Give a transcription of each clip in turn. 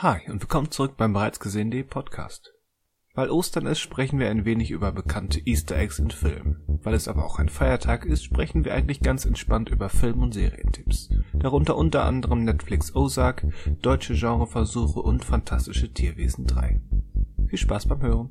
Hi und willkommen zurück beim bereits gesehenen Podcast. Weil Ostern ist, sprechen wir ein wenig über bekannte Easter Eggs in Filmen. Weil es aber auch ein Feiertag ist, sprechen wir eigentlich ganz entspannt über Film- und Serientipps. Darunter unter anderem Netflix Ozark, deutsche Genreversuche und Fantastische Tierwesen 3. Viel Spaß beim Hören.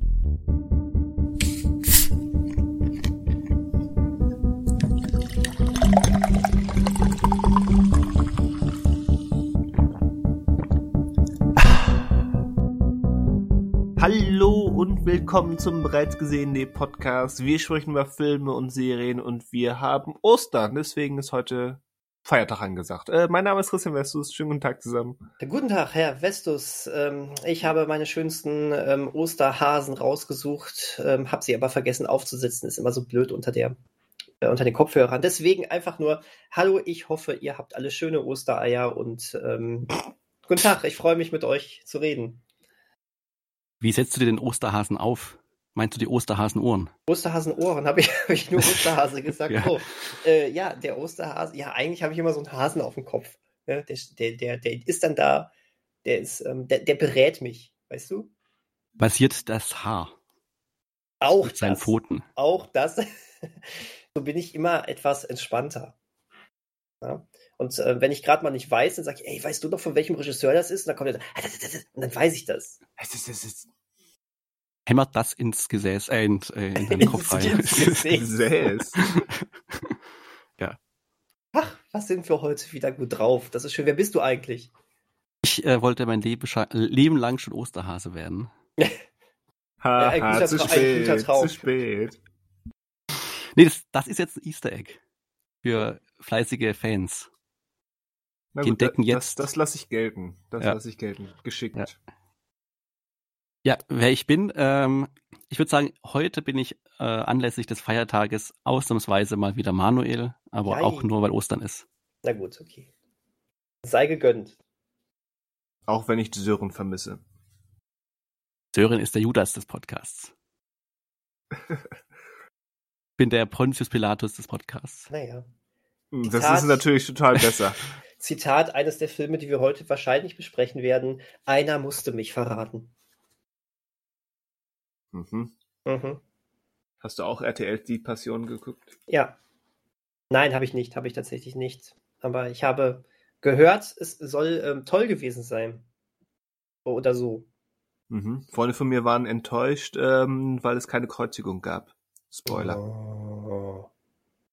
Willkommen zum bereits gesehenen Podcast. Wir sprechen über Filme und Serien und wir haben Ostern, deswegen ist heute Feiertag angesagt. Äh, mein Name ist Christian Westus, schönen guten Tag zusammen. Guten Tag, Herr Vestus. Ähm, ich habe meine schönsten ähm, Osterhasen rausgesucht, ähm, habe sie aber vergessen aufzusetzen. Ist immer so blöd unter der äh, unter den Kopfhörern. Deswegen einfach nur Hallo. Ich hoffe, ihr habt alle schöne Ostereier und ähm, guten Tag. Ich freue mich mit euch zu reden. Wie setzt du dir den Osterhasen auf? Meinst du die Osterhasenohren? Osterhasenohren, habe ich, hab ich nur Osterhase gesagt. Ja. Oh, äh, ja, der Osterhase, ja, eigentlich habe ich immer so einen Hasen auf dem Kopf. Ja, der, der, der, der ist dann da, der ist, ähm, der, der berät mich, weißt du? Basiert das Haar Auch mit seinen das, Pfoten. auch das. so bin ich immer etwas entspannter. Ja? Und äh, wenn ich gerade mal nicht weiß, dann sage ich, ey, weißt du noch, von welchem Regisseur das ist? Und dann kommt er, so, und dann weiß ich das. Hämmert das ins Gesäß, äh, in, äh, in deinen Kopf rein. Ins Gesäß. Gesäß. Ach, was sind wir heute wieder gut drauf? Das ist schön. Wer bist du eigentlich? Ich äh, wollte mein Leben, Leben lang schon Osterhase werden. Haha, ein guter zu Tra- spät, Traum. zu spät. Nee, das, das ist jetzt ein Easter Egg. Für fleißige Fans. Na Die entdecken da- jetzt- Das, das lasse ich gelten. Das Ja. lasse ich gelten. Geschickt. Ja. Ja, wer ich bin, ähm, ich würde sagen, heute bin ich äh, anlässlich des Feiertages ausnahmsweise mal wieder Manuel, aber Jei. auch nur, weil Ostern ist. Na gut, okay. Sei gegönnt. Auch wenn ich die Sören vermisse. Sören ist der Judas des Podcasts. bin der Pontius Pilatus des Podcasts. Naja. Das Zitat. ist natürlich total besser. Zitat eines der Filme, die wir heute wahrscheinlich besprechen werden. Einer musste mich verraten. mhm. Mhm. Hast du auch RTL die Passion geguckt? Ja. Nein, habe ich nicht, habe ich tatsächlich nicht. Aber ich habe gehört, es soll ähm, toll gewesen sein. Oder so. Mhm. Freunde von mir waren enttäuscht, ähm, weil es keine Kreuzigung gab. Spoiler. Oh.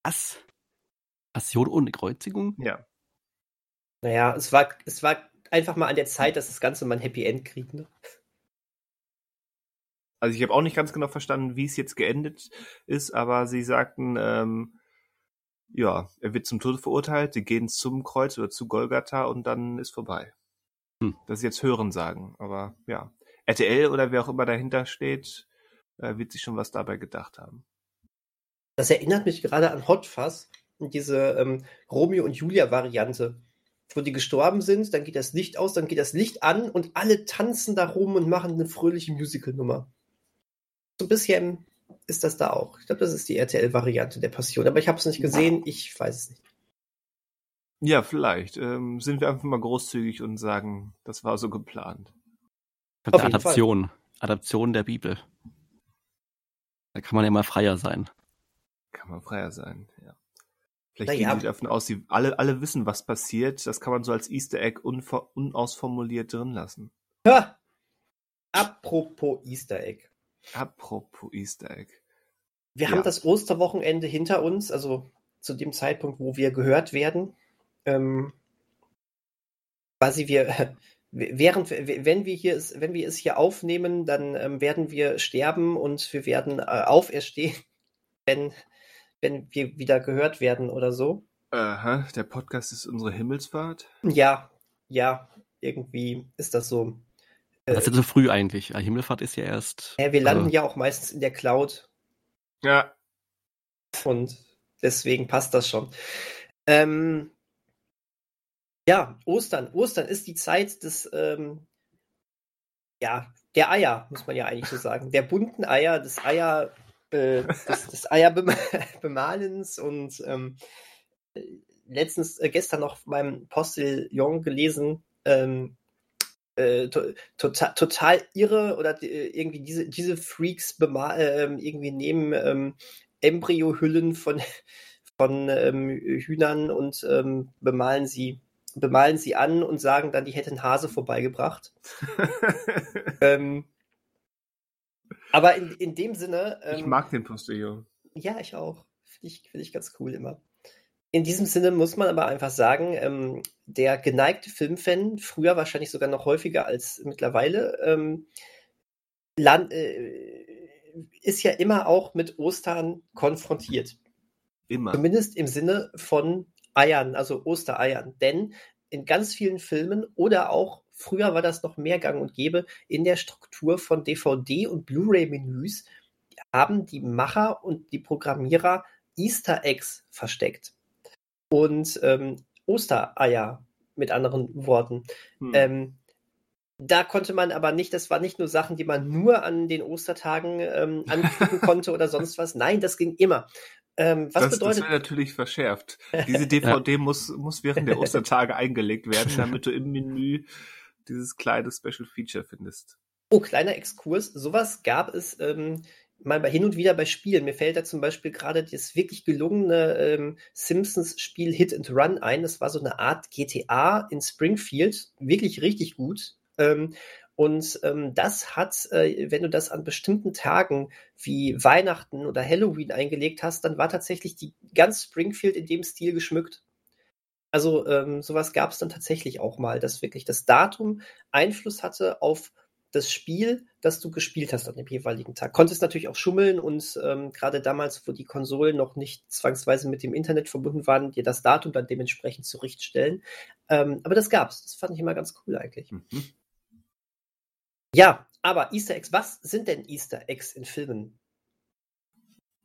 Was? Passion ohne Kreuzigung? Ja. Naja, es war, es war einfach mal an der Zeit, dass das Ganze mal ein Happy End kriegt. Ne? Also ich habe auch nicht ganz genau verstanden, wie es jetzt geendet ist, aber sie sagten, ähm, ja, er wird zum Tode verurteilt, sie gehen zum Kreuz oder zu Golgatha und dann ist vorbei. Hm. Das ist jetzt Hören sagen, aber ja. RTL oder wer auch immer dahinter steht, äh, wird sich schon was dabei gedacht haben. Das erinnert mich gerade an Hot Fuzz und diese ähm, Romeo und Julia Variante, wo die gestorben sind, dann geht das Licht aus, dann geht das Licht an und alle tanzen da rum und machen eine fröhliche Musical-Nummer. So ein bisschen ist das da auch. Ich glaube, das ist die RTL-Variante der Passion, aber ich habe es nicht gesehen, ich weiß es nicht. Ja, vielleicht. Ähm, sind wir einfach mal großzügig und sagen, das war so geplant. Auf jeden Adaption. Adaption der Bibel. Da kann man ja mal freier sein. Kann man freier sein, ja. Vielleicht Naja. gehen die davon aus, sie alle, alle wissen, was passiert. Das kann man so als Easter Egg unausformuliert drin lassen. Ha! Apropos Easter Egg. Apropos Easter Egg. Wir Ja. haben das Osterwochenende hinter uns, also zu dem Zeitpunkt, wo wir gehört werden. Ähm, quasi wir, während, wenn wir hier, es- wenn wir es hier aufnehmen, dann ähm, werden wir sterben und wir werden äh, auferstehen, wenn, wenn wir wieder gehört werden oder so. Aha, der Podcast ist unsere Himmelsfahrt. Ja, ja, irgendwie ist das so. Äh, Das ist ja so früh eigentlich. Himmelfahrt ist ja erst. ja, wir landen also, ja auch meistens in der Cloud. Ja. Und deswegen passt das schon. Ähm, ja, Ostern. Ostern ist die Zeit des, ähm, ja, der Eier, muss man ja eigentlich so sagen. Der bunten Eier, des Eier, äh, des, des Eierbemalens und ähm, letztens, äh, gestern noch beim Postillon gelesen, ähm, äh, to total, total irre oder äh, irgendwie diese, diese Freaks äh, irgendwie nehmen ähm, Embryohüllen von, von ähm, Hühnern und ähm, bemalen sie bemalen sie an und sagen dann, die hätten Hase vorbeigebracht. ähm, aber in, in dem Sinne. Ähm, ich mag den Postillon. Ja, ich auch. Finde ich, find ich ganz cool immer. In diesem Sinne muss man aber einfach sagen, ähm, der geneigte Filmfan, früher wahrscheinlich sogar noch häufiger als mittlerweile, ähm, land, äh, ist ja immer auch mit Ostern konfrontiert. Immer. Zumindest im Sinne von Eiern, also Ostereiern. Denn in ganz vielen Filmen oder auch früher war das noch mehr gang und gäbe in der Struktur von DVD und Blu-ray-Menüs haben die Macher und die Programmierer Easter Eggs versteckt und ähm, Ostereier mit anderen Worten. Hm. Ähm, da konnte man aber nicht, das war nicht nur Sachen, die man nur an den Ostertagen ähm, anklicken konnte oder sonst was. Nein, das ging immer. Ähm, was das, bedeutet... das wäre natürlich verschärft. Diese DVD muss, muss während der Ostertage eingelegt werden, damit du im Menü dieses kleine Special Feature findest. Oh, kleiner Exkurs. Sowas gab es ähm, mal hin und wieder bei Spielen. Mir fällt da zum Beispiel gerade das wirklich gelungene ähm, Simpsons-Spiel Hit and Run ein. Das war so eine Art GTA in Springfield. Wirklich richtig gut. Ähm, und ähm, das hat, äh, wenn du das an bestimmten Tagen wie Weihnachten oder Halloween eingelegt hast, dann war tatsächlich die ganz Springfield in dem Stil geschmückt. Also ähm, sowas gab es dann tatsächlich auch mal, dass wirklich das Datum Einfluss hatte auf das Spiel, das du gespielt hast an dem jeweiligen Tag. Konntest natürlich auch schummeln und ähm, gerade damals, wo die Konsolen noch nicht zwangsweise mit dem Internet verbunden waren, dir das Datum dann dementsprechend zurechtstellen. Ähm, aber das gab's. Das fand ich immer ganz cool eigentlich. Mhm. Ja, aber Easter Eggs, was sind denn Easter Eggs in Filmen?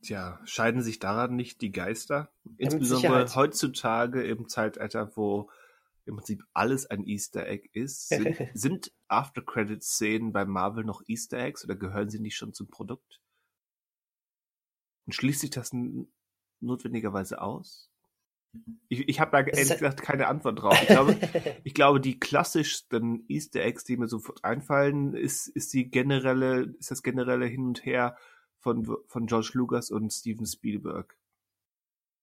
Tja, scheiden sich daran nicht die Geister? Insbesondere heutzutage im Zeitalter, wo im Prinzip alles ein Easter Egg ist. Sind, sind After-Credits-Szenen bei Marvel noch Easter Eggs oder gehören sie nicht schon zum Produkt? Und schließt sich das notwendigerweise aus? Ich, ich habe da ehrlich gesagt keine Antwort drauf. Ich glaube, ich glaube, die klassischsten Easter Eggs, die mir sofort einfallen, ist, ist die generelle, ist das generelle Hin und Her von, von George Lucas und Steven Spielberg.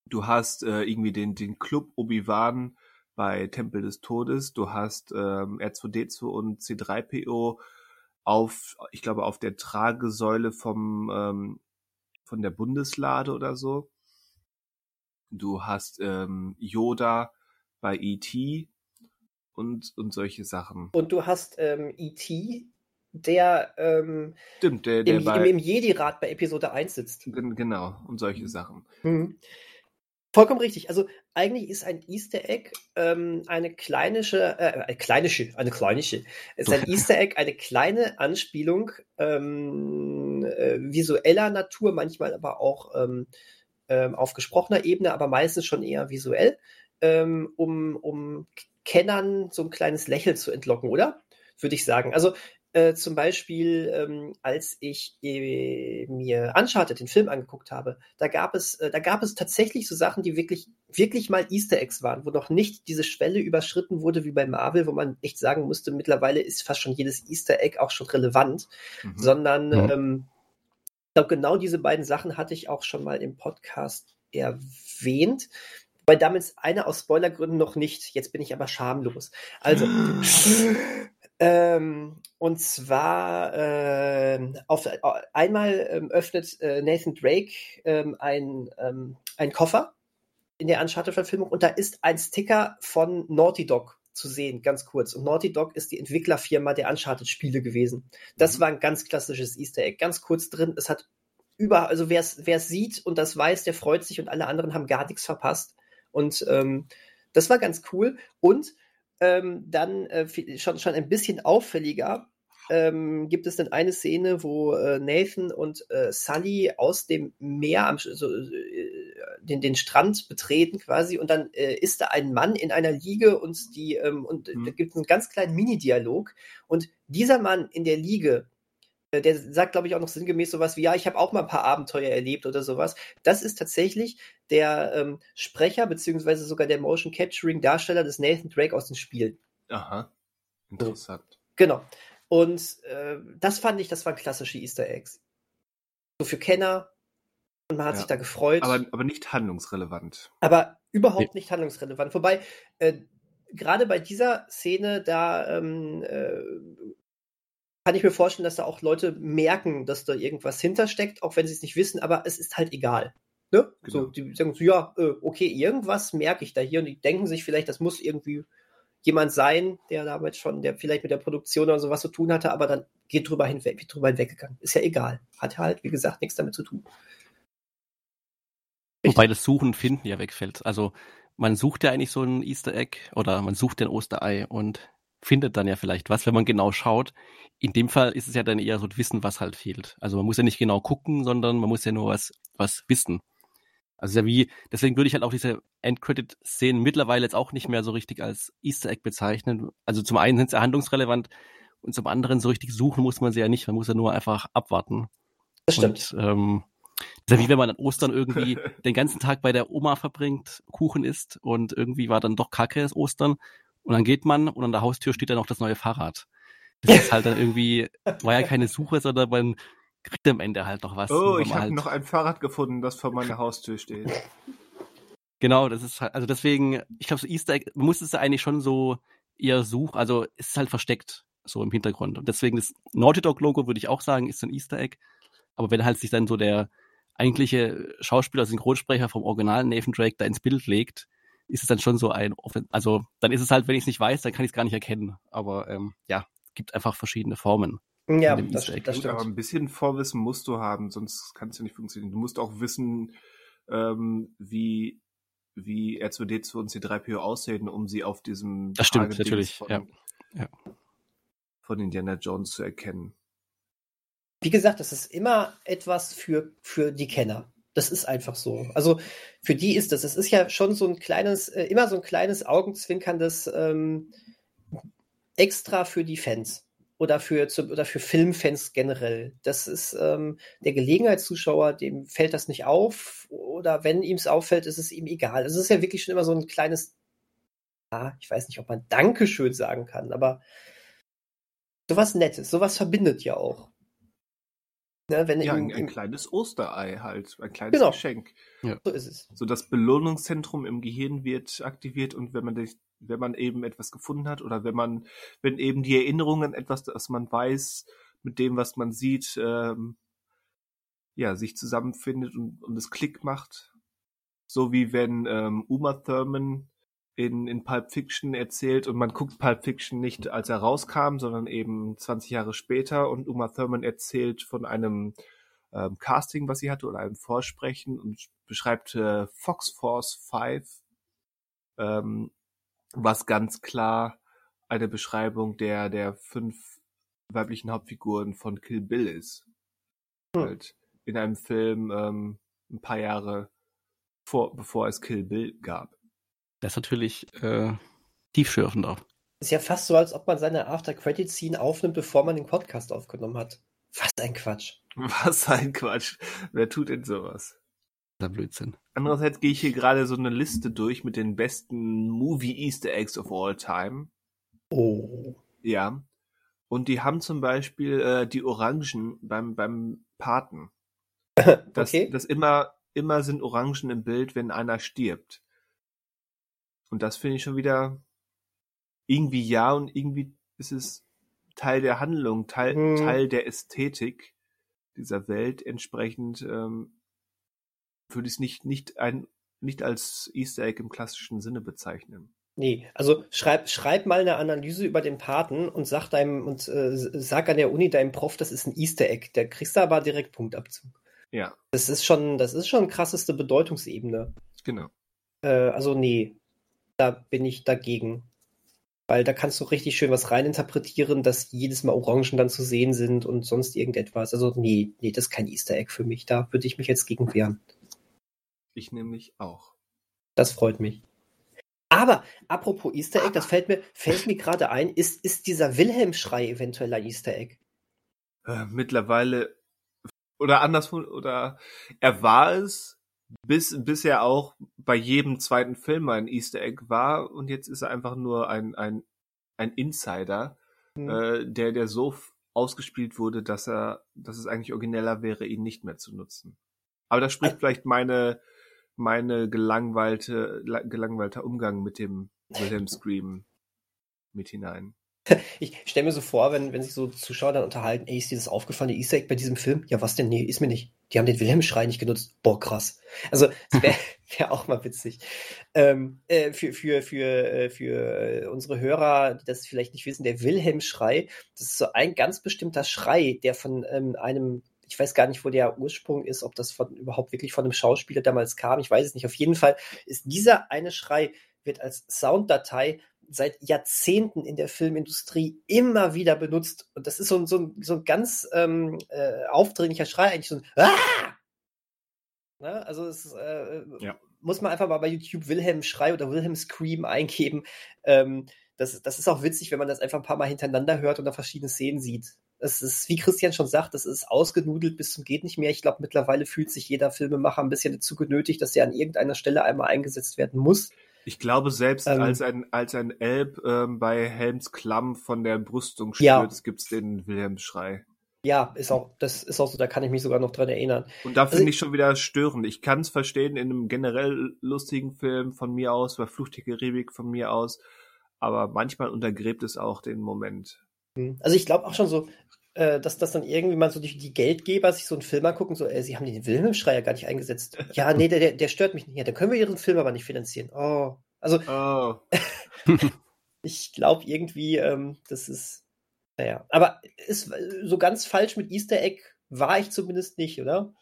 Du hast äh, irgendwie den, den Club Obi-Wan bei Tempel des Todes, du hast ähm, R2D2 und C3PO auf, ich glaube, auf der Tragesäule vom, ähm, von der Bundeslade oder so. Du hast ähm, Yoda bei E.T. und, und solche Sachen. Und du hast ähm, E.T., der, ähm, Stimmt, der, der im, bei, im Jedi-Rat bei Episode 1 sitzt. Genau, und solche. Sachen. Mhm. Vollkommen richtig. Also eigentlich ist ein Easter Egg ähm, eine kleinische, äh, eine kleinische, eine kleinische, ist ein Easter Egg eine kleine Anspielung ähm, äh, visueller Natur, manchmal aber auch ähm, ähm, auf gesprochener Ebene, aber meistens schon eher visuell, ähm, um, um Kennern so ein kleines Lächeln zu entlocken, oder? Würde ich sagen. Also äh, zum Beispiel, ähm, als ich äh, mir Uncharted, den Film angeguckt habe, da gab es, äh, da gab es tatsächlich so Sachen, die wirklich, wirklich mal Easter Eggs waren, wo noch nicht diese Schwelle überschritten wurde wie bei Marvel, wo man echt sagen musste, mittlerweile ist fast schon jedes Easter Egg auch schon relevant, mhm. sondern ja. ähm, glaube, genau diese beiden Sachen hatte ich auch schon mal im Podcast erwähnt. Weil damals eine aus Spoilergründen noch nicht. Jetzt bin ich aber schamlos. Also, ähm, und zwar äh, auf, einmal ähm, öffnet äh, Nathan Drake ähm, ein, ähm, ein Koffer in der Uncharted-Verfilmung und da ist ein Sticker von Naughty Dog zu sehen, ganz kurz. Und Naughty Dog ist die Entwicklerfirma der Uncharted-Spiele gewesen. Das mhm. war ein ganz klassisches Easter Egg. Ganz kurz drin. Es hat über, also wer es sieht und das weiß, der freut sich und alle anderen haben gar nichts verpasst. Und ähm, das war ganz cool. Und ähm, dann äh, schon, schon ein bisschen auffälliger ähm, gibt es dann eine Szene, wo äh, Nathan und äh, Sully aus dem Meer am, so, äh, den, den Strand betreten quasi und dann äh, ist da ein Mann in einer Liege und die ähm, und mhm. da gibt es einen ganz kleinen Mini-Dialog und dieser Mann in der Liege der sagt, glaube ich, auch noch sinngemäß sowas wie, ja, ich habe auch mal ein paar Abenteuer erlebt oder sowas. Das ist tatsächlich der ähm, Sprecher beziehungsweise sogar der Motion Capturing Darsteller des Nathan Drake aus dem Spiel. Aha, interessant. Genau. Und äh, das fand ich, das waren klassische Easter Eggs. So für Kenner. Und man hat Ja. sich da gefreut. Aber, aber nicht handlungsrelevant. aber überhaupt nicht handlungsrelevant. Wobei, äh, gerade bei dieser Szene, da ähm, äh, kann ich mir vorstellen, dass da auch Leute merken, dass da irgendwas hintersteckt, auch wenn sie es nicht wissen, aber es ist halt egal. Ne? So, Genau. die sagen so, ja, äh, okay, irgendwas merke ich da hier und die denken sich vielleicht, das muss irgendwie jemand sein, der damit schon, der vielleicht mit der Produktion oder sowas zu tun hatte, aber dann geht drüber hinweg, wird drüber hinweggegangen. Ist ja egal. Hat halt, wie gesagt, nichts damit zu tun. Wobei das Suchen und Finden ja wegfällt. Also man sucht ja eigentlich so ein Easter Egg oder man sucht ein Osterei und findet dann ja vielleicht was, wenn man genau schaut. In dem Fall ist es ja dann eher so Wissen, was halt fehlt. Also man muss ja nicht genau gucken, sondern man muss ja nur was, was wissen. Also ja wie, deswegen würde ich halt auch diese Endcredit-Szenen mittlerweile jetzt auch nicht mehr so richtig als Easter Egg bezeichnen. Also zum einen sind sie handlungsrelevant und zum anderen so richtig suchen muss man sie ja nicht. Man muss ja nur einfach abwarten. Das stimmt. Und, ähm, das ist ja wie wenn man an Ostern irgendwie den ganzen Tag bei der Oma verbringt, Kuchen isst und irgendwie war dann doch Kacke das Ostern und dann geht man und an der Haustür steht dann noch das neue Fahrrad. Das ist halt dann irgendwie, war ja keine Suche, sondern man kriegt am Ende halt noch was. Oh, ich habe halt, noch ein Fahrrad gefunden, das vor meiner Haustür steht. Genau, das ist halt, also deswegen, ich glaube, so Easter Egg, man muss es ja eigentlich schon so eher suchen, also es ist halt versteckt, so im Hintergrund. Und deswegen das Naughty Dog Logo würde ich auch sagen, ist so ein Easter Egg. Aber wenn halt sich dann so der eigentliche Schauspieler, Synchronsprecher vom Original Nathan Drake da ins Bild legt, ist es dann schon so ein, offen- also dann ist es halt, wenn ich es nicht weiß, dann kann ich es gar nicht erkennen. Aber ähm, ja, gibt einfach verschiedene Formen. Ja, das, Egg. das Gut, aber stimmt. ein bisschen Vorwissen musst du haben, sonst kann es ja nicht funktionieren. Du musst auch wissen, ähm, wie, wie R2D2 und C3PO aussehen, um sie auf diesem Das stimmt, Tagedings natürlich, von, ja. Ja. von Indiana Jones zu erkennen. Wie gesagt, das ist immer etwas für, für die Kenner. Das ist einfach so. Also für die ist das. Es ist ja schon so ein kleines, äh, immer so ein kleines augenzwinkerndes ähm, Extra für die Fans oder für, zu, oder für Filmfans generell. Das ist ähm, der Gelegenheitszuschauer, dem fällt das nicht auf oder wenn ihm es auffällt, ist es ihm egal. Es ist ja wirklich schon immer so ein kleines, ja, ich weiß nicht, ob man Dankeschön sagen kann, aber sowas Nettes, sowas verbindet ja auch. Ne, wenn Ja, im, ein, ein kleines Osterei halt, ein kleines Genau. Geschenk. so ist es. So das Belohnungszentrum im Gehirn wird aktiviert und wenn man dich, wenn man eben etwas gefunden hat oder wenn man, wenn eben die Erinnerungen etwas, das man weiß, mit dem, was man sieht, ähm, ja, sich zusammenfindet und, und es Klick macht. So wie wenn ähm, Uma Thurman in, in Pulp Fiction erzählt und man guckt Pulp Fiction nicht als er rauskam, sondern eben 20 Jahre später und Uma Thurman erzählt von einem ähm, Casting, was sie hatte oder einem Vorsprechen und beschreibt äh, Fox Force 5, ähm, was ganz klar eine Beschreibung der, der fünf weiblichen Hauptfiguren von Kill Bill ist. Hm. Halt in einem Film ähm, ein paar Jahre vor, bevor es Kill Bill gab. Das ist natürlich äh, tiefschürfender. Ist ja fast so, als ob man seine After-Credit-Scene aufnimmt, bevor man den Podcast aufgenommen hat. Was ein Quatsch. Was ein Quatsch. Wer tut denn sowas? Der Blödsinn. Andererseits gehe ich hier gerade so eine Liste durch mit den besten Movie Easter Eggs of all time. Oh. Ja. Und die haben zum Beispiel äh, die Orangen beim, beim Paten. Das, okay. das immer, immer sind Orangen im Bild, wenn einer stirbt. Und das finde ich schon wieder irgendwie ja und irgendwie ist es Teil der Handlung, Teil, Hm. Teil der Ästhetik dieser Welt. Entsprechend ähm, würde ich es nicht, nicht, ein, nicht als Easter Egg im klassischen Sinne bezeichnen. Nee, also schreib, schreib mal eine Analyse über den Paten und sag deinem und äh, sag an der Uni deinem Prof, das ist ein Easter Egg. Der kriegst du aber direkt Punktabzug. Ja, Das ist schon, das ist schon krasseste Bedeutungsebene. genau. Äh, also nee, da bin ich dagegen. Weil da kannst du richtig schön was reininterpretieren, dass jedes Mal Orangen dann zu sehen sind und sonst irgendetwas. Also nee, nee, das ist kein Easter Egg für mich. Da würde ich mich jetzt gegen wehren. Ich nämlich auch. Das freut mich. Aber apropos Easter Egg, das fällt mir, fällt mir gerade ein, ist, ist dieser Wilhelm-Schrei eventuell ein Easter Egg? Äh, mittlerweile oder anderswo oder er war es bis bis er auch bei jedem zweiten Film ein Easter Egg war und jetzt ist er einfach nur ein ein ein Insider hm. äh, der, der so ausgespielt wurde, dass er, dass es eigentlich origineller wäre, ihn nicht mehr zu nutzen. Aber da spricht vielleicht meine, meine gelangweilte, gelangweilter Umgang mit dem Wilhelm Scream mit hinein. Ich stelle mir so vor, wenn, wenn sich so Zuschauer dann unterhalten, ey, ist dir das aufgefallene Easter Egg bei diesem Film? Ja, was denn? Nee, ist mir nicht. Die haben den Wilhelm-Schrei nicht genutzt. Boah, krass. Also, das wäre wär auch mal witzig. Ähm, äh, für, für, für, äh, für unsere Hörer, die das vielleicht nicht wissen, der Wilhelm-Schrei, das ist so ein ganz bestimmter Schrei, der von ähm, einem ich weiß gar nicht, wo der Ursprung ist, ob das von, überhaupt wirklich von einem Schauspieler damals kam. Ich weiß es nicht. Auf jeden Fall ist dieser eine Schrei wird als Sounddatei seit Jahrzehnten in der Filmindustrie immer wieder benutzt. Und das ist so ein, so ein, so ein ganz ähm, äh, aufdringlicher Schrei, eigentlich so ein ah! Ne? Also es äh, ja. muss man einfach mal bei YouTube Wilhelm Schrei oder Wilhelm Scream eingeben. Ähm, das, das ist auch witzig, wenn man das einfach ein paar Mal hintereinander hört und dann verschiedene Szenen sieht. Es ist, wie Christian schon sagt, das ist ausgenudelt bis zum geht nicht mehr. Ich glaube, mittlerweile fühlt sich jeder Filmemacher ein bisschen dazu genötigt, dass er an irgendeiner Stelle einmal eingesetzt werden muss. Ich glaube, selbst ähm, als ein, als ein Elb ähm, bei Helms Klamm von der Brüstung stürzt, ja. gibt's den Wilhelmschrei. Ja, ist auch, das ist auch so, da kann ich mich sogar noch dran erinnern. Und da also finde ich schon wieder störend. Ich kann es verstehen in einem generell lustigen Film von mir aus, bei Flucht der Karibik von mir aus, aber manchmal untergräbt es auch den Moment. Hm. Also ich glaube auch schon so, äh, dass das dann irgendwie mal so die, die Geldgeber sich so einen Film angucken, so, ey, sie haben den Wilhelmschreier gar nicht eingesetzt. Ja, nee, der, der stört mich nicht. Ja, dann können wir ihren Film aber nicht finanzieren. Oh. Also, oh. ich glaube irgendwie, ähm, das ist, naja, aber ist so ganz falsch mit Easter Egg war ich zumindest nicht, oder?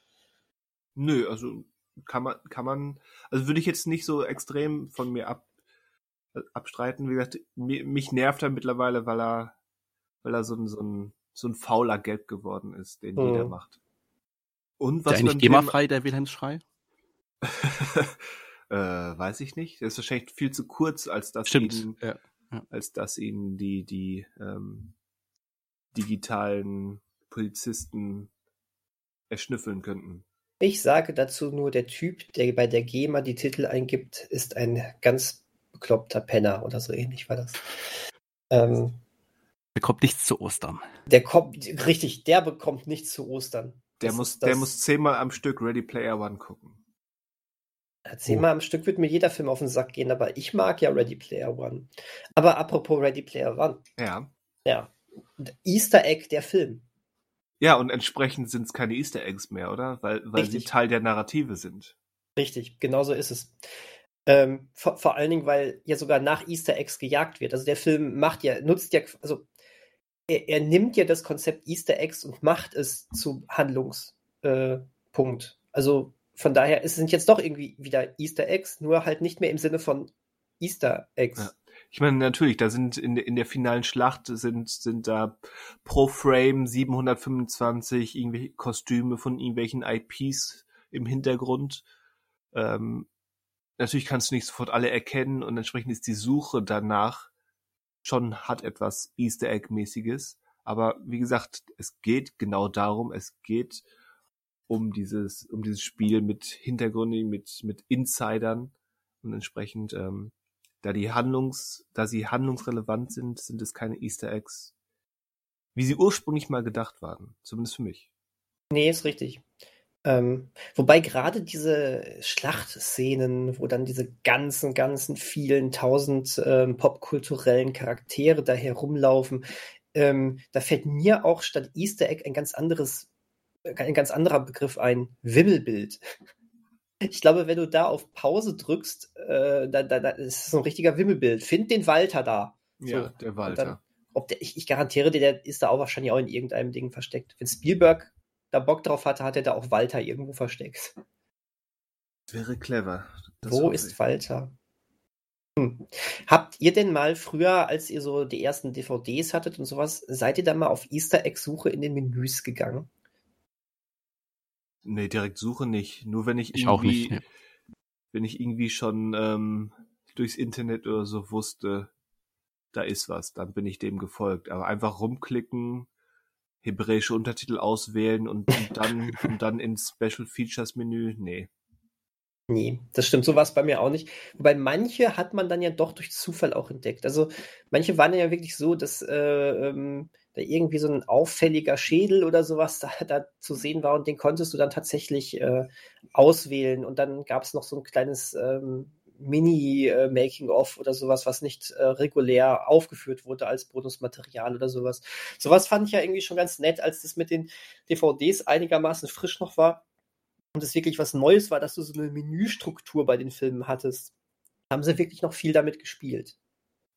Nö, also kann man, kann man, also würde ich jetzt nicht so extrem von mir ab, abstreiten. Wie gesagt, mich nervt er mittlerweile, weil er, weil er so ein, so ein so ein fauler Gelb geworden ist, den mhm. jeder macht. Und was ist eigentlich GEMA-frei, der Wilhelmsschrei? äh, weiß ich nicht. Der ist wahrscheinlich viel zu kurz, als dass Stimmt. ihn, ja. Ja. als dass ihn die, die ähm, digitalen Polizisten erschnüffeln könnten. Ich sage dazu nur, der Typ, der bei der GEMA die Titel eingibt, ist ein ganz bekloppter Penner oder so ähnlich war das. Ähm, bekommt nichts zu Ostern. Der kommt, richtig, der bekommt nichts zu Ostern. Der muss, der muss zehnmal am Stück Ready Player One gucken. zehnmal oh. am Stück wird mir jeder Film auf den Sack gehen, aber ich mag ja Ready Player One. Aber apropos Ready Player One. Ja. Ja. Easter Egg der Film. Ja, und entsprechend sind es keine Easter Eggs mehr, oder? Weil, weil sie Teil der Narrative sind. Richtig, genau so ist es. Ähm, vor, vor, allen Dingen, weil ja sogar nach Easter Eggs gejagt wird. Also der Film macht ja, nutzt ja, also er, er, nimmt ja das Konzept Easter Eggs und macht es zu Handlungspunkt. Also von daher es sind jetzt doch irgendwie wieder Easter Eggs, nur halt nicht mehr im Sinne von Easter Eggs. Ja. Ich meine, natürlich, da sind in, in der finalen Schlacht sind, sind da pro Frame 725 irgendwelche Kostüme von irgendwelchen IPs im Hintergrund. Ähm, natürlich kannst du nicht sofort alle erkennen und entsprechend ist die Suche danach schon hat etwas Easter Egg-mäßiges. Aber wie gesagt, es geht genau darum, es geht um dieses, um dieses Spiel mit Hintergründen, mit, mit Insidern und entsprechend, ähm, da die Handlungs, da sie handlungsrelevant sind, sind es keine Easter Eggs, wie sie ursprünglich mal gedacht waren. Zumindest für mich. Nee, ist richtig. Ähm, wobei gerade diese Schlachtszenen, wo dann diese ganzen, ganzen vielen tausend ähm, popkulturellen Charaktere da herumlaufen, ähm, da fällt mir auch statt Easter Egg ein ganz anderes, ein ganz anderer Begriff ein, Wimmelbild. Ich glaube, wenn du da auf Pause drückst, äh, da, da, da ist so ein richtiger Wimmelbild. Find den Walter da. So. Ja, der Walter. Dann, ob der, ich, ich garantiere dir, der ist da auch wahrscheinlich auch in irgendeinem Ding versteckt. Wenn Spielberg da Bock drauf hatte, hat er da auch Walter irgendwo versteckt. Wäre clever. Das Wo ist ich. Walter? Hm. Habt ihr denn mal früher, als ihr so die ersten DVDs hattet und sowas, seid ihr da mal auf Easter Egg-Suche in den Menüs gegangen? Nee, direkt Suche nicht. Nur wenn ich, ich irgendwie, nicht, wenn ich irgendwie schon ähm, durchs Internet oder so wusste, da ist was, dann bin ich dem gefolgt. Aber einfach rumklicken, hebräische Untertitel auswählen und, und dann und dann ins Special Features Menü. Nee. Nee, das stimmt. So war es bei mir auch nicht. Wobei manche hat man dann ja doch durch Zufall auch entdeckt. Also manche waren ja wirklich so, dass äh, ähm, da irgendwie so ein auffälliger Schädel oder sowas da, da zu sehen war und den konntest du dann tatsächlich äh, auswählen. Und dann gab es noch so ein kleines ähm, Mini-Making-of oder sowas, was nicht äh, regulär aufgeführt wurde als Bonusmaterial oder sowas. Sowas fand ich ja irgendwie schon ganz nett, als das mit den DVDs einigermaßen frisch noch war und es wirklich was Neues war, dass du so eine Menüstruktur bei den Filmen hattest. Haben sie wirklich noch viel damit gespielt.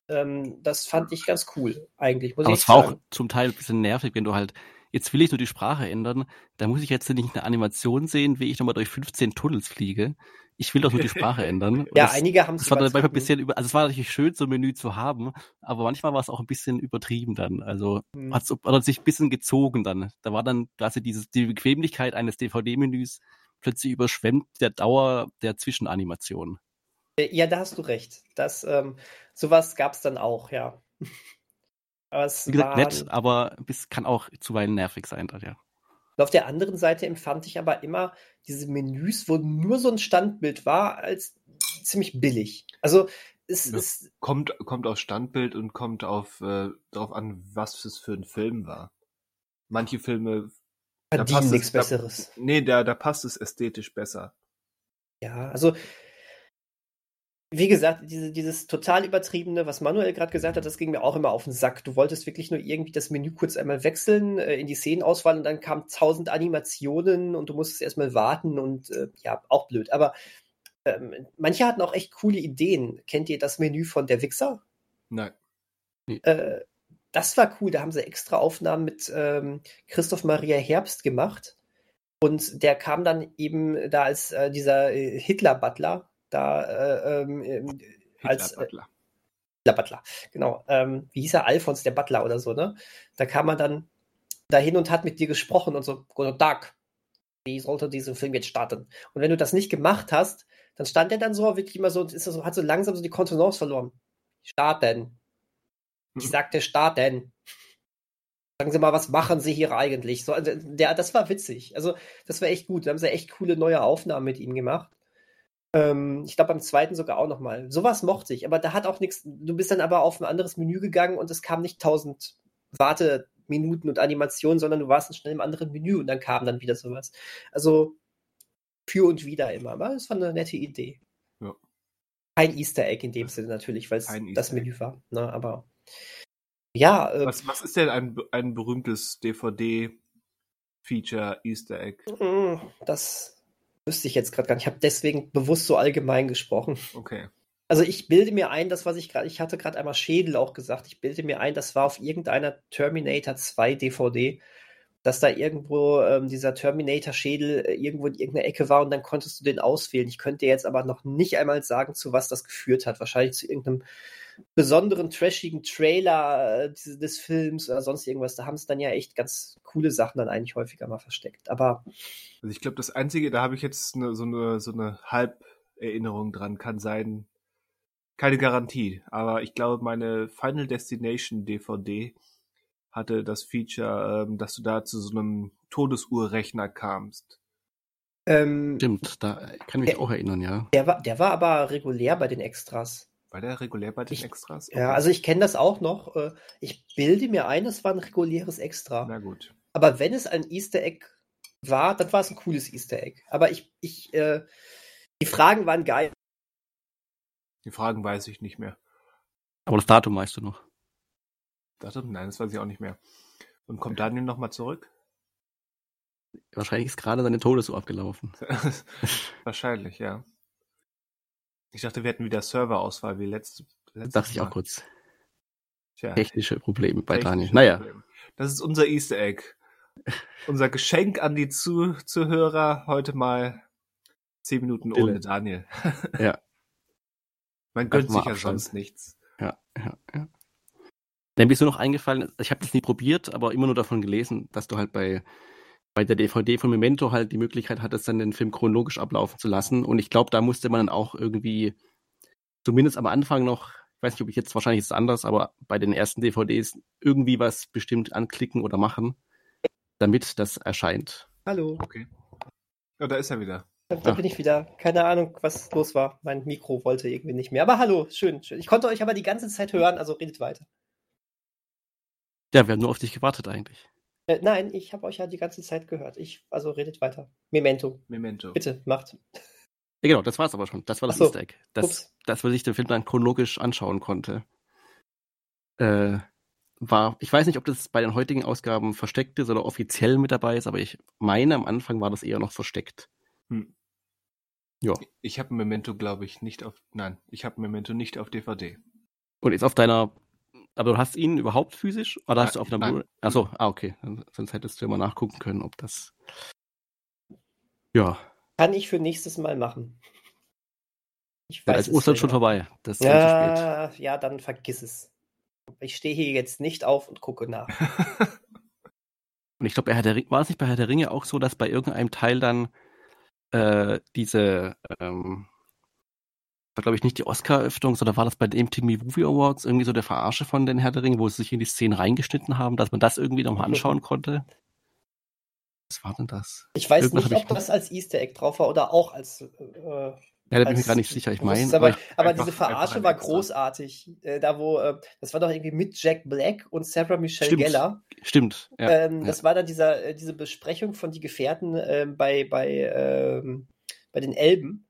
Ähm, das fand ich ganz cool, eigentlich. Aber es war auch zum Teil ein bisschen nervig, wenn du halt, jetzt will ich nur die Sprache ändern, da muss ich jetzt nicht eine Animation sehen, wie ich nochmal durch 15 Tunnels fliege. Ich will doch nur die Sprache ändern. ja, das, einige haben es. Das war dann manchmal ein bisschen über, also es war natürlich schön, so ein Menü zu haben, aber manchmal war es auch ein bisschen übertrieben dann. Also hm. hat es sich ein bisschen gezogen dann. Da war dann quasi dieses, die Bequemlichkeit eines DVD-Menüs plötzlich überschwemmt der Dauer der Zwischenanimation. Äh, ja, da hast du recht. Das, ähm, sowas gab es dann auch, ja. aber es Wie gesagt, nett, aber es kann auch zuweilen nervig sein, dann, ja. Und auf der anderen Seite empfand ich aber immer diese Menüs, wo nur so ein Standbild war, als ziemlich billig. Also es ist. Kommt, kommt auf Standbild und kommt auf äh, darauf an, was es für ein Film war. Manche Filme verdienen nichts Besseres. Da, nee, da, da passt es ästhetisch besser. Ja, also wie gesagt, diese, dieses total übertriebene, was Manuel gerade gesagt hat, das ging mir auch immer auf den Sack. Du wolltest wirklich nur irgendwie das Menü kurz einmal wechseln äh, in die Szenenauswahl und dann kamen tausend Animationen und du musstest erstmal warten und äh, ja, auch blöd. Aber ähm, manche hatten auch echt coole Ideen. Kennt ihr das Menü von Der Wichser? Nein. Äh, das war cool. Da haben sie extra Aufnahmen mit ähm, Christoph Maria Herbst gemacht. Und der kam dann eben da als äh, dieser äh, Hitler-Butler da äh, ähm, ähm als äh, Butler. Hitler Butler, genau. Ähm, wie hieß er? Alfons der Butler oder so, ne? Da kam man dann dahin und hat mit dir gesprochen und so, Guten Tag, wie sollte dieser Film jetzt starten? Und wenn du das nicht gemacht hast, dann stand er dann so wirklich immer so und ist so, hat so langsam so die Kontenance verloren. Starten. Ich mhm. sagte starten. Sagen Sie mal, was machen Sie hier eigentlich? So, also, der, das war witzig. Also, das war echt gut. Da haben sie echt coole neue Aufnahmen mit ihm gemacht. Ähm, ich glaube, beim zweiten sogar auch nochmal. Sowas mochte ich, aber da hat auch nichts. Du bist dann aber auf ein anderes Menü gegangen und es kam nicht tausend Warteminuten und Animationen, sondern du warst schnell im anderen Menü und dann kam dann wieder sowas. Also für und wieder immer. Aber das war eine nette Idee. Ja. Kein Easter Egg in dem Sinne natürlich, weil es das Menü war. Ne? Aber ja. Äh, was, was ist denn ein, ein berühmtes DVD-Feature Easter Egg? Mm, das Wüsste ich jetzt gerade gar nicht. Ich habe deswegen bewusst so allgemein gesprochen. Okay. Also ich bilde mir ein, das, was ich gerade, ich hatte gerade einmal Schädel auch gesagt, ich bilde mir ein, das war auf irgendeiner Terminator 2 DVD, dass da irgendwo ähm, dieser Terminator-Schädel äh, irgendwo in irgendeiner Ecke war und dann konntest du den auswählen. Ich könnte jetzt aber noch nicht einmal sagen, zu was das geführt hat. Wahrscheinlich zu irgendeinem besonderen trashigen Trailer äh, des, Films oder sonst irgendwas. Da haben sie dann ja echt ganz coole Sachen dann eigentlich häufiger mal versteckt. Aber also ich glaube, das Einzige, da habe ich jetzt eine, so eine so eine Halberinnerung dran, kann sein. Keine Garantie, aber ich glaube, meine Final Destination DVD hatte das Feature, ähm, dass du da zu so einem Todesuhrrechner kamst. Ähm, Stimmt, da kann ich mich auch erinnern, ja. Der war, der war aber regulär bei den Extras. War der regulär bei den ich, Extras? Okay. Ja, also ich kenne das auch noch. Äh, ich bilde mir ein, es war ein reguläres Extra. Na gut. Aber wenn es ein Easter Egg war, dann war es ein cooles Easter Egg. Aber ich, ich, äh, die Fragen waren geil. Die Fragen weiß ich nicht mehr. Aber das Datum weißt du noch. Datum? Nein, das weiß ich auch nicht mehr. Und kommt Daniel nochmal zurück? Wahrscheinlich ist gerade seine Todesuhr abgelaufen. Wahrscheinlich, ja. Ich dachte, wir hätten wieder Serverauswahl wie letzte. letzte dachte ich auch kurz. Tja. Technische Probleme bei Technische Daniel. Naja. Probleme. Das ist unser Easter Egg. unser Geschenk an die Zu Zuhörer heute mal zehn Minuten Dille. ohne Daniel. ja. Man gönnt sich ja sonst nichts. Ja, ja, ja. Dann bist du noch eingefallen, ich habe das nie probiert, aber immer nur davon gelesen, dass du halt bei bei der DVD von Memento halt die Möglichkeit hattest, dann den Film chronologisch ablaufen zu lassen. Und ich glaube, da musste man dann auch irgendwie, zumindest am Anfang noch, ich weiß nicht, ob ich jetzt, wahrscheinlich ist es anders, aber bei den ersten DVDs irgendwie was bestimmt anklicken oder machen, damit das erscheint. Hallo. Okay. Ja, da ist er wieder. Da, da Ah. bin ich wieder. Keine Ahnung, was los war. Mein Mikro wollte irgendwie nicht mehr. Aber hallo, schön, schön. Ich konnte euch aber die ganze Zeit hören, also redet weiter. Ja, wir haben nur auf dich gewartet eigentlich. Äh, nein, ich habe euch ja die ganze Zeit gehört. Ich, also redet weiter. Memento, Memento. bitte, macht. Ja, genau, das war's aber schon. Das war das so. Easter Egg. Das, Ups. das, was ich den Film dann chronologisch anschauen konnte. Äh, war, ich weiß nicht, ob das bei den heutigen Ausgaben versteckt ist oder offiziell mit dabei ist, aber ich meine, am Anfang war das eher noch versteckt. Hm. Ja. Ich habe Memento, glaube ich, nicht auf. Nein, ich habe Memento nicht auf DVD. Und ist auf deiner, aber du hast ihn überhaupt physisch? Oder hast du auf einer nein. Blu- Achso, ah, okay. Sonst hättest du ja mal nachgucken können, ob das. Ja, Kann ich für nächstes Mal machen. Ich dann ist es Ostern selber. schon vorbei. Das ist zu spät. Ja, ja, dann vergiss es. Ich stehe hier jetzt nicht auf und gucke nach. Und ich glaube, bei Herr der Ring, war es nicht bei Herr der Ringe auch so, dass bei irgendeinem Teil dann äh, diese, ähm, war glaube ich nicht die Oscar-Eröffnung, sondern war das bei den MTV Movie Awards irgendwie so der Verarsche von den Herr der Ringe, wo sie sich in die Szenen reingeschnitten haben, dass man das irgendwie nochmal anschauen konnte? Was war denn das? Ich weiß Irgendwas nicht, ob das als Easter Egg drauf war oder auch als. Äh, Ja, da bin ich mir gar nicht sicher. Ich meine, aber, aber aber diese Verarsche war großartig. Äh, da wo, äh, das war doch irgendwie mit Jack Black und Sarah Michelle Stimmt. Geller. stimmt. Ja, ähm, ja. Das war dann dieser, äh, diese Besprechung von die Gefährten ähm, bei, bei, ähm, bei den Elben.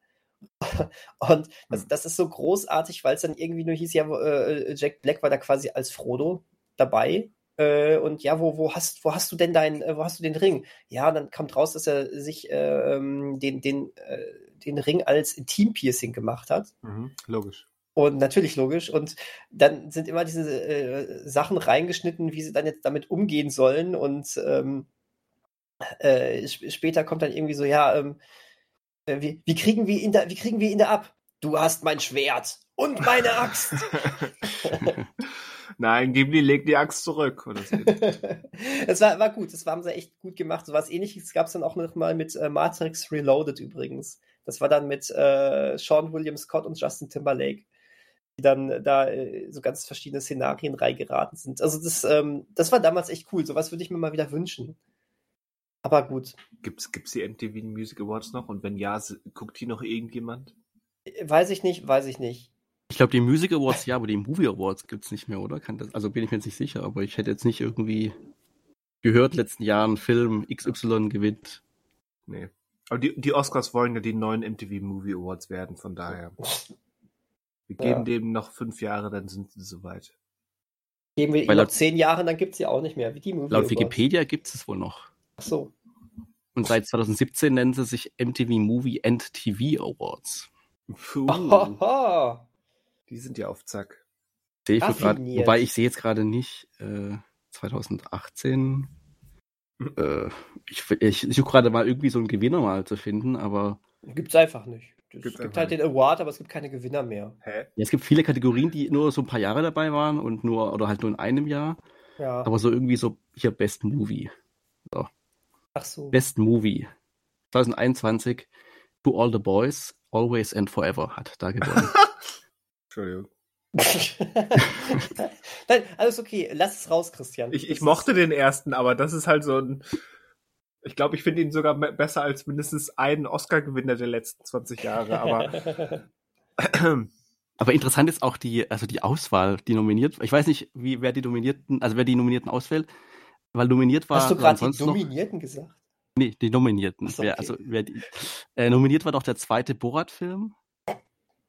Und das, Hm. das ist so großartig, weil es dann irgendwie nur hieß, ja, äh, Jack Black war da quasi als Frodo dabei. Äh, und ja, wo, wo hast, wo hast du denn dein, äh, wo hast du den Ring? Ja, dann kommt raus, dass er sich äh, den, den, äh, den Ring als Intim-Piercing gemacht hat. mhm, logisch. Und natürlich logisch. Und dann sind immer diese äh, Sachen reingeschnitten, wie sie dann jetzt damit umgehen sollen. Und ähm, äh, sp- später kommt dann irgendwie so, ja, ähm, äh, wie, wie, kriegen wir ihn da, wie kriegen wir ihn da ab? Du hast mein Schwert und meine Axt. Nein, Ghibli legt die Axt zurück. So. Es war, war gut, das haben sie echt gut gemacht. So was ähnliches gab es dann auch noch mal mit äh, Matrix Reloaded übrigens. Das war dann mit äh, Sean William Scott und Justin Timberlake, die dann da äh, so ganz verschiedene Szenarien reingeraten sind. Also das, ähm, das war damals echt cool. Sowas würde ich mir mal wieder wünschen. Aber gut. gibt's, gibt's die MTV Music Awards noch? Und wenn ja, guckt die noch irgendjemand? Weiß ich nicht, weiß ich nicht. Ich glaube, die Music Awards ja, aber die Movie Awards gibt's nicht mehr, oder? Kann das, also bin ich mir jetzt nicht sicher, aber ich hätte jetzt nicht irgendwie gehört, letzten Jahren Film XY gewinnt. Nee. Aber die, die Oscars wollen ja die neuen MTV Movie Awards werden, von daher. Wir geben Ja. dem noch fünf Jahre, dann sind sie soweit. Geben wir ihm Weil noch laut- zehn Jahre, dann gibt es sie auch nicht mehr. Wie die Movie Laut Awards. Wikipedia gibt es wohl noch. Ach so. Und seit 2017 nennen sie sich MTV Movie and TV Awards. Puh, die sind ja auf Zack. Sehe ich grad, wobei ich sehe jetzt gerade nicht äh, 2018. Äh, ich ich suche gerade mal irgendwie so einen Gewinner mal zu finden, aber Gibt's einfach nicht. Es gibt einfach halt nicht. den Award, aber es gibt keine Gewinner mehr. Hä? ja, es gibt viele Kategorien, die nur so ein paar Jahre dabei waren und nur oder halt nur in einem Jahr, Ja. aber so irgendwie so hier Best Movie. Ach so. Best Movie 2021 To All the Boys Always and Forever hat da gewonnen. Entschuldigung. Nein, alles okay. Lass es raus, Christian. Ich, ich mochte den ersten, aber das ist halt so ein. Ich glaube, ich finde ihn sogar besser als mindestens einen Oscar-Gewinner der letzten 20 Jahre, aber. Aber interessant ist auch die, also die Auswahl, die nominiert. Ich weiß nicht, wie wer die Nominierten, also wer die Nominierten auswählt, weil nominiert war Hast du gerade die sonst noch, gesagt? nee, die Nominierten. Ach so, wer, okay. also wer die, äh, nominiert war doch der zweite Borat-Film.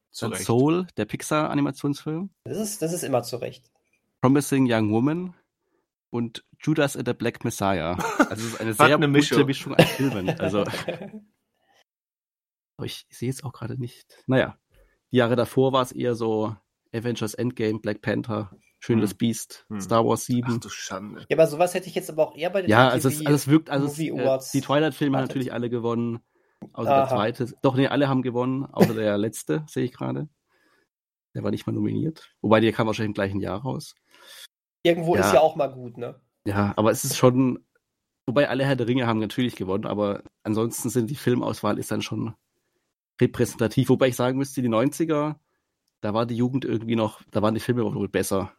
Soul, der Pixar-Animationsfilm, Das ist, das ist immer zurecht. Promising Young Woman und Judas and the Black Messiah. Also es ist eine sehr eine gute Mischung. An Filmen. Also aber ich sehe es auch gerade nicht. Naja, die Jahre davor war es eher so Avengers Endgame, Black Panther, Schön Hm. das Biest, Hm. Star Wars 7. Ach du Schande. ja, aber sowas hätte ich jetzt aber auch eher bei den Ja, also es, also es wirkt, also es, äh, Awards die Twilight-Filme haben natürlich alle gewonnen, außer Aha. der zweite. Doch, nee, alle haben gewonnen, außer der letzte, sehe ich gerade. Der war nicht mal nominiert. Wobei, der kam wahrscheinlich im gleichen Jahr raus. Irgendwo Ja. ist ja auch mal gut, ne? Ja, aber es ist schon, wobei alle Herr der Ringe haben natürlich gewonnen, aber ansonsten sind die Filmauswahl ist dann schon repräsentativ. Wobei ich sagen müsste, die 90er, da war die Jugend irgendwie noch, da waren die Filme wohl besser.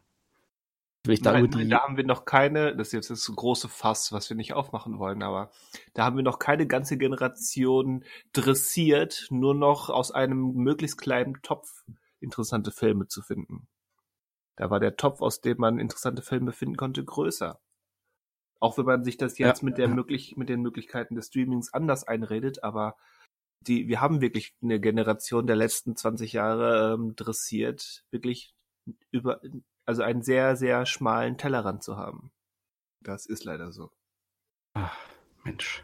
Will ich da Nein, nein, da haben wir noch keine, das ist jetzt das große Fass, was wir nicht aufmachen wollen, aber da haben wir noch keine ganze Generation dressiert, nur noch aus einem möglichst kleinen Topf interessante Filme zu finden. Da war der Topf, aus dem man interessante Filme finden konnte, größer. Auch wenn man sich das jetzt Ja, mit, der möglich, mit den Möglichkeiten des Streamings anders einredet, aber die, wir haben wirklich eine Generation der letzten 20 Jahre ähm, dressiert, wirklich über, also einen sehr, sehr schmalen Tellerrand zu haben. Das ist leider so. Ach, Mensch.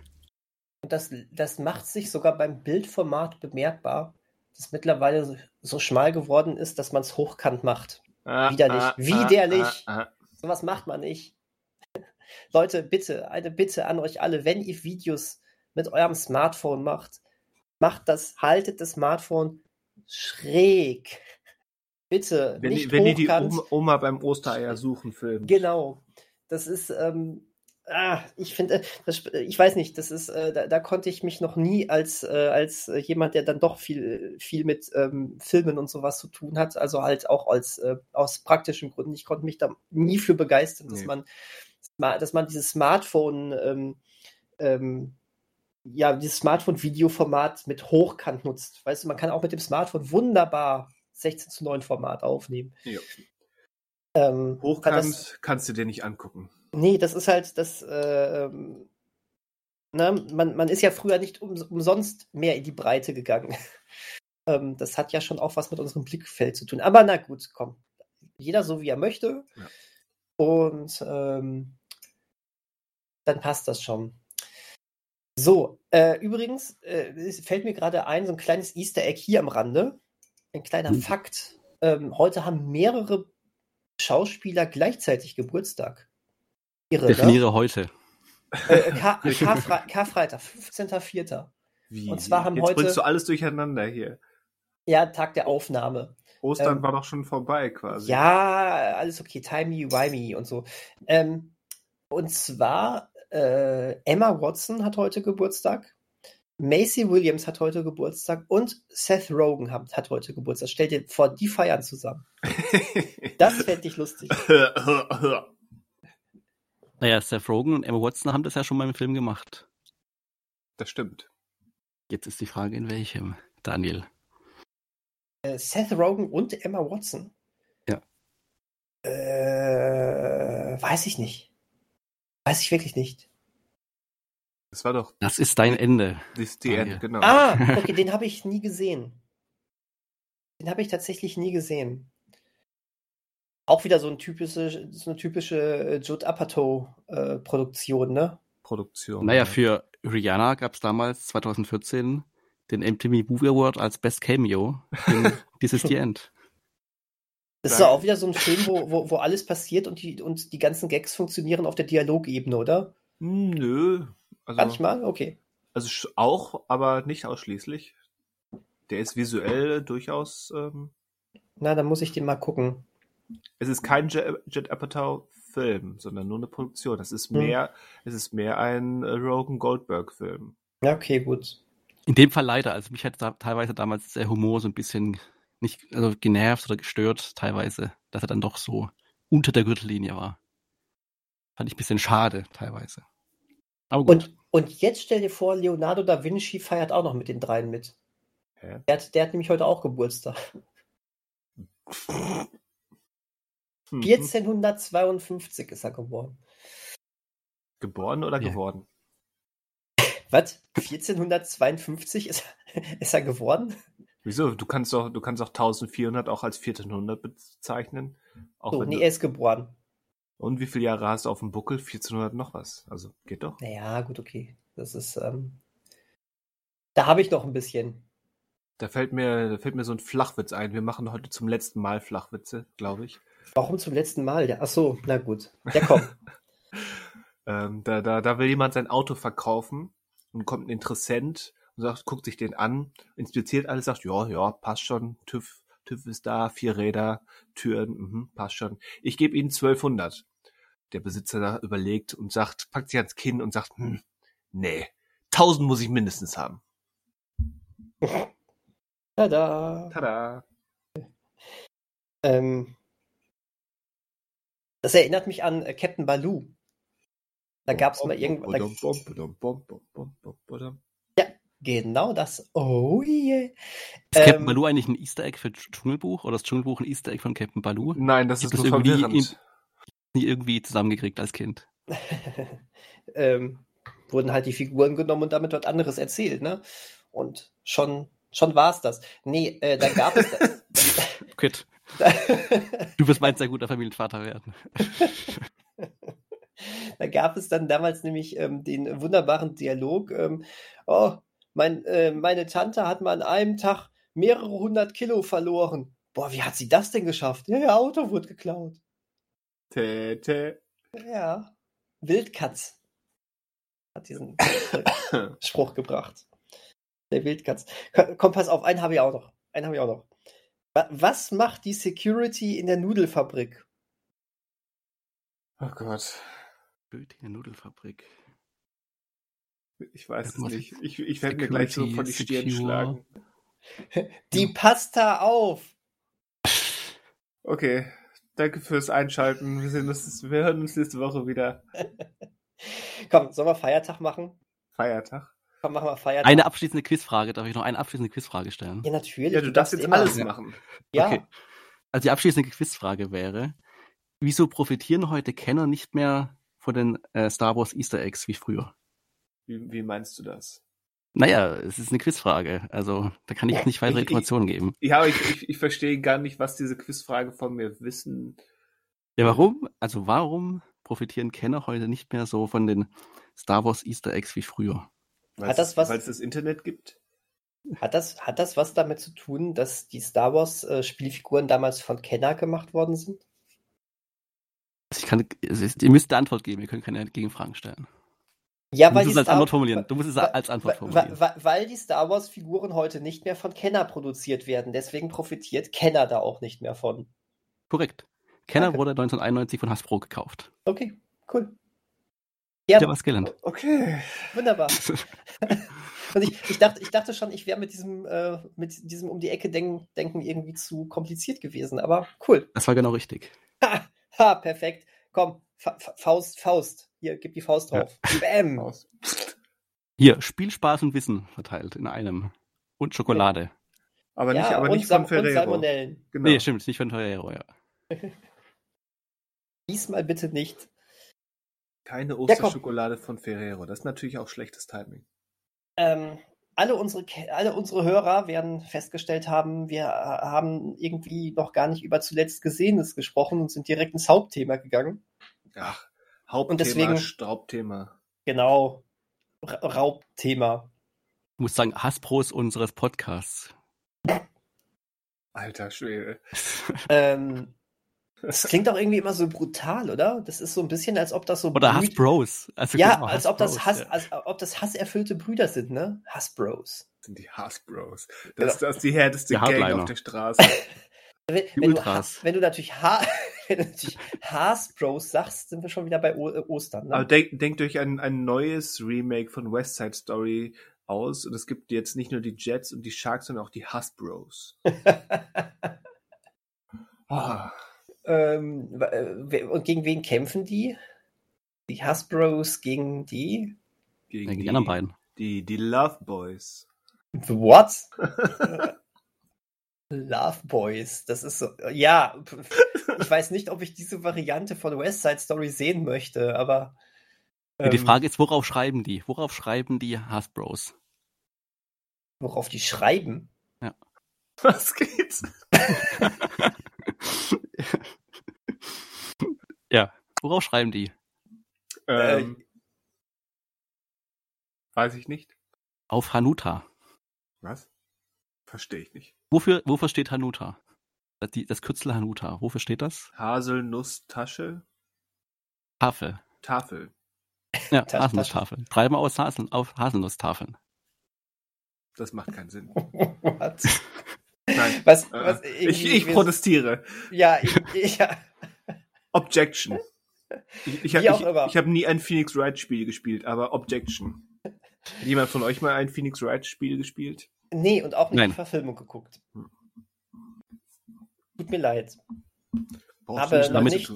Und das, das macht sich sogar beim Bildformat bemerkbar, dass mittlerweile so, so schmal geworden ist, dass man es hochkant macht. Ah, Widerlich. ah, Widerlich. Ah, ah, Sowas macht man nicht. Leute, bitte, eine Bitte an euch alle, wenn ihr Videos mit eurem Smartphone macht, macht das, haltet das Smartphone schräg. Bitte, wenn, nicht die, wenn die. Oma, beim Ostereier suchen filmen. Genau. Das ist, ähm, ah, ich finde, ich weiß nicht, das ist, äh, da, da konnte ich mich noch nie als, äh, als jemand, der dann doch viel, viel mit ähm, Filmen und sowas zu tun hat, also halt auch als, äh, aus praktischen Gründen, ich konnte mich da nie für begeistern, dass Nee. man, dass man dieses Smartphone, ähm, ähm, ja, dieses Smartphone-Videoformat mit Hochkant nutzt. Weißt du, man kann auch mit dem Smartphone wunderbar 16 zu 9 Format aufnehmen. Ja. Ähm, Hochkant das- kannst du dir nicht angucken. Nee, das ist halt das, äh, ähm, ne, man, man ist ja früher nicht um, umsonst mehr in die Breite gegangen. ähm, das hat ja schon auch was mit unserem Blickfeld zu tun. Aber na gut, komm. Jeder so wie er möchte. Ja. Und ähm, dann passt das schon. So, äh, übrigens, äh, es fällt mir gerade ein, so ein kleines Easter Egg hier am Rande. Ein kleiner Hm. Fakt. Ähm, heute haben mehrere Schauspieler gleichzeitig Geburtstag. Irre, ne? Definiere heute. Äh, Kar Karfre Karfreitag, 15.04. Wie? Und zwar haben Jetzt heute- bringst du alles durcheinander hier. Ja, Tag der Aufnahme. Ostern Ähm, war doch schon vorbei quasi. Ja, alles okay, timey, wimey und so. Ähm, und zwar äh, Emma Watson hat heute Geburtstag, Macy Williams hat heute Geburtstag und Seth Rogen hat, hat heute Geburtstag. Stell dir vor, die feiern zusammen. Das fände ich lustig. Naja, Seth Rogen und Emma Watson haben das ja schon mal im Film gemacht. das stimmt. Jetzt ist die Frage, in welchem, Daniel. Äh, Seth Rogen und Emma Watson? Ja. Äh, weiß ich nicht. Weiß ich wirklich nicht. Das war doch Das ist dein Ende. this the Daniel. end, genau. Ah, okay, den habe ich nie gesehen. Den habe ich tatsächlich nie gesehen. Auch wieder so, ein typische, so eine typische äh, Judd Apatow-Produktion, ne? Produktion. Naja, ja. für Rihanna gab es damals 2014 den MTV Movie Award als Best Cameo This is the End. Das ist auch wieder so ein Film, wo, wo, wo alles passiert und die, und die ganzen Gags funktionieren auf der Dialogebene, oder? Hm, Nö. Also, Manchmal? Okay. also auch, aber nicht ausschließlich. Der ist visuell durchaus. Ähm, Na, dann muss ich den mal gucken. es ist kein Jet, Jet Apatow Film, sondern nur eine Produktion. Es ist Hm. mehr, es ist mehr ein äh, Rogan Goldberg Film. Ja, okay, gut. In dem Fall leider. Also mich hat da teilweise damals der Humor so ein bisschen nicht also genervt oder gestört, teilweise, dass er dann doch so unter der Gürtellinie war. Fand ich ein bisschen schade, teilweise. Aber gut. Und, und jetzt stell dir vor, Leonardo da Vinci feiert auch noch mit den dreien mit. Hä? Der hat, der hat nämlich heute auch Geburtstag. Hm. 1452 ist er geboren. Geboren oder Ja. geworden? Was? 1452 ist, ist er geworden? Wieso? Du kannst doch, du kannst doch 1400 auch als 1400 bezeichnen. Auch So, wenn nee, du, er ist geboren. Und wie viele Jahre hast du auf dem Buckel? 1400 noch was. Also geht doch. Naja, gut, okay. Das ist, ähm, da habe ich noch ein bisschen. Da fällt mir, da fällt mir so ein Flachwitz ein. Wir machen heute zum letzten Mal Flachwitze, glaube ich. Warum zum letzten Mal? Ja, ach so, na gut. Ja, komm. Ähm, da, da, da will jemand sein Auto verkaufen und kommt ein Interessent und sagt, guckt sich den an, inspiziert alles, sagt, ja, ja, passt schon, TÜV, TÜV ist da, vier Räder, Türen, mhm, passt schon. Ich gebe Ihnen 1200. Der Besitzer da überlegt und sagt, packt sich ans Kinn und sagt, hm, nee, 1000 muss ich mindestens haben. Tada. Tada. Ähm, Das erinnert mich an äh, Captain Baloo. Da gab es mal irgendwann. Genau das. Oh yeah. Ist Captain Ähm, Baloo eigentlich ein Easter Egg für Dschungelbuch oder ist Dschungelbuch ein Easter Egg von Captain Baloo? Nein, das hab ist das nur irgendwie verwirrend. Nie irgendwie zusammengekriegt als Kind. ähm, wurden halt die Figuren genommen und damit was anderes erzählt, ne? Und schon, schon war es das. Nee, äh, da gab es das. Kit, du wirst mein sehr guter Familienvater werden. da gab es dann damals nämlich ähm, den wunderbaren Dialog, ähm, oh, mein, äh, meine Tante hat mal an einem Tag mehrere hundert Kilo verloren. Boah, wie hat sie das denn geschafft? Ja, ihr Auto wurde geklaut. Tä, tä. Ja, Wildkatz hat diesen Spruch gebracht. Der Wildkatz. Komm, pass auf, einen habe ich auch noch. Einen habe ich auch noch. Wa- Was macht die Security in der Nudelfabrik? Oh Gott. Bild in der Nudelfabrik. Ich weiß es nicht. Ich, ich werde mir gleich so von die Stirn secure. schlagen. Die Pasta auf. Okay. Danke fürs Einschalten. Wir, sehen uns, wir hören uns nächste Woche wieder. Komm, sollen wir Feiertag machen? Feiertag. Komm, machen wir Feiertag. Eine abschließende Quizfrage. Darf ich noch eine abschließende Quizfrage stellen? ja, natürlich. Ja, du darfst jetzt alles machen. Ja, Okay. Also die abschließende Quizfrage wäre, wieso profitieren heute Kenner nicht mehr von den äh, Star Wars Easter Eggs wie früher? Wie, wie meinst du das? Naja, es ist eine Quizfrage. Also da kann ich nicht weitere Ich- ich- Informationen geben. Ja, aber ich, ich, ich verstehe gar nicht, was diese Quizfrage von mir wissen. Ja, warum? Also warum profitieren Kenner heute nicht mehr so von den Star Wars Easter Eggs wie früher? Weil Hat das es, was- Weil es das Internet gibt? hat das, hat das was damit zu tun, dass die Star Wars äh, Spielfiguren damals von Kenner gemacht worden sind? Also ich kann, ist, ihr müsst eine Antwort geben, ihr könnt keine Gegenfragen stellen. Ja, Du musst die es als Star- Antwort formulieren. Du musst es als Antwort formulieren. Weil die Star Wars Figuren heute nicht mehr von Kenner produziert werden. Deswegen profitiert Kenner da auch nicht mehr von. Korrekt. Kenner Danke. wurde 1991 von Hasbro gekauft. Okay, cool. Ja, Ja, was gelernt. Okay. wunderbar. Und ich, ich, dachte, ich dachte schon, ich wäre mit diesem, äh, mit diesem um die Ecke denken, denken irgendwie zu kompliziert gewesen. Aber cool. Das war genau richtig. Ha, ha perfekt. Komm, Fa Faust, Faust. Hier, gib die Faust Ja. drauf. Bäm. Aus. Hier, Spielspaß und Wissen verteilt in einem. Und Schokolade. Aber nicht, ja, aber und, nicht Sam von und Ferrero. Salmonellen. Genau. Nee, stimmt, nicht von Torero, ja. Diesmal bitte nicht. Keine. Osterschokolade von Ferrero. Das ist natürlich auch schlechtes Timing. Ähm, alle, unsere, alle unsere Hörer werden festgestellt haben, wir haben irgendwie noch gar nicht über zuletzt Gesehenes gesprochen und sind direkt ins Hauptthema gegangen. Ach, Hauptthema, Und deswegen- Staubthema. Genau. Ra Raubthema. Ich muss sagen, Hasbros unseres Podcasts. Alter Schwede. Ähm, das klingt auch irgendwie immer so brutal, oder? Das ist so ein bisschen, als ob das so Oder Brüd- Hasbros. Also Ja, genau, als ob das Hass, ja. als ob das hasserfüllte Brüder sind, ne? Hassbros. Das sind die Hasbros. Das, Genau. das ist die härteste Die Gang auf der Straße. Wenn, Die wenn, du, wenn du natürlich ha wenn du natürlich Hassbros sagst, sind wir schon wieder bei o äh, Ostern. Ne? Aber denk, denkt euch ein, ein neues Remake von West Side Story aus und es gibt jetzt nicht nur die Jets und die Sharks, sondern auch die Hasbros. Ah, ähm, äh, und gegen wen kämpfen die? Die Hasbros gegen die? gegen Ja, die die, anderen beiden. Die, die Love Boys. The What? Love Boys. Das ist so. Ja, ich weiß nicht, ob ich diese Variante von West Side Story sehen möchte, aber. Ja, die ähm, Frage ist, worauf schreiben die? Worauf schreiben die Hasbros? Worauf die schreiben. Was geht's? ja, worauf schreiben die? Ähm, weiß ich nicht. Auf Hanuta. Was? Verstehe ich nicht. Wofür, wofür steht Hanuta? Das, die, das Kürzel Hanuta. Wofür steht das? Haselnusstasche? Tafel. Tafel. Ja, Ta- Haselnusstafel. Treiben aus Hasel, auf Haselnusstafeln. Das macht keinen Sinn. What? Nein. Was, Äh, was ich, ich protestiere. Ja, ich, ich, ja. Objection. Ich, ich habe ich, ich hab nie ein Phoenix Wright Spiel gespielt, aber Objection. Hat jemand von euch mal ein Phoenix Wright Spiel gespielt? Nee, und auch nicht Nein. die Verfilmung geguckt. Tut mir leid. Brauchst Habe damit nicht,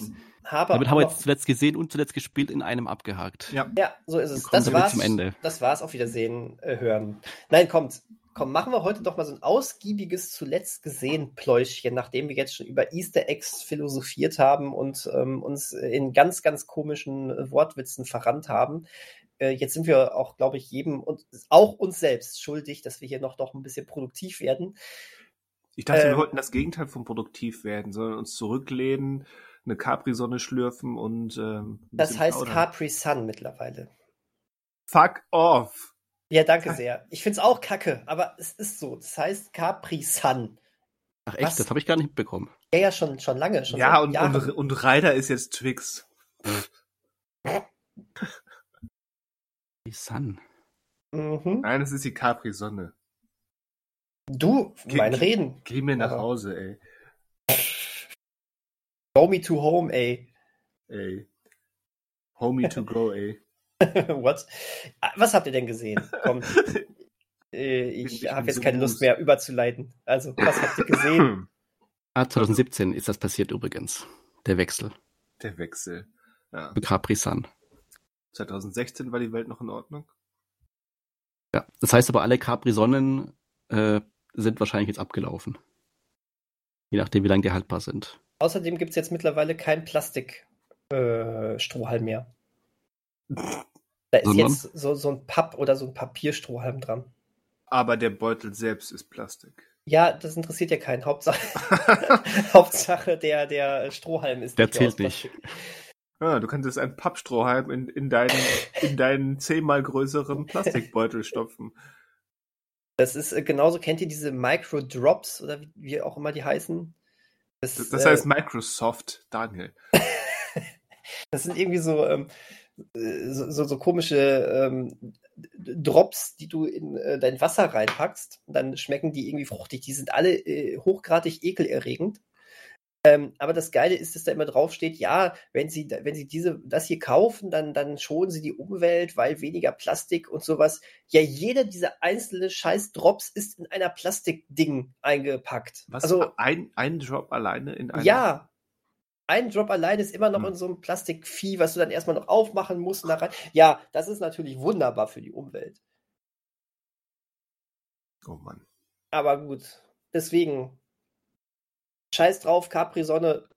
habe Damit haben wir jetzt zuletzt gesehen und zuletzt gespielt in einem abgehakt. Ja. Ja, so ist es. Das war's. zum Ende. Das war's. Auf Wiedersehen äh, hören. Nein, kommt. Komm, machen wir heute doch mal so ein ausgiebiges zuletzt gesehen Pläuschchen, nachdem wir jetzt schon über Easter Eggs philosophiert haben und ähm, uns in ganz, ganz komischen äh, Wortwitzen verrannt haben. Äh, jetzt sind wir auch, glaube ich, jedem und auch uns selbst schuldig, dass wir hier noch doch ein bisschen produktiv werden. Ich dachte, Ähm. wir wollten das Gegenteil von produktiv werden, sondern uns zurücklehnen, eine Capri-Sonne schlürfen und ähm, Das heißt plaudern. Capri Sun mittlerweile. Fuck off! Ja, danke sehr. Ich find's auch kacke, aber es ist so. Das heißt Capri Sun. Ach echt, Was? das habe ich gar nicht mitbekommen. Ja, ja, schon, schon lange. Schon Ja, und, Jahren. und, und Ryder ist jetzt Twix. Die Sun. Mhm. Nein, das ist die Capri-Sonne. Du, Ge- mein ge- Reden. Geh mir nach Aber- Hause, ey. Go me to home, ey. Ey. Homie to go, ey. What? Ah, Was habt ihr denn gesehen? Komm, äh, Ich habe jetzt so keine Lust mus. mehr überzuleiten. Also, was habt ihr gesehen? Ah, 2017 ist das passiert übrigens. Der Wechsel. Der Wechsel. Ja. Capri Sun. 2016 war die Welt noch in Ordnung. Ja. Das heißt aber, alle Capri-Sonnen äh, sind wahrscheinlich jetzt abgelaufen. Je nachdem, wie lange die haltbar sind. Außerdem gibt es jetzt mittlerweile kein Plastik-Strohhalm äh, mehr. Da ist Sondern? jetzt so, so ein Papp- oder so ein Papierstrohhalm dran. Aber der Beutel selbst ist Plastik. Ja, das interessiert ja keinen. Hauptsache, Hauptsache der, der Strohhalm ist Der nicht aus zählt nicht. Ja, du könntest einen Pappstrohhalm in, in, deinen, in deinen zehnmal größeren Plastikbeutel stopfen. Das ist äh, genauso, kennt ihr diese Micro-Drops oder wie, wie auch immer die heißen? Das, Das, das äh, heißt Microsoft, Daniel. Das sind irgendwie so, ähm, äh, so, so, so komische ähm, Drops, die du in äh, dein Wasser reinpackst. Und dann schmecken die irgendwie fruchtig. Die sind alle äh, hochgradig ekelerregend. Ähm, aber das Geile ist, dass da immer draufsteht, ja, wenn Sie, wenn Sie diese, das hier kaufen, dann, dann schonen Sie die Umwelt, weil weniger Plastik und sowas. Ja, jeder dieser einzelne scheiß Drops ist in einer Plastikding eingepackt. Was? Also, ein, ein Drop alleine in einer. ja. Ein Drop allein ist immer noch Hm. in so einem Plastikvieh, was du dann erstmal noch aufmachen musst. Da rein. Ja, das ist natürlich wunderbar für die Umwelt. Oh Mann. Aber gut, deswegen. Scheiß drauf, Capri-Sonne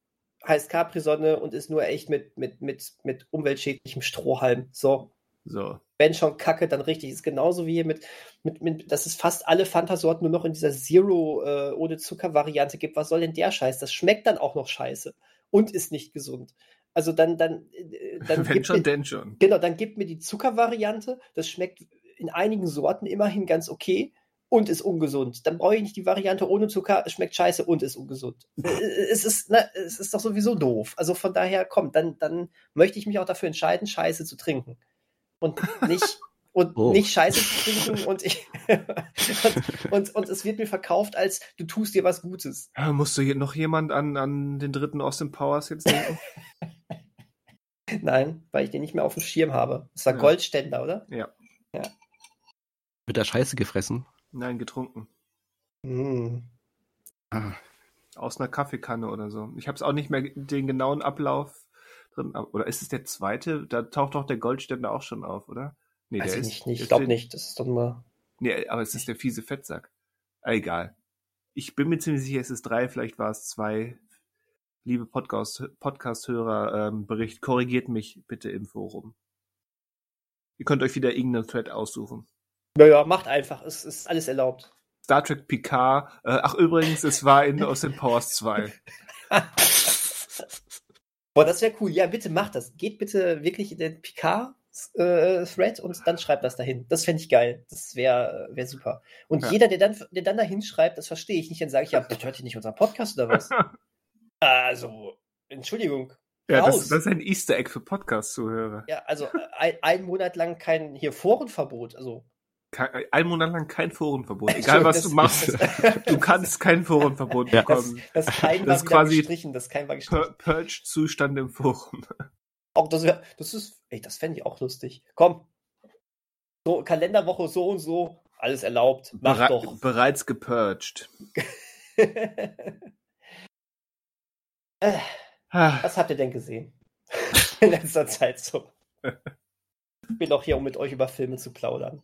heißt Capri-Sonne und ist nur echt mit, mit, mit, mit umweltschädlichem Strohhalm. So, So. wenn schon Kacke, dann richtig. Ist genauso wie hier mit, mit, mit dass es fast alle Fanta-Sorten nur noch in dieser Zero äh, ohne Zucker-Variante gibt. Was soll denn der Scheiß? Das schmeckt dann auch noch scheiße und ist nicht gesund. Also dann, dann, äh, dann Wenn schon, mir, denn schon. genau, dann gibt mir die Zuckervariante. Das schmeckt in einigen Sorten immerhin ganz okay und ist ungesund. Dann brauche ich nicht die Variante ohne Zucker, es schmeckt scheiße und ist ungesund. Äh, es ist, na, es ist doch sowieso doof. Also von daher, komm, dann, dann möchte ich mich auch dafür entscheiden, Scheiße zu trinken. Und nicht, und Oh. nicht Scheiße zu trinken und, ich, und, und, und es wird mir verkauft, als du tust dir was Gutes. Ja, musste hier noch jemand an, an den dritten Austin Powers jetzt denken? Nein, weil ich den nicht mehr auf dem Schirm habe. Das war Ja. Goldständer, oder? ja. Wird da Scheiße gefressen? Nein, getrunken. Hm. Ah, Aus einer Kaffeekanne oder so. Ich habe es auch nicht mehr den genauen Ablauf drin. Oder ist es der zweite? Da taucht doch der Goldständer auch schon auf, oder? Nee, Weiß der ich ist, nicht, ich glaube nicht. Das ist doch nur. Nee, aber es ist der fiese Fettsack. Ah, Egal. Ich bin mir ziemlich sicher, es ist drei, vielleicht war es zwei. Liebe Podcast- Podcast-Hörer, ähm, Bericht, korrigiert mich bitte im Forum. Ihr könnt euch wieder irgendeinen Thread aussuchen. Naja, macht einfach. Es ist alles erlaubt. Star Trek Picard. Äh, ach, übrigens, es war in Austin Powers 2. Boah, das wäre cool. Ja, bitte macht das. Geht bitte wirklich in den Picard-Thread und dann schreibt das dahin. Das fände ich geil. Das wäre wär super. Und Ja. jeder, der dann, der dann dahin schreibt, das verstehe ich nicht. Dann sage ich, ja, das hört ihr nicht unseren Podcast oder was? also, Entschuldigung. Ja, das, das ist ein Easter Egg für Podcast-Zuhörer. Ja, also ein, ein Monat lang kein hier Forenverbot. Also, Kein, ein Monat lang kein Forenverbot. Egal, was Das- du machst, das- du kannst kein Forenverbot Ja. Das, bekommen. das Kein Das war ist quasi gestrichen. Das Kein war gestrichen. Purge-Zustand im Forum. Auch das, das ist, ey, das fände ich auch lustig. Komm. So, Kalenderwoche so und so, alles erlaubt. Mach Bere doch. Bereits gepurged. was habt ihr denn gesehen? in letzter Zeit so. Ich bin auch hier, um mit euch über Filme zu plaudern.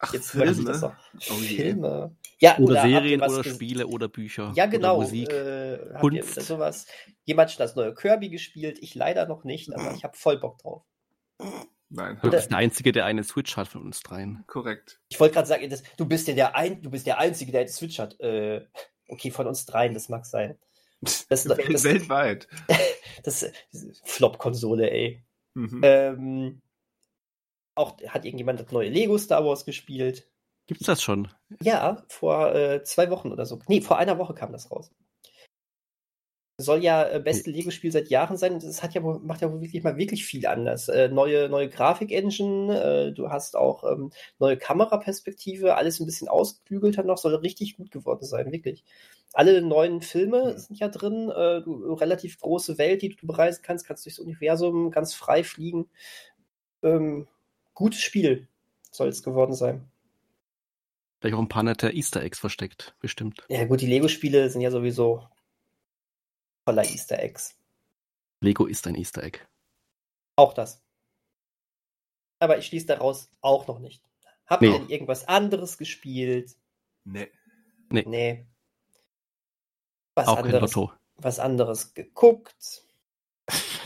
Ach, Jetzt Filme? das auch. Oh. Filme. Ja, Oder, ihr Serien oder Spiele oder Bücher. Ja, genau. Oder Musik. Äh, Kunst. ihr sowas? Jemand schon das neue Kirby gespielt? Ich leider noch nicht, aber ich habe voll Bock drauf. Nein, Du bist der Einzige, der eine Switch hat von uns dreien. korrekt. Ich wollte gerade sagen, das, du bist ja der ein, du bist der Einzige, der eine Switch hat. Äh, okay, von uns dreien, das mag sein. Das, das, Wel- Weltweit. das, das Flop-Konsole, ey. Mhm. Ähm, auch hat irgendjemand das neue Lego Star Wars gespielt? Gibt's das schon? Ja, vor äh, zwei Wochen oder so. Nee, vor einer Woche kam das raus. Soll ja äh, beste Lego-Spiel seit Jahren sein es hat ja macht ja wohl wirklich mal wirklich viel anders. Äh, neue, neue Grafik-Engine, äh, du hast auch ähm, neue Kameraperspektive, alles ein bisschen ausgeklügelter noch, soll richtig gut geworden sein, wirklich. Alle neuen Filme sind ja drin, äh, du, relativ große Welt, die du bereisen kannst, kannst durchs Universum ganz frei fliegen. Ähm, gutes Spiel soll es geworden sein. Vielleicht auch ein paar nette Easter Eggs versteckt, bestimmt. Ja, gut, die Lego-Spiele sind ja sowieso voller Easter Eggs. Lego ist ein Easter Egg. Auch das. Aber ich schließe daraus auch noch nicht. Habt ihr Nee. denn irgendwas anderes gespielt? Nee. Nee. Was auch kein anderes, Lotto. was anderes geguckt?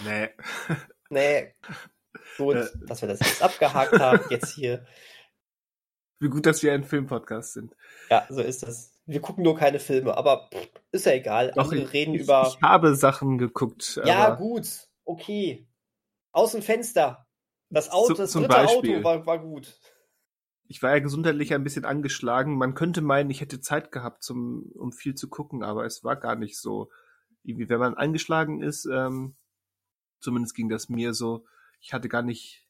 Nee. Nee. Gut, Äh. dass wir das jetzt abgehakt haben, jetzt hier. Wie gut, dass wir ein Filmpodcast sind. Ja, so ist das. Wir gucken nur keine Filme, aber pff, ist ja egal. Doch, Andere ich, reden ich, über. ich habe Sachen geguckt. ja, gut, okay. Aus dem Fenster. Das Auto, das dritte Beispiel. Auto war, war gut. Ich war ja gesundheitlich ein bisschen angeschlagen. Man könnte meinen, ich hätte Zeit gehabt, zum, um viel zu gucken, aber es war gar nicht so. Irgendwie, wenn man angeschlagen ist, ähm, zumindest ging das mir so, ich hatte gar nicht,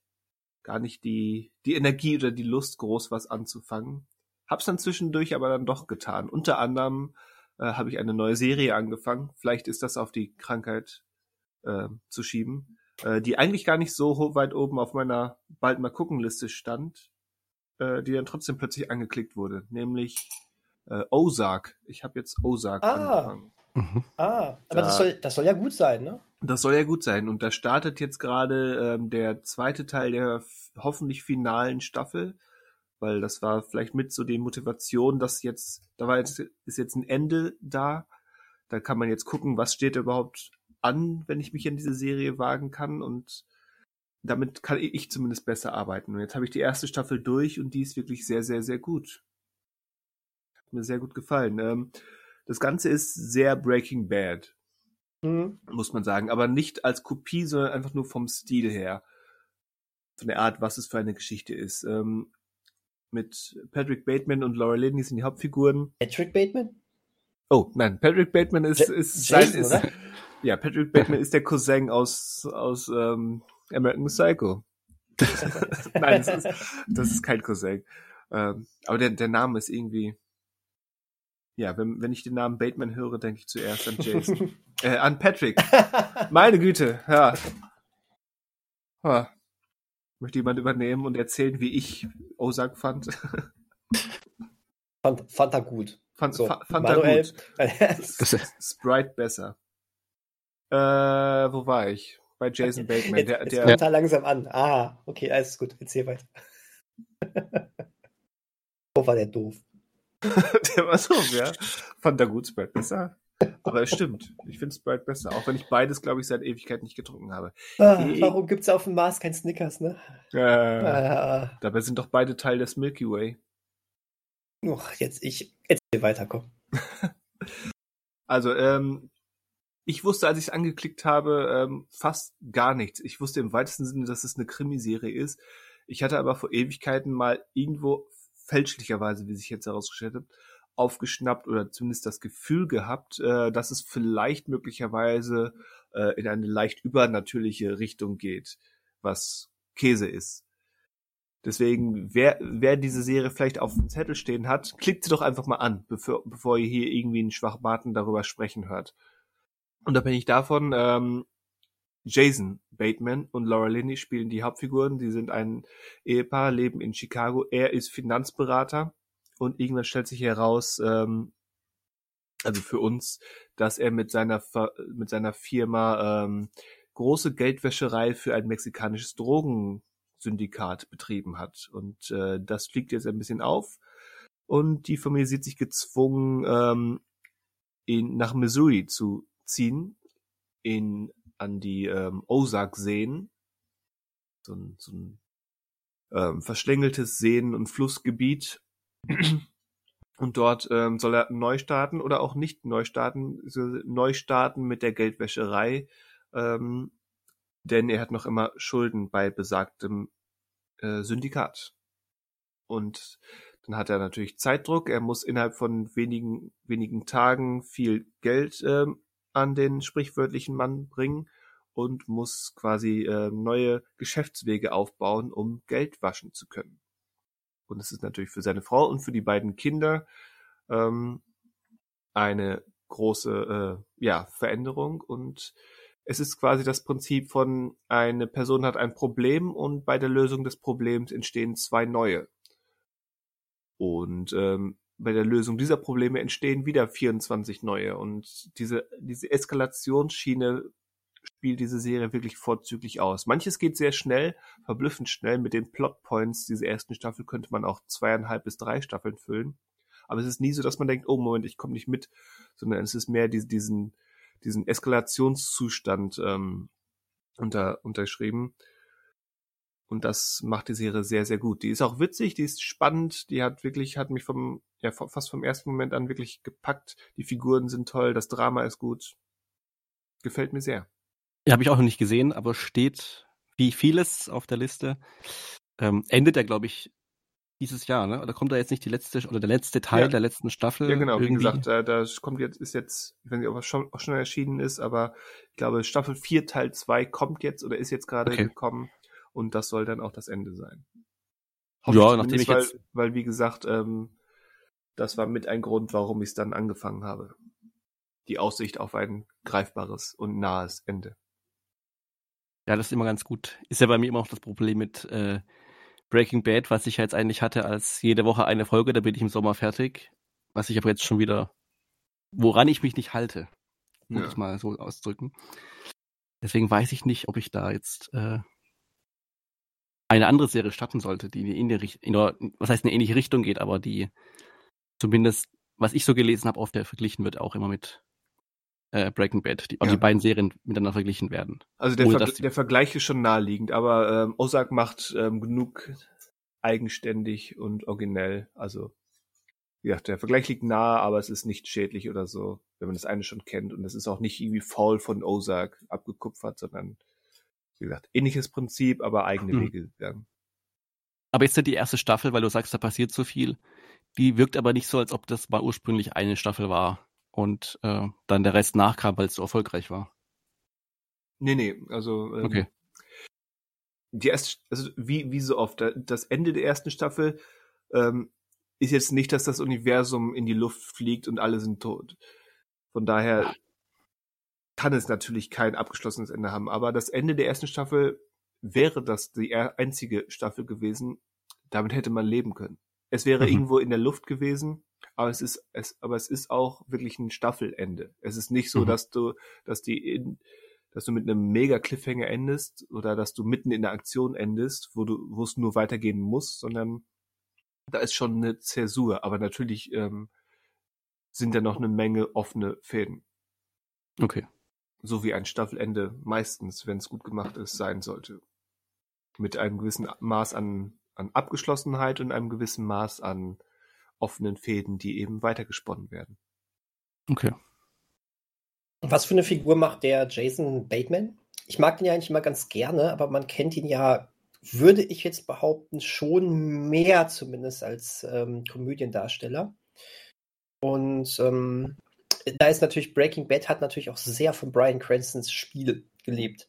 gar nicht die, die Energie oder die Lust, groß was anzufangen. Hab's dann zwischendurch aber dann doch getan. Unter anderem äh, habe ich eine neue Serie angefangen. Vielleicht ist das auf die Krankheit äh, zu schieben, äh, die eigentlich gar nicht so weit oben auf meiner bald mal gucken Liste stand, äh, die dann trotzdem plötzlich angeklickt wurde, nämlich äh, Ozark. Ich habe jetzt Ozark Ah. angefangen. Mhm. Ah, aber Da- das, soll, das soll ja gut sein, ne? Das soll ja gut sein. Und da startet jetzt gerade ähm, der zweite Teil der hoffentlich finalen Staffel, weil das war vielleicht mit so die Motivation, dass jetzt, da war jetzt, ist jetzt ein Ende da. Da kann man jetzt gucken, was steht überhaupt an, wenn ich mich in diese Serie wagen kann. Und damit kann ich zumindest besser arbeiten. Und jetzt habe ich die erste Staffel durch und die ist wirklich sehr, sehr, sehr gut. Hat mir sehr gut gefallen. Ähm, das Ganze ist sehr Breaking Bad Mhm. muss man sagen, aber nicht als Kopie, sondern einfach nur vom Stil her. Von der Art, was es für eine Geschichte ist. Ähm, mit Patrick Bateman und Laura Linney sind die Hauptfiguren. Patrick Bateman? Oh, nein, Patrick Bateman ist, Ja- ist Jason, ist, oder? ja, Patrick Bateman ist der Cousin aus, aus ähm, American Psycho. nein, das ist, das ist kein Cousin. Ähm, aber der, der Name ist irgendwie, ja, wenn, wenn ich den Namen Bateman höre, denke ich zuerst an Jason. äh, an Patrick. Meine Güte, ja. Ha. Möchte jemand übernehmen und erzählen, wie ich Ozark fand? fand, fand er gut. fand So, fa- fand er Manuel. gut. Das, Sprite besser. Äh, wo war ich? Bei Jason Bateman. Jetzt, Der, jetzt der, kommt er langsam an. Ah, okay, alles gut. Erzähl weiter. Wo war der doof? der war so, ja. Fand er gut, Sprite besser. Aber es stimmt. Ich finde Sprite besser. Auch wenn ich beides, glaube ich, seit Ewigkeit nicht getrunken habe. Ah, Ich- warum gibt's auf dem Mars kein Snickers, ne? Äh, Ah, dabei sind doch beide Teil des Milky Way. uch, jetzt ich. Erzähl weiter, komm. Also, ähm, ich wusste, als ich es angeklickt habe, ähm, fast gar nichts. Ich wusste im weitesten Sinne, dass es eine Krimiserie ist. Ich hatte aber vor Ewigkeiten mal irgendwo fälschlicherweise, wie sich jetzt herausgestellt hat, aufgeschnappt oder zumindest das Gefühl gehabt, äh, dass es vielleicht möglicherweise äh, in eine leicht übernatürliche Richtung geht, was Käse ist. Deswegen, wer, wer diese Serie vielleicht auf dem Zettel stehen hat, klickt sie doch einfach mal an, bevor, bevor ihr hier irgendwie einen Schwachbaten darüber sprechen hört. Unabhängig davon, ähm, Jason Bateman und Laura Linney spielen die Hauptfiguren. Die sind ein Ehepaar, leben in Chicago. Er ist Finanzberater und irgendwann stellt sich heraus, ähm, also für uns, dass er mit seiner mit seiner Firma ähm, große Geldwäscherei für ein mexikanisches Drogensyndikat betrieben hat. Und äh, das fliegt jetzt ein bisschen auf. Und die Familie sieht sich gezwungen, ähm, in, nach Missouri zu ziehen, in, an die ähm, Ozark-Seen. So ein, so ein ähm, verschlängeltes Seen- und Flussgebiet. Und dort ähm, soll er neu starten oder auch nicht neu starten, neu starten mit der Geldwäscherei, ähm, denn er hat noch immer Schulden bei besagtem äh, Syndikat. Und dann hat er natürlich Zeitdruck. Er muss innerhalb von wenigen, wenigen Tagen viel Geld ähm, an den sprichwörtlichen Mann bringen und muss quasi äh, neue Geschäftswege aufbauen, um Geld waschen zu können. Und es ist natürlich für seine Frau und für die beiden Kinder ähm, eine große äh, ja, Veränderung und es ist quasi das Prinzip von eine Person hat ein Problem und bei der Lösung des Problems entstehen zwei neue. Und ähm, bei der Lösung dieser Probleme entstehen wieder 24 neue. Und diese, diese Eskalationsschiene spielt diese Serie wirklich vorzüglich aus. Manches geht sehr schnell, verblüffend schnell. Mit den Plotpoints dieser ersten Staffel könnte man auch zweieinhalb bis drei Staffeln füllen. Aber es ist nie so, dass man denkt, oh Moment, ich komme nicht mit, sondern es ist mehr die, diesen, diesen Eskalationszustand ähm, unter, unterschrieben. Und das macht die Serie sehr, sehr gut. Die ist auch witzig, die ist spannend, die hat wirklich, hat mich vom, ja, fast vom ersten Moment an wirklich gepackt. Die Figuren sind toll, das Drama ist gut. Gefällt mir sehr. Ja, habe ich auch noch nicht gesehen, aber steht wie vieles auf der Liste. Ähm, endet er, glaube ich, dieses Jahr, ne? Oder kommt da jetzt nicht die letzte oder der letzte Teil ja. der letzten Staffel? Ja, genau. Irgendwie? Wie gesagt, da, da kommt jetzt, ist jetzt, ich weiß nicht, ob es schon, auch schon erschienen ist, aber ich glaube, Staffel 4, Teil 2 kommt jetzt oder ist jetzt gerade okay. gekommen und das soll dann auch das Ende sein. Ja, nachdem ich weil, jetzt... weil, wie gesagt, ähm, das war mit ein Grund, warum ich es dann angefangen habe. Die Aussicht auf ein greifbares und nahes Ende. Ja, das ist immer ganz gut. Ist ja bei mir immer auch das Problem mit äh, Breaking Bad, was ich jetzt eigentlich hatte als jede Woche eine Folge, da bin ich im Sommer fertig. Was ich aber jetzt schon wieder, woran ich mich nicht halte, muss ja. ich mal so ausdrücken. Deswegen weiß ich nicht, ob ich da jetzt äh, eine andere Serie starten sollte, die in die, in der, was heißt eine ähnliche Richtung geht, aber die zumindest, was ich so gelesen habe, oft verglichen wird auch immer mit äh, Breaking Bad, die, ja. die beiden Serien miteinander verglichen werden. Also der, Ver der Vergleich ist schon naheliegend, aber ähm, Ozark macht ähm, genug eigenständig und originell. Also ja, der Vergleich liegt nahe, aber es ist nicht schädlich oder so, wenn man das eine schon kennt. Und es ist auch nicht irgendwie faul von Ozark abgekupfert, sondern wie gesagt, ähnliches Prinzip, aber eigene hm. Wege gegangen. Aber ist ja die erste Staffel, weil du sagst, da passiert so viel. Die wirkt aber nicht so, als ob das mal ursprünglich eine Staffel war und äh, dann der Rest nachkam, weil es so erfolgreich war. Nee, nee, also ähm, okay. die erste, also wie, wie so oft, das Ende der ersten Staffel ähm, ist jetzt nicht, dass das Universum in die Luft fliegt und alle sind tot. Von daher kann es natürlich kein abgeschlossenes Ende haben. Aber das Ende der ersten Staffel wäre das die einzige Staffel gewesen. Damit hätte man leben können. Es wäre mhm. irgendwo in der Luft gewesen aber es ist, es, aber es ist auch wirklich ein Staffelende. Es ist nicht so, mhm. dass du, dass die in, dass du mit einem mega Cliffhanger endest oder dass du mitten in der Aktion endest, wo du, wo es nur weitergehen muss, sondern da ist schon eine Zäsur. Aber natürlich ähm, sind da noch eine Menge offene Fäden. Okay. So wie ein Staffelende meistens, wenn es gut gemacht ist, sein sollte. Mit einem gewissen Maß an, an Abgeschlossenheit und einem gewissen Maß an offenen Fäden, die eben weitergesponnen werden. Okay. Was für eine Figur macht der Jason Bateman? Ich mag den ja eigentlich immer ganz gerne, aber man kennt ihn ja, würde ich jetzt behaupten, schon mehr zumindest als ähm, Komödiendarsteller. Und ähm, da ist natürlich Breaking Bad hat natürlich auch sehr von Brian Cranstons Spiel gelebt.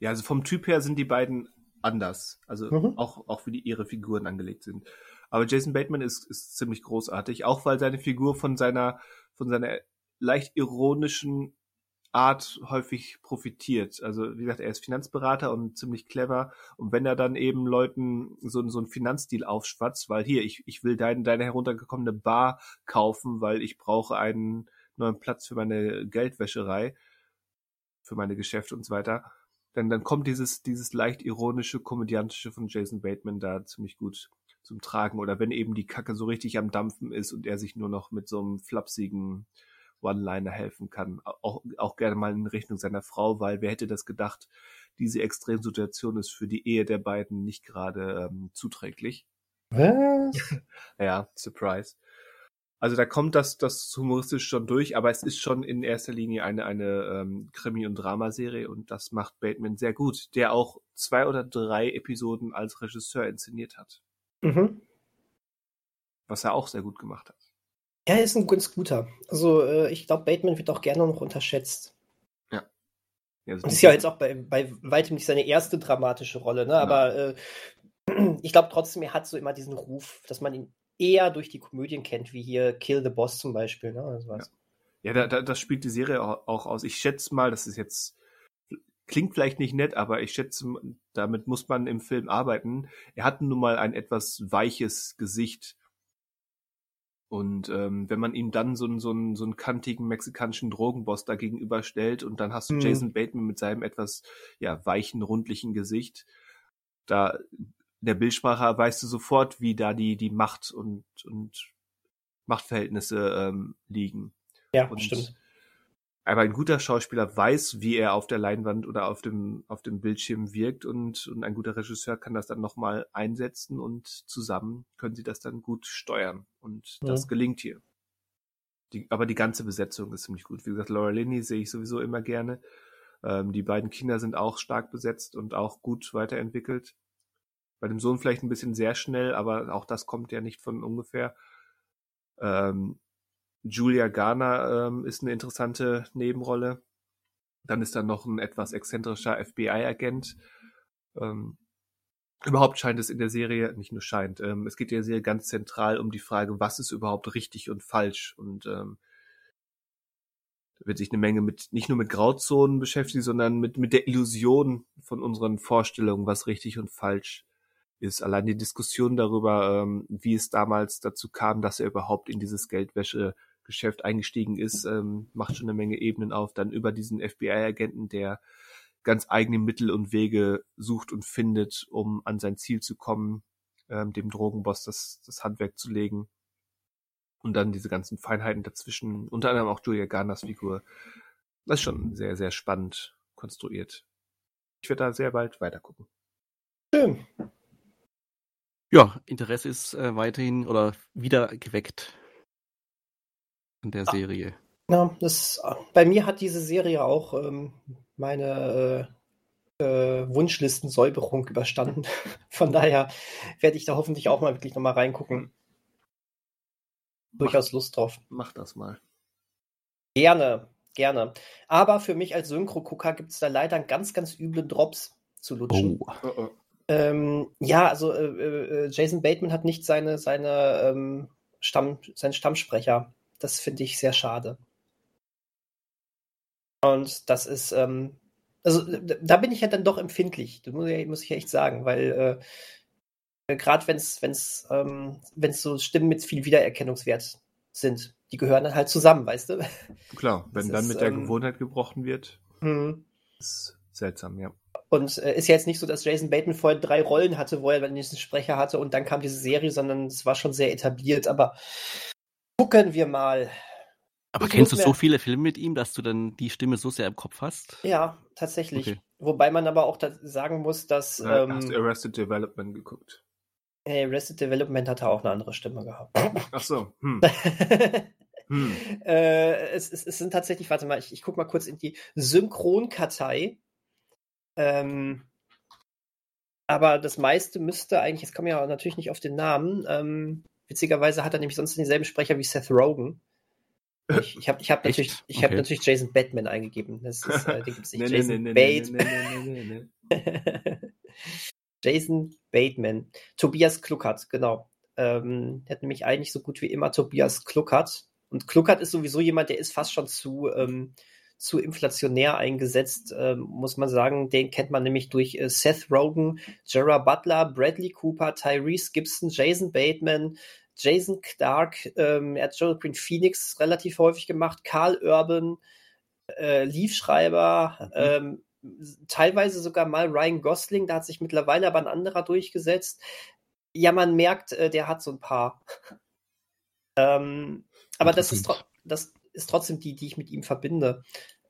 Ja, also vom Typ her sind die beiden anders. Also mhm. auch, auch wie die ihre Figuren angelegt sind. Aber Jason Bateman ist, ist ziemlich großartig, auch weil seine Figur von seiner, von seiner leicht ironischen Art häufig profitiert. Also wie gesagt, er ist Finanzberater und ziemlich clever. Und wenn er dann eben Leuten so, so einen Finanzdeal aufschwatzt, weil hier, ich, ich will dein, deine heruntergekommene Bar kaufen, weil ich brauche einen neuen Platz für meine Geldwäscherei, für meine Geschäfte und so weiter, dann, dann kommt dieses, dieses leicht ironische, komödiantische von Jason Bateman da ziemlich gut zum Tragen. Oder wenn eben die Kacke so richtig am Dampfen ist und er sich nur noch mit so einem flapsigen One-Liner helfen kann. Auch, auch gerne mal in Richtung seiner Frau, weil wer hätte das gedacht, diese Extremsituation ist für die Ehe der beiden nicht gerade ähm, zuträglich. Was? ja, Surprise. Also da kommt das, das humoristisch schon durch, aber es ist schon in erster Linie eine, eine ähm, Krimi- und Dramaserie und das macht Bateman sehr gut, der auch zwei oder drei Episoden als Regisseur inszeniert hat. Mhm. Was er auch sehr gut gemacht hat. Er ist ein ganz guter. Also äh, ich glaube, Bateman wird auch gerne noch unterschätzt. Ja. ja das ist ja jetzt auch bei, bei weitem nicht seine erste dramatische Rolle, ne? aber äh, ich glaube trotzdem, er hat so immer diesen Ruf, dass man ihn eher durch die Komödien kennt, wie hier Kill the Boss zum Beispiel. Ne? Also ja, ja da, da, das spielt die Serie auch aus. Ich schätze mal, das ist jetzt, klingt vielleicht nicht nett, aber ich schätze, damit muss man im Film arbeiten. Er hat nun mal ein etwas weiches Gesicht. Und ähm, wenn man ihm dann so einen, so, einen, so einen kantigen mexikanischen Drogenboss da gegenüberstellt und dann hast du mhm. Jason Bateman mit seinem etwas ja, weichen, rundlichen Gesicht, da in der Bildsprache weißt du sofort, wie da die, die Macht und, und Machtverhältnisse ähm, liegen. Ja, und, stimmt. Aber ein guter Schauspieler weiß, wie er auf der Leinwand oder auf dem, auf dem Bildschirm wirkt und, und ein guter Regisseur kann das dann nochmal einsetzen und zusammen können sie das dann gut steuern. Und das ja. gelingt hier. Die, aber die ganze Besetzung ist ziemlich gut. Wie gesagt, Laura Linney sehe ich sowieso immer gerne. Ähm, die beiden Kinder sind auch stark besetzt und auch gut weiterentwickelt. Bei dem Sohn vielleicht ein bisschen sehr schnell, aber auch das kommt ja nicht von ungefähr. Ähm, Julia Garner ähm, ist eine interessante Nebenrolle. Dann ist da noch ein etwas exzentrischer FBI-Agent. Ähm, überhaupt scheint es in der Serie, nicht nur scheint, ähm, es geht in der Serie ganz zentral um die Frage, was ist überhaupt richtig und falsch. Und ähm, da wird sich eine Menge mit, nicht nur mit Grauzonen beschäftigen, sondern mit, mit der Illusion von unseren Vorstellungen, was richtig und falsch ist. Allein die Diskussion darüber, ähm, wie es damals dazu kam, dass er überhaupt in dieses Geldwäschegeschäft eingestiegen ist, ähm, macht schon eine Menge Ebenen auf. Dann über diesen FBI-Agenten, der ganz eigene Mittel und Wege sucht und findet, um an sein Ziel zu kommen, ähm, dem Drogenboss das, das Handwerk zu legen. Und dann diese ganzen Feinheiten dazwischen, unter anderem auch Julia Garners Figur. Das ist schon sehr, sehr spannend konstruiert. Ich werde da sehr bald weitergucken. Schön. Ja, Interesse ist äh, weiterhin oder wieder geweckt in der ah. Serie. Ja, das, bei mir hat diese Serie auch ähm, meine äh, äh, Wunschlisten-Säuberung überstanden. Von daher werde ich da hoffentlich auch mal wirklich nochmal reingucken. Mach, Durchaus Lust drauf. Mach das mal. Gerne, gerne. Aber für mich als Synchro-Gucker gibt es da leider einen ganz, ganz üblen Drops zu lutschen. Oh. oh, oh. Ähm, ja, also äh, äh, Jason Bateman hat nicht seine, seine ähm, Stamm, seinen Stammsprecher. Das finde ich sehr schade. Und das ist, ähm, also da bin ich ja dann doch empfindlich, das muss ich, muss ich echt sagen, weil äh, gerade wenn es wenn's, ähm, wenn's so Stimmen mit viel Wiedererkennungswert sind, die gehören dann halt zusammen, weißt du? Klar, wenn das dann ist, mit der ähm, Gewohnheit gebrochen wird, mhm. ist seltsam, ja. Und äh, ist ja jetzt nicht so, dass Jason Bateman vorher drei Rollen hatte, wo er dann diesen Sprecher hatte und dann kam diese Serie, sondern es war schon sehr etabliert. Aber gucken wir mal. Aber ich kennst du so viele Filme mit ihm, dass du dann die Stimme so sehr im Kopf hast? Ja, tatsächlich. Okay. Wobei man aber auch sagen muss, dass. Ja, ähm, hast du Arrested Development geguckt? Hey, Arrested Development hatte auch eine andere Stimme gehabt. Ach so. Hm. hm. Äh, es, es, es, sind tatsächlich, warte mal, ich, ich gucke mal kurz in die Synchronkartei ähm, aber das meiste müsste eigentlich, jetzt kommen wir ja natürlich nicht auf den Namen, ähm, witzigerweise hat er nämlich sonst denselben Sprecher wie Seth Rogen. Ich, ich habe ich hab natürlich, ich okay. hab natürlich Jason Batman eingegeben. Das ist, äh, den gibt's nicht. Jason Bateman. Jason Bateman. Tobias Kluckert, genau. Ähm, der hat nämlich eigentlich so gut wie immer Tobias Kluckert. Und Kluckert ist sowieso jemand, der ist fast schon zu, ähm, zu inflationär eingesetzt, äh, muss man sagen. Den kennt man nämlich durch äh, Seth Rogen, Gerard Butler, Bradley Cooper, Tyrese Gibson, Jason Bateman, Jason Clark, ähm, er hat Joaquin Phoenix relativ häufig gemacht, Carl Urban, äh, Liefschreiber, mhm. ähm, teilweise sogar mal Ryan Gosling, da hat sich mittlerweile aber ein anderer durchgesetzt. Ja, man merkt, äh, der hat so ein paar. ähm, aber das ist, das ist trotzdem die, die ich mit ihm verbinde.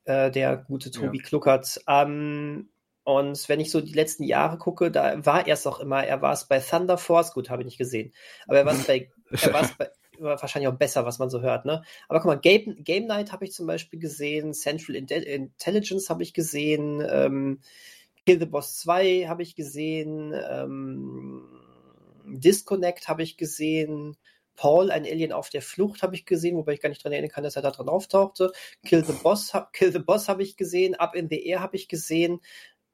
Äh, der gute Tobi ja. Kluckert. Ähm, und wenn ich so die letzten Jahre gucke, da war er es auch immer. Er war es bei Thunder Force, gut, habe ich nicht gesehen. Aber er war es bei, er war es bei, wahrscheinlich auch besser, was man so hört, ne? Aber guck mal, Game, Game Night habe ich zum Beispiel gesehen, Central Intelligence habe ich gesehen, ähm, Kill the Boss 2 habe ich gesehen, ähm, Disconnect habe ich gesehen, Paul, ein Alien auf der Flucht, habe ich gesehen, wobei ich gar nicht dran erinnern kann, dass er da dran auftauchte. Kill the Boss, Kill the Boss habe ich gesehen, Up in the Air habe ich gesehen.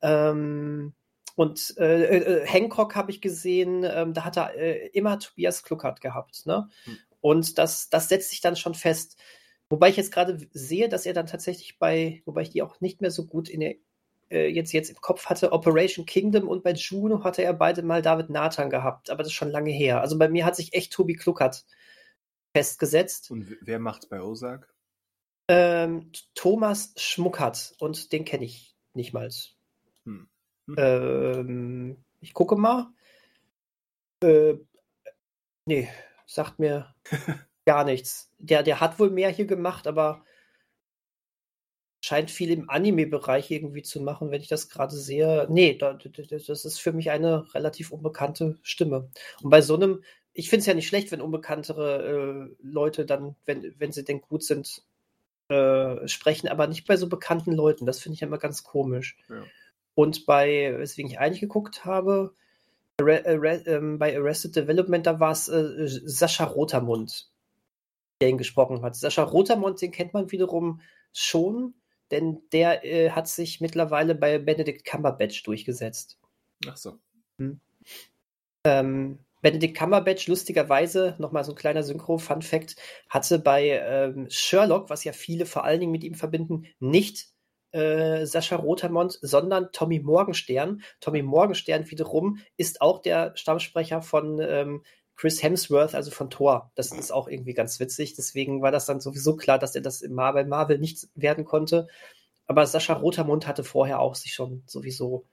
Ähm, und äh, äh, Hancock habe ich gesehen, ähm, da hat er äh, immer Tobias Kluckert gehabt. Ne? Hm. Und das, das setzt sich dann schon fest. Wobei ich jetzt gerade sehe, dass er dann tatsächlich bei, wobei ich die auch nicht mehr so gut in der, äh, jetzt, jetzt im Kopf hatte, Operation Kingdom und bei Juno hatte er beide mal David Nathan gehabt, aber das ist schon lange her. Also bei mir hat sich echt Tobi Kluckert festgesetzt. Und wer macht's bei Ozark? Ähm, Thomas Schmuckert und den kenne ich nicht mal. Hm. Hm. Ähm, ich gucke mal. Äh, nee, sagt mir gar nichts. Der, der hat wohl mehr hier gemacht, aber scheint viel im Anime-Bereich irgendwie zu machen, wenn ich das gerade sehe. Nee, da, das ist für mich eine relativ unbekannte Stimme. Und bei so einem, ich finde es ja nicht schlecht, wenn unbekanntere äh, Leute dann, wenn, wenn sie denn gut sind, äh, sprechen, aber nicht bei so bekannten Leuten. Das finde ich immer ganz komisch. Ja. Und bei, weswegen ich eigentlich geguckt habe, ähm, bei Arrested Development, da war es äh, Sascha Rotermund, der ihn gesprochen hat. Sascha Rotermund, den kennt man wiederum schon, denn der äh, hat sich mittlerweile bei Benedict Cumberbatch durchgesetzt. Ach so. Hm. Ähm, Benedict Cumberbatch, lustigerweise, nochmal so ein kleiner Synchro-Fun-Fact, hatte bei ähm, Sherlock, was ja viele vor allen Dingen mit ihm verbinden, nicht äh, Sascha Rotermond, sondern Tommy Morgenstern. Tommy Morgenstern wiederum ist auch der Stammsprecher von ähm, Chris Hemsworth, also von Thor. Das ist auch irgendwie ganz witzig. Deswegen war das dann sowieso klar, dass er das im Marvel, Marvel nicht werden konnte. Aber Sascha Rotermund hatte vorher auch sich schon sowieso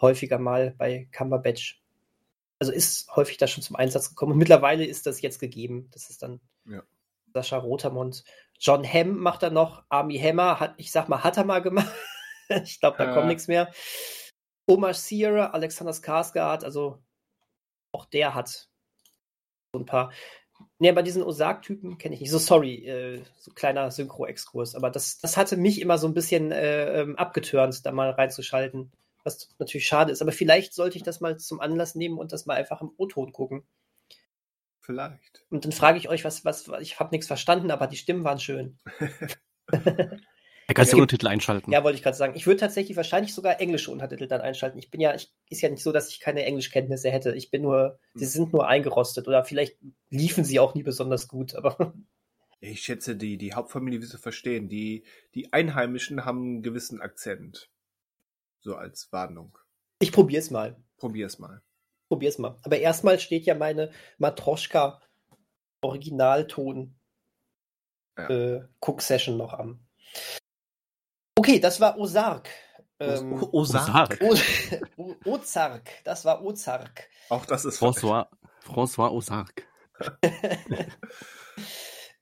häufiger mal bei Cumberbatch. Also ist häufig da schon zum Einsatz gekommen. Und mittlerweile ist das jetzt gegeben. Das ist dann ja. Sascha Rotermund. John Hamm macht er noch. Army Hammer hat, ich sag mal, hat er mal gemacht. ich glaube, da äh. kommt nichts mehr. Omar Sierra, Alexander Skarsgård, also auch der hat so ein paar. Ne, bei diesen Osag-Typen kenne ich nicht. So sorry, äh, so kleiner Synchro-Exkurs. Aber das, das hatte mich immer so ein bisschen äh, ähm, abgetürnt, da mal reinzuschalten. Was natürlich schade ist. Aber vielleicht sollte ich das mal zum Anlass nehmen und das mal einfach im O-Ton gucken. Vielleicht. Und dann frage ich euch, was, was, ich habe nichts verstanden, aber die Stimmen waren schön. Er kann ja Untertitel einschalten. Ja, wollte ich gerade sagen. Ich würde tatsächlich wahrscheinlich sogar englische Untertitel dann einschalten. Ich bin ja, ich, ist ja nicht so, dass ich keine Englischkenntnisse hätte. Ich bin nur, hm. sie sind nur eingerostet oder vielleicht liefen sie auch nie besonders gut, aber. Ich schätze, die, die Hauptfamilie wirst du verstehen. Die, die Einheimischen haben einen gewissen Akzent. So als Warnung. Ich probier's mal. Probier's mal. Probier's mal. Aber erstmal steht ja meine Matroschka Originalton ja. äh, Cook Session noch an. Okay, das war Ozark. Ähm, Ozark. Ozark. Das war Ozark. Auch das ist François, François Ozark.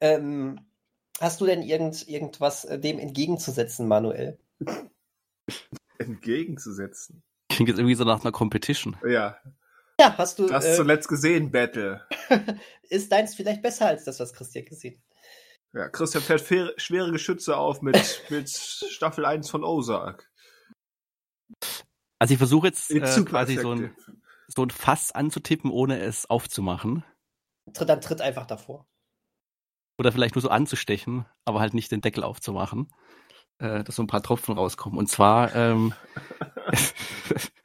ähm, hast du denn irgend, irgendwas äh, dem entgegenzusetzen, Manuel? Entgegenzusetzen? Klingt jetzt irgendwie so nach einer Competition. Ja. Ja, hast du. Das äh, zuletzt gesehen, Battle. ist deins vielleicht besser als das, was Christian gesehen hat? Ja, Christian fährt schwere Geschütze auf mit, mit Staffel 1 von Ozark. Also ich versuche jetzt äh, quasi so ein, so ein Fass anzutippen, ohne es aufzumachen. Dann tritt einfach davor. Oder vielleicht nur so anzustechen, aber halt nicht den Deckel aufzumachen. Äh, dass so ein paar Tropfen rauskommen. Und zwar ähm,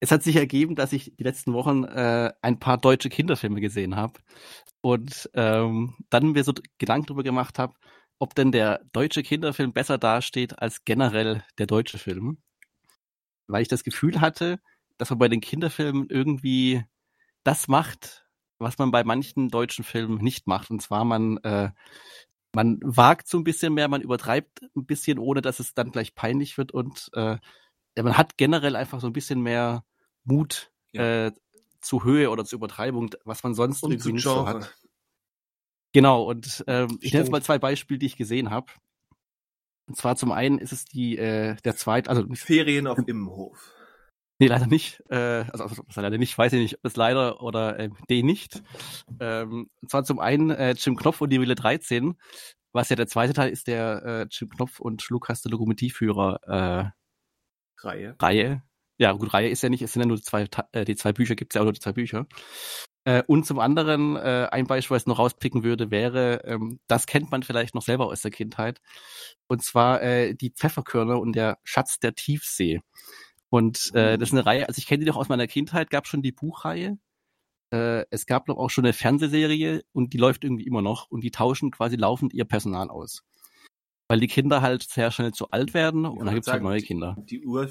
es hat sich ergeben, dass ich die letzten Wochen äh, ein paar deutsche Kinderfilme gesehen habe und ähm, dann mir so Gedanken darüber gemacht habe, ob denn der deutsche Kinderfilm besser dasteht als generell der deutsche Film. Weil ich das Gefühl hatte, dass man bei den Kinderfilmen irgendwie das macht, was man bei manchen deutschen Filmen nicht macht. Und zwar man äh, man wagt so ein bisschen mehr, man übertreibt ein bisschen, ohne dass es dann gleich peinlich wird und äh, man hat generell einfach so ein bisschen mehr Mut Ja. äh, zu Höhe oder zu Übertreibung, was man sonst Und irgendwie nicht so hat. Genau, und ähm, ich nenne jetzt mal zwei Beispiele, die ich gesehen habe. Und zwar zum einen ist es die, äh, der zweite, also Ferien auf Immenhof. nee, leider nicht, äh, also, also leider nicht, weiß ich nicht, ob es leider oder äh, den nicht. Ähm, und zwar zum einen äh, Jim Knopf und die Wille 13, was ja der zweite Teil ist, der äh, Jim Knopf und Lukas der Lokomotivführer äh, Reihe. Reihe. Ja, gut, Reihe ist ja nicht, es sind ja nur zwei, äh, die zwei Bücher, gibt's ja auch nur die zwei Bücher. Äh, und zum anderen, äh, ein Beispiel, was ich noch rauspicken würde, wäre, ähm, das kennt man vielleicht noch selber aus der Kindheit, und zwar die Pfefferkörner und der Schatz der Tiefsee. Und äh, das ist eine Reihe, also ich kenne die noch aus meiner Kindheit, gab schon die Buchreihe. Äh, es gab noch auch schon eine Fernsehserie und die läuft irgendwie immer noch und die tauschen quasi laufend ihr Personal aus. Weil die Kinder halt sehr schnell zu alt werden und dann wollte gibt's halt neue die- Kinder. Die Uhr,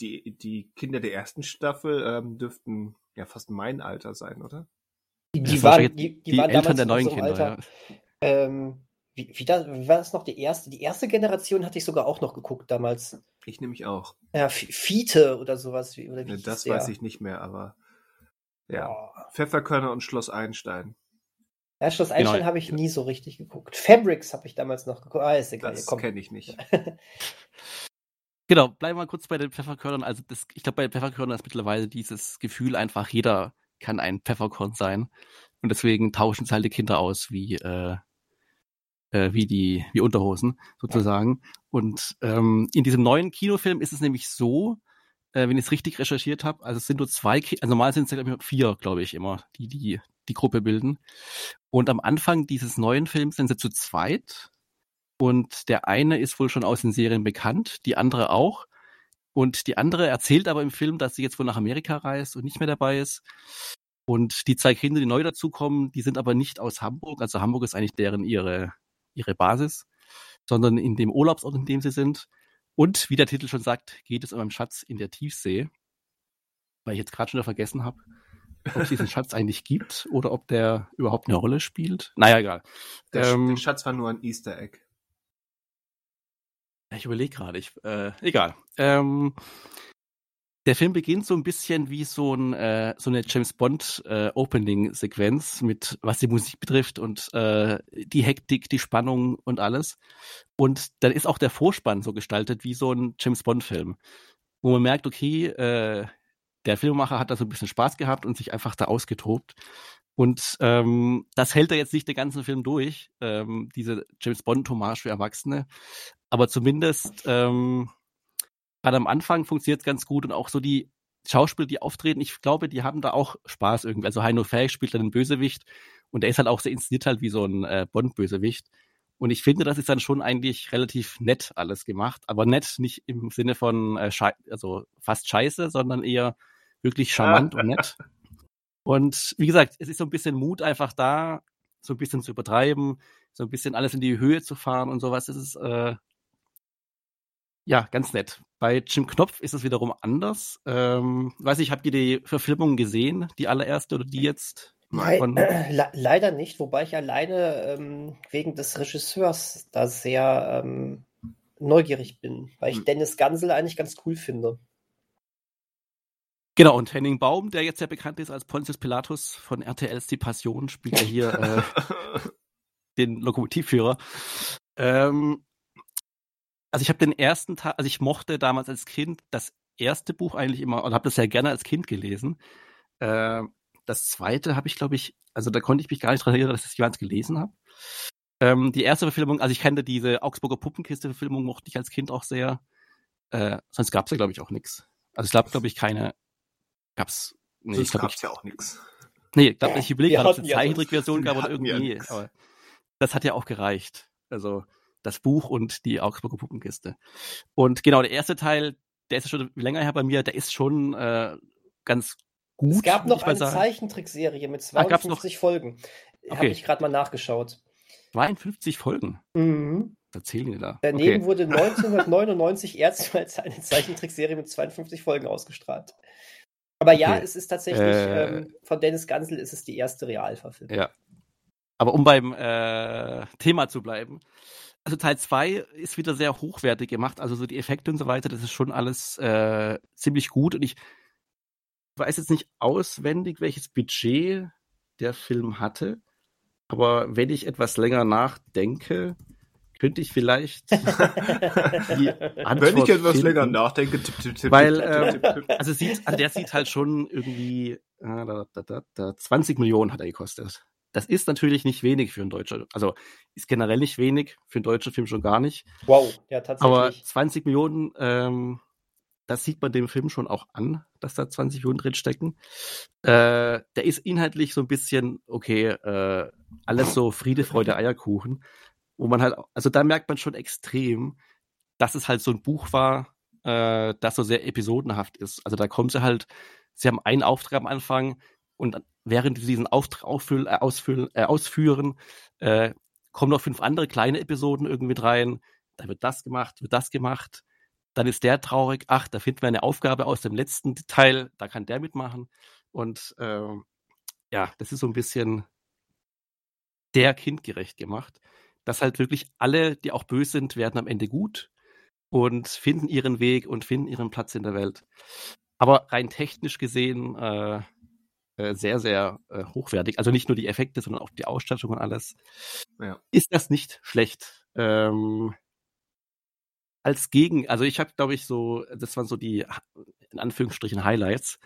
die, die Kinder der ersten Staffel ähm, dürften ja fast mein Alter sein, oder? Die, Das die, war waren, jetzt die, die, die waren Eltern der neuen Kinder, Alter. ja. Ähm, wie, wie, da, wie war das noch? Die erste, die erste Generation hatte ich sogar auch noch geguckt damals. Ich nämlich auch. Ja, F- Fiete oder sowas. Oder wie Ja, das der? weiß ich nicht mehr, aber ja. Boah. Pfefferkörner und Schloss Einstein. Ja, Schloss Genau. Einstein habe ich nie so richtig geguckt. Fabrics habe ich damals noch geguckt. Ah, ist egal. Das kenne ich nicht. Genau, bleiben wir kurz bei den Pfefferkörnern. Also das, ich glaube, bei den Pfefferkörnern ist mittlerweile dieses Gefühl einfach, jeder kann ein Pfefferkorn sein. Und deswegen tauschen es halt die Kinder aus wie, äh, äh, wie die wie Unterhosen sozusagen. Und ähm, in diesem neuen Kinofilm ist es nämlich so, äh, wenn ich es richtig recherchiert habe, also es sind nur zwei, Ki also normal sind es ja glaub ich, vier, glaube ich, immer, die, die die Gruppe bilden. Und am Anfang dieses neuen Films sind sie zu zweit. Und der eine ist wohl schon aus den Serien bekannt, die andere auch. Und die andere erzählt aber im Film, dass sie jetzt wohl nach Amerika reist und nicht mehr dabei ist. Und die zwei Kinder, die neu dazukommen, die sind aber nicht aus Hamburg. Also Hamburg ist eigentlich deren ihre, ihre Basis, sondern in dem Urlaubsort, in dem sie sind. Und wie der Titel schon sagt, geht es um einen Schatz in der Tiefsee. Weil ich jetzt gerade schon wieder vergessen habe, ob es diesen Schatz eigentlich gibt oder ob der überhaupt eine Rolle spielt. Naja, egal. Der, Ähm, der Schatz war nur ein Easter Egg. Ich überlege gerade, ich, äh, egal. Ähm, der Film beginnt so ein bisschen wie so, ein, äh, so eine James Bond äh, Opening-Sequenz mit, was die Musik betrifft und äh, die Hektik, die Spannung und alles. Und dann ist auch der Vorspann so gestaltet wie so ein James Bond-Film, wo man merkt, okay, äh, der Filmemacher hat da so ein bisschen Spaß gehabt und sich einfach da ausgetobt. Und ähm, das hält er jetzt nicht den ganzen Film durch, ähm, diese James Bond-Hommage für Erwachsene. Aber zumindest ähm, gerade am Anfang funktioniert es ganz gut und auch so die Schauspieler, die auftreten, ich glaube, die haben da auch Spaß irgendwie. Also Heino Fähig spielt dann einen Bösewicht und der ist halt auch so inszeniert halt wie so ein äh, Bond-Bösewicht. Und ich finde, das ist dann schon eigentlich relativ nett alles gemacht, aber nett nicht im Sinne von äh, also fast scheiße, sondern eher wirklich charmant und nett. Und wie gesagt, es ist so ein bisschen Mut einfach da, so ein bisschen zu übertreiben, so ein bisschen alles in die Höhe zu fahren und sowas. Das ist äh, ja ganz nett. Bei Jim Knopf ist es wiederum anders. Ähm, weiß ich, habt ihr die Verfilmung gesehen, die allererste oder die jetzt? Nein, Von- le leider nicht, wobei ich alleine ähm, wegen des Regisseurs da sehr ähm, neugierig bin, weil ich Hm. Dennis Gansel eigentlich ganz cool finde. Genau, und Henning Baum, der jetzt sehr bekannt ist als Pontius Pilatus von RTLs Die Passion, spielt ja hier äh, den Lokomotivführer. Ähm, also ich habe den ersten Teil, also ich mochte damals als Kind das erste Buch eigentlich immer und habe das sehr gerne als Kind gelesen. Äh, das zweite habe ich, glaube ich, also da konnte ich mich gar nicht dran erinnern, dass ich es jemals gelesen habe. Ähm, die erste Verfilmung, also ich kannte diese Augsburger Puppenkiste-Verfilmung, mochte ich als Kind auch sehr. Äh, sonst gab es ja, glaube ich, auch nichts. Also es gab, glaube ich, keine. Gab's. Nee, Sonst ich glaube, gab's ja auch nichts. Nee, ich glaube, ich überlege Wir gerade, ob es eine ja Zeichentrickversion gab Wir oder ja irgendwie. nichts. aber das hat ja auch gereicht. Also das Buch und die Augsburger Puppenkiste. Und genau, der erste Teil, der ist ja schon länger her bei mir, der ist schon äh, ganz gut. es gab noch ich eine sagen. Zeichentrickserie mit Ah, gab's noch? 52 Folgen. Habe Okay. ich gerade mal nachgeschaut. 52 Folgen. Mhm. Was erzählen die da? Daneben okay. wurde 1999 erstmals eine Zeichentrickserie mit 52 Folgen ausgestrahlt. Aber ja, Okay. es ist tatsächlich, Äh. ähm, von Dennis Gansel ist es die erste Realverfilmung. Ja. Aber um beim äh, Thema zu bleiben, also Teil 2 ist wieder sehr hochwertig gemacht, also so die Effekte und so weiter, das ist schon alles äh, ziemlich gut und ich weiß jetzt nicht auswendig, welches Budget der Film hatte, aber wenn ich etwas länger nachdenke, könnte ich vielleicht die Antwort Wenn ich etwas finden, länger nachdenke, tipp, tipp, tipp, weil äh, also sieht, also der sieht halt schon irgendwie äh, da, da, da, 20 Millionen hat er gekostet. Das ist natürlich nicht wenig für einen Deutscher. Also ist generell nicht wenig, für einen deutschen Film schon gar nicht. Wow, ja, tatsächlich. Aber 20 Millionen, ähm, das sieht man dem Film schon auch an, dass da 20 Millionen drinstecken. Äh, der ist inhaltlich so ein bisschen, okay, äh, alles so Friede, Freude, Eierkuchen. Wo man halt, also da merkt man schon extrem, dass es halt so ein Buch war, äh, das so sehr episodenhaft ist. Also da kommen sie halt, sie haben einen Auftrag am Anfang und während sie diesen Auftrag auffüllen, äh, ausfüllen, äh, ausführen, äh, kommen noch fünf andere kleine Episoden irgendwie mit rein. Da wird das gemacht, wird das gemacht. Dann ist der traurig. Ach, da finden wir eine Aufgabe aus dem letzten Teil. Da kann der mitmachen. Und äh, ja, das ist so ein bisschen der kindgerecht gemacht. Dass halt wirklich alle, die auch böse sind, werden am Ende gut und finden ihren Weg und finden ihren Platz in der Welt. Aber rein technisch gesehen äh, äh, sehr, sehr äh, hochwertig. Also nicht nur die Effekte, sondern auch die Ausstattung und alles. Ja. Ist das nicht schlecht? Ähm, als Gegen, also ich habe, glaube ich, so, das waren so die in Anführungsstrichen Highlights.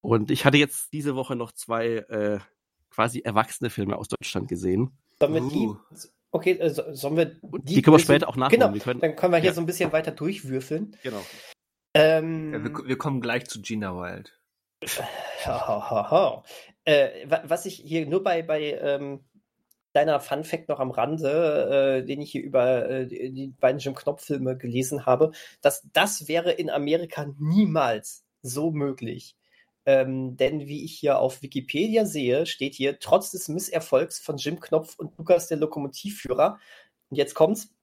Und ich hatte jetzt diese Woche noch zwei äh, quasi erwachsene Filme aus Deutschland gesehen. Die, uh. Okay, also sollen wir die, die können wir später auch nachholen. Genau, können, dann können wir hier ja. so ein bisschen weiter durchwürfeln. Genau. Ähm, ja, wir, wir, kommen gleich zu Gina Wild. Äh, was ich hier nur bei, bei ähm, kleiner Fun Fact noch am Rande, äh, den ich hier über äh, die beiden Jim Knopf-Filme gelesen habe, dass das wäre in Amerika niemals so möglich. Ähm, denn wie ich hier auf Wikipedia sehe, steht hier, trotz des Misserfolgs von Jim Knopf und Lukas der Lokomotivführer, und jetzt kommt's,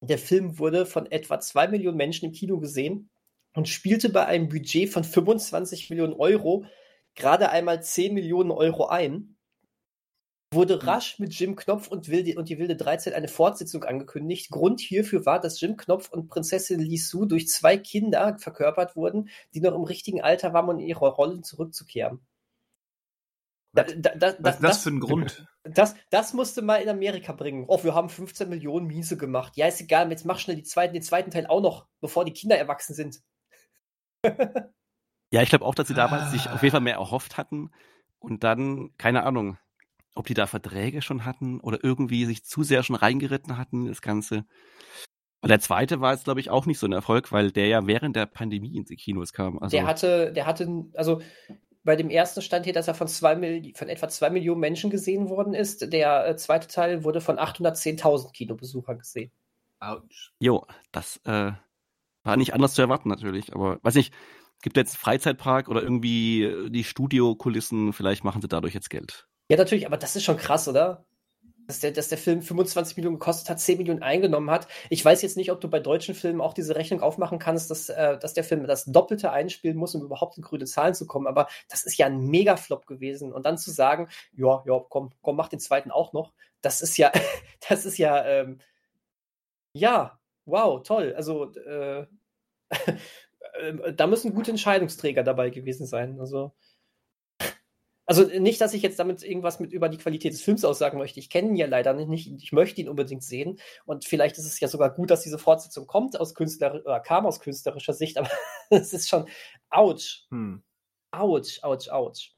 der Film wurde von etwa zwei Millionen Menschen im Kino gesehen und spielte bei einem Budget von 25 Millionen Euro gerade einmal 10 Millionen Euro ein. Wurde hm. rasch mit Jim Knopf und, Wilde, und die Wilde 13 eine Fortsetzung angekündigt. Grund hierfür war, dass Jim Knopf und Prinzessin Lisu durch zwei Kinder verkörpert wurden, die noch im richtigen Alter waren, um in ihre Rollen zurückzukehren. Da, da, da, Was ist das, das für ein Grund? Das, das musste mal in Amerika bringen. Oh, wir haben 15 Millionen Miese gemacht. Ja, ist egal, jetzt mach schnell die zweiten, den zweiten Teil auch noch, bevor die Kinder erwachsen sind ja, ich glaube auch, dass sie damals ah. sich auf jeden Fall mehr erhofft hatten und dann, keine Ahnung, ob die da Verträge schon hatten oder irgendwie sich zu sehr schon reingeritten hatten, das Ganze. Und der zweite war jetzt, glaube ich, auch nicht so ein Erfolg, weil der ja während der Pandemie in die Kinos kam. Also der hatte, der hatte, also bei dem ersten stand hier, dass er von, zwei, von etwa zwei Millionen Menschen gesehen worden ist. Der äh, zweite Teil wurde von 810.000 Kinobesuchern gesehen. Autsch. Jo, das äh, war nicht anders zu erwarten natürlich, aber weiß nicht, gibt jetzt einen Freizeitpark oder irgendwie äh, die Studiokulissen, vielleicht machen sie dadurch jetzt Geld. Ja, natürlich, aber das ist schon krass, oder? Dass der, dass der Film 25 Millionen gekostet hat, 10 Millionen eingenommen hat. Ich weiß jetzt nicht, ob du bei deutschen Filmen auch diese Rechnung aufmachen kannst, dass, äh, dass der Film das Doppelte einspielen muss, um überhaupt in grüne Zahlen zu kommen. Aber das ist ja ein Mega-Flop gewesen. Und dann zu sagen, ja, ja, komm, komm, mach den zweiten auch noch. Das ist ja, das ist ja, ähm, ja, wow, toll. Also äh, äh, da müssen gute Entscheidungsträger dabei gewesen sein. Also, also nicht, dass ich jetzt damit irgendwas mit über die Qualität des Films aussagen möchte. Ich kenne ihn ja leider nicht. Ich möchte ihn unbedingt sehen. Und vielleicht ist es ja sogar gut, dass diese Fortsetzung kommt aus Künstler oder kam aus künstlerischer Sicht. Aber es ist schon ouch. Hm. Ouch, ouch, ouch.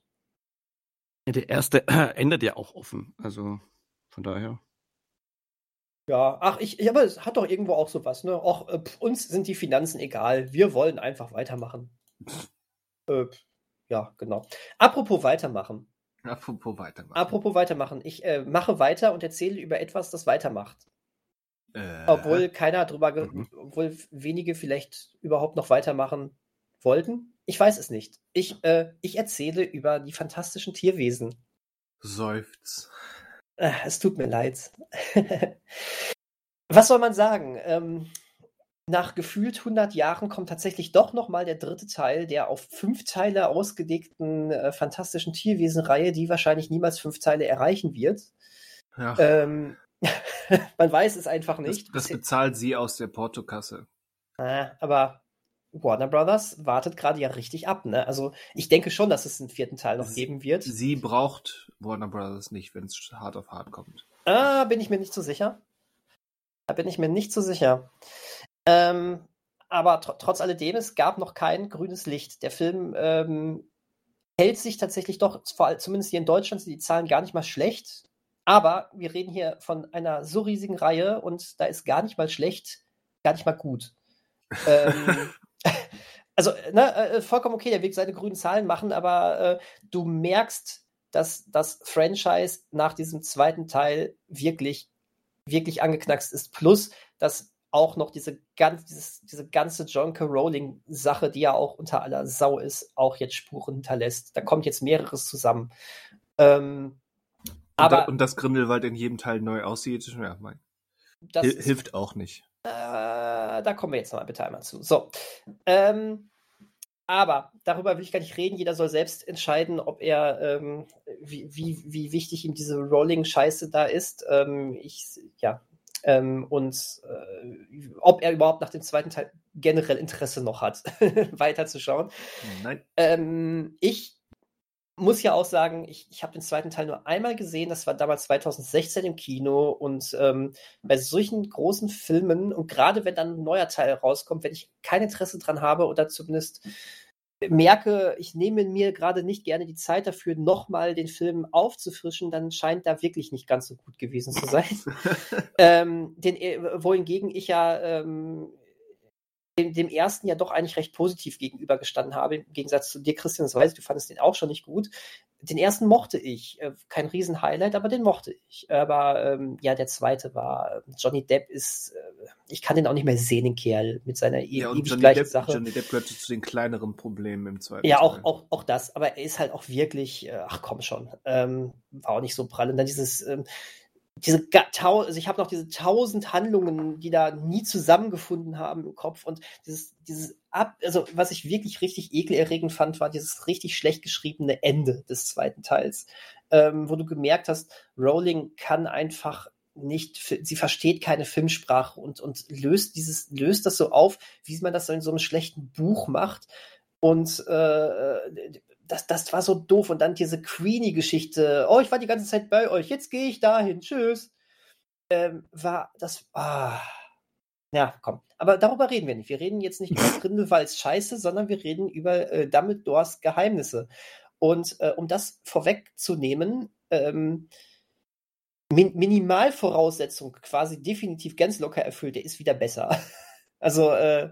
Der erste endet ja auch offen. Also von daher. Ja, ach, ich, ja, aber es hat doch irgendwo auch sowas, ne? Auch äh, uns sind die Finanzen egal. Wir wollen einfach weitermachen. äh, ja, genau. Apropos weitermachen. Apropos weitermachen. Apropos weitermachen. Ich äh, mache weiter und erzähle über etwas, das weitermacht. Äh, obwohl keiner drüber, mhm. obwohl wenige vielleicht überhaupt noch weitermachen wollten. Ich weiß es nicht. Ich, äh, ich erzähle über die fantastischen Tierwesen. Seufz. Äh, es tut mir leid. Was soll man sagen? Ähm, nach gefühlt 100 Jahren kommt tatsächlich doch noch mal der dritte Teil der auf fünf Teile ausgelegten äh, fantastischen Tierwesen-Reihe, die wahrscheinlich niemals fünf Teile erreichen wird. Ja. Ähm, man weiß es einfach nicht. Das, das bezahlt sie aus der Portokasse. Äh, aber Warner Brothers wartet gerade ja richtig ab. Ne? Also ich denke schon, dass es einen vierten Teil noch sie, geben wird. Sie braucht Warner Brothers nicht, wenn es hart auf hart kommt. Ah, bin ich mir nicht so sicher. Da bin ich mir nicht so sicher. Ähm, aber tr trotz alledem, es gab noch kein grünes Licht. Der Film ähm, hält sich tatsächlich doch, zumindest hier in Deutschland sind die Zahlen gar nicht mal schlecht. Aber wir reden hier von einer so riesigen Reihe und da ist gar nicht mal schlecht, gar nicht mal gut. ähm, also, ne, äh, vollkommen okay, der Weg seine grünen Zahlen machen, aber äh, du merkst, dass das Franchise nach diesem zweiten Teil wirklich, wirklich angeknackst ist. Plus, dass auch noch diese, ganz, dieses, diese ganze John K. Rowling-Sache, die ja auch unter aller Sau ist, auch jetzt Spuren hinterlässt. Da kommt jetzt mehreres zusammen. Ähm, und aber, da, und das Grindelwald in jedem Teil neu aussieht, ja, mein, hilft auch nicht. Äh, da kommen wir jetzt nochmal bitte einmal zu. So. Ähm, aber darüber will ich gar nicht reden. Jeder soll selbst entscheiden, ob er, ähm, wie, wie, wie wichtig ihm diese Rolling-Scheiße da ist. Ähm, ich, ja. Ähm, und äh, ob er überhaupt nach dem zweiten Teil generell Interesse noch hat, weiterzuschauen. Nein. Ähm, ich muss ja auch sagen, ich, ich habe den zweiten Teil nur einmal gesehen, das war damals 2016 im Kino und ähm, bei solchen großen Filmen und gerade wenn dann ein neuer Teil rauskommt, wenn ich kein Interesse dran habe oder zumindest merke, ich nehme mir gerade nicht gerne die Zeit dafür, nochmal den Film aufzufrischen, dann scheint da wirklich nicht ganz so gut gewesen zu sein. ähm, den, äh, wohingegen ich ja ähm, dem, dem, ersten ja doch eigentlich recht positiv gegenübergestanden habe, im Gegensatz zu dir, Christian, das weiß ich, du fandest den auch schon nicht gut. Den ersten mochte ich. Äh, kein Riesen-Highlight, aber den mochte ich. Aber ähm, ja, der zweite war, Johnny Depp ist, äh, ich kann den auch nicht mehr sehen, den Kerl, mit seiner e ja, ewig Johnny gleichen Depp, Sache. Johnny Depp gehört zu den kleineren Problemen im zweiten Ja, auch, auch, auch das, aber er ist halt auch wirklich, äh, ach komm schon, ähm, war auch nicht so prall. Und dann dieses, ähm, diese also ich habe noch diese tausend Handlungen, die da nie zusammengefunden haben im Kopf und dieses, dieses ab, also was ich wirklich richtig ekelerregend fand, war dieses richtig schlecht geschriebene Ende des zweiten Teils, ähm, wo du gemerkt hast, Rowling kann einfach nicht, sie versteht keine Filmsprache und, und löst dieses, löst das so auf, wie man das in so einem schlechten Buch macht. Und äh, das, das war so doof. Und dann diese Queenie-Geschichte. Oh, ich war die ganze Zeit bei euch. Jetzt gehe ich dahin. Tschüss. Ähm, war das. Ah. Ja, komm. Aber darüber reden wir nicht. Wir reden jetzt nicht über Grindelwalds Scheiße, sondern wir reden über äh, Dumbledores Geheimnisse. Und äh, um das vorwegzunehmen, ähm, Min Minimalvoraussetzung quasi definitiv ganz locker erfüllt, der ist wieder besser. also, äh,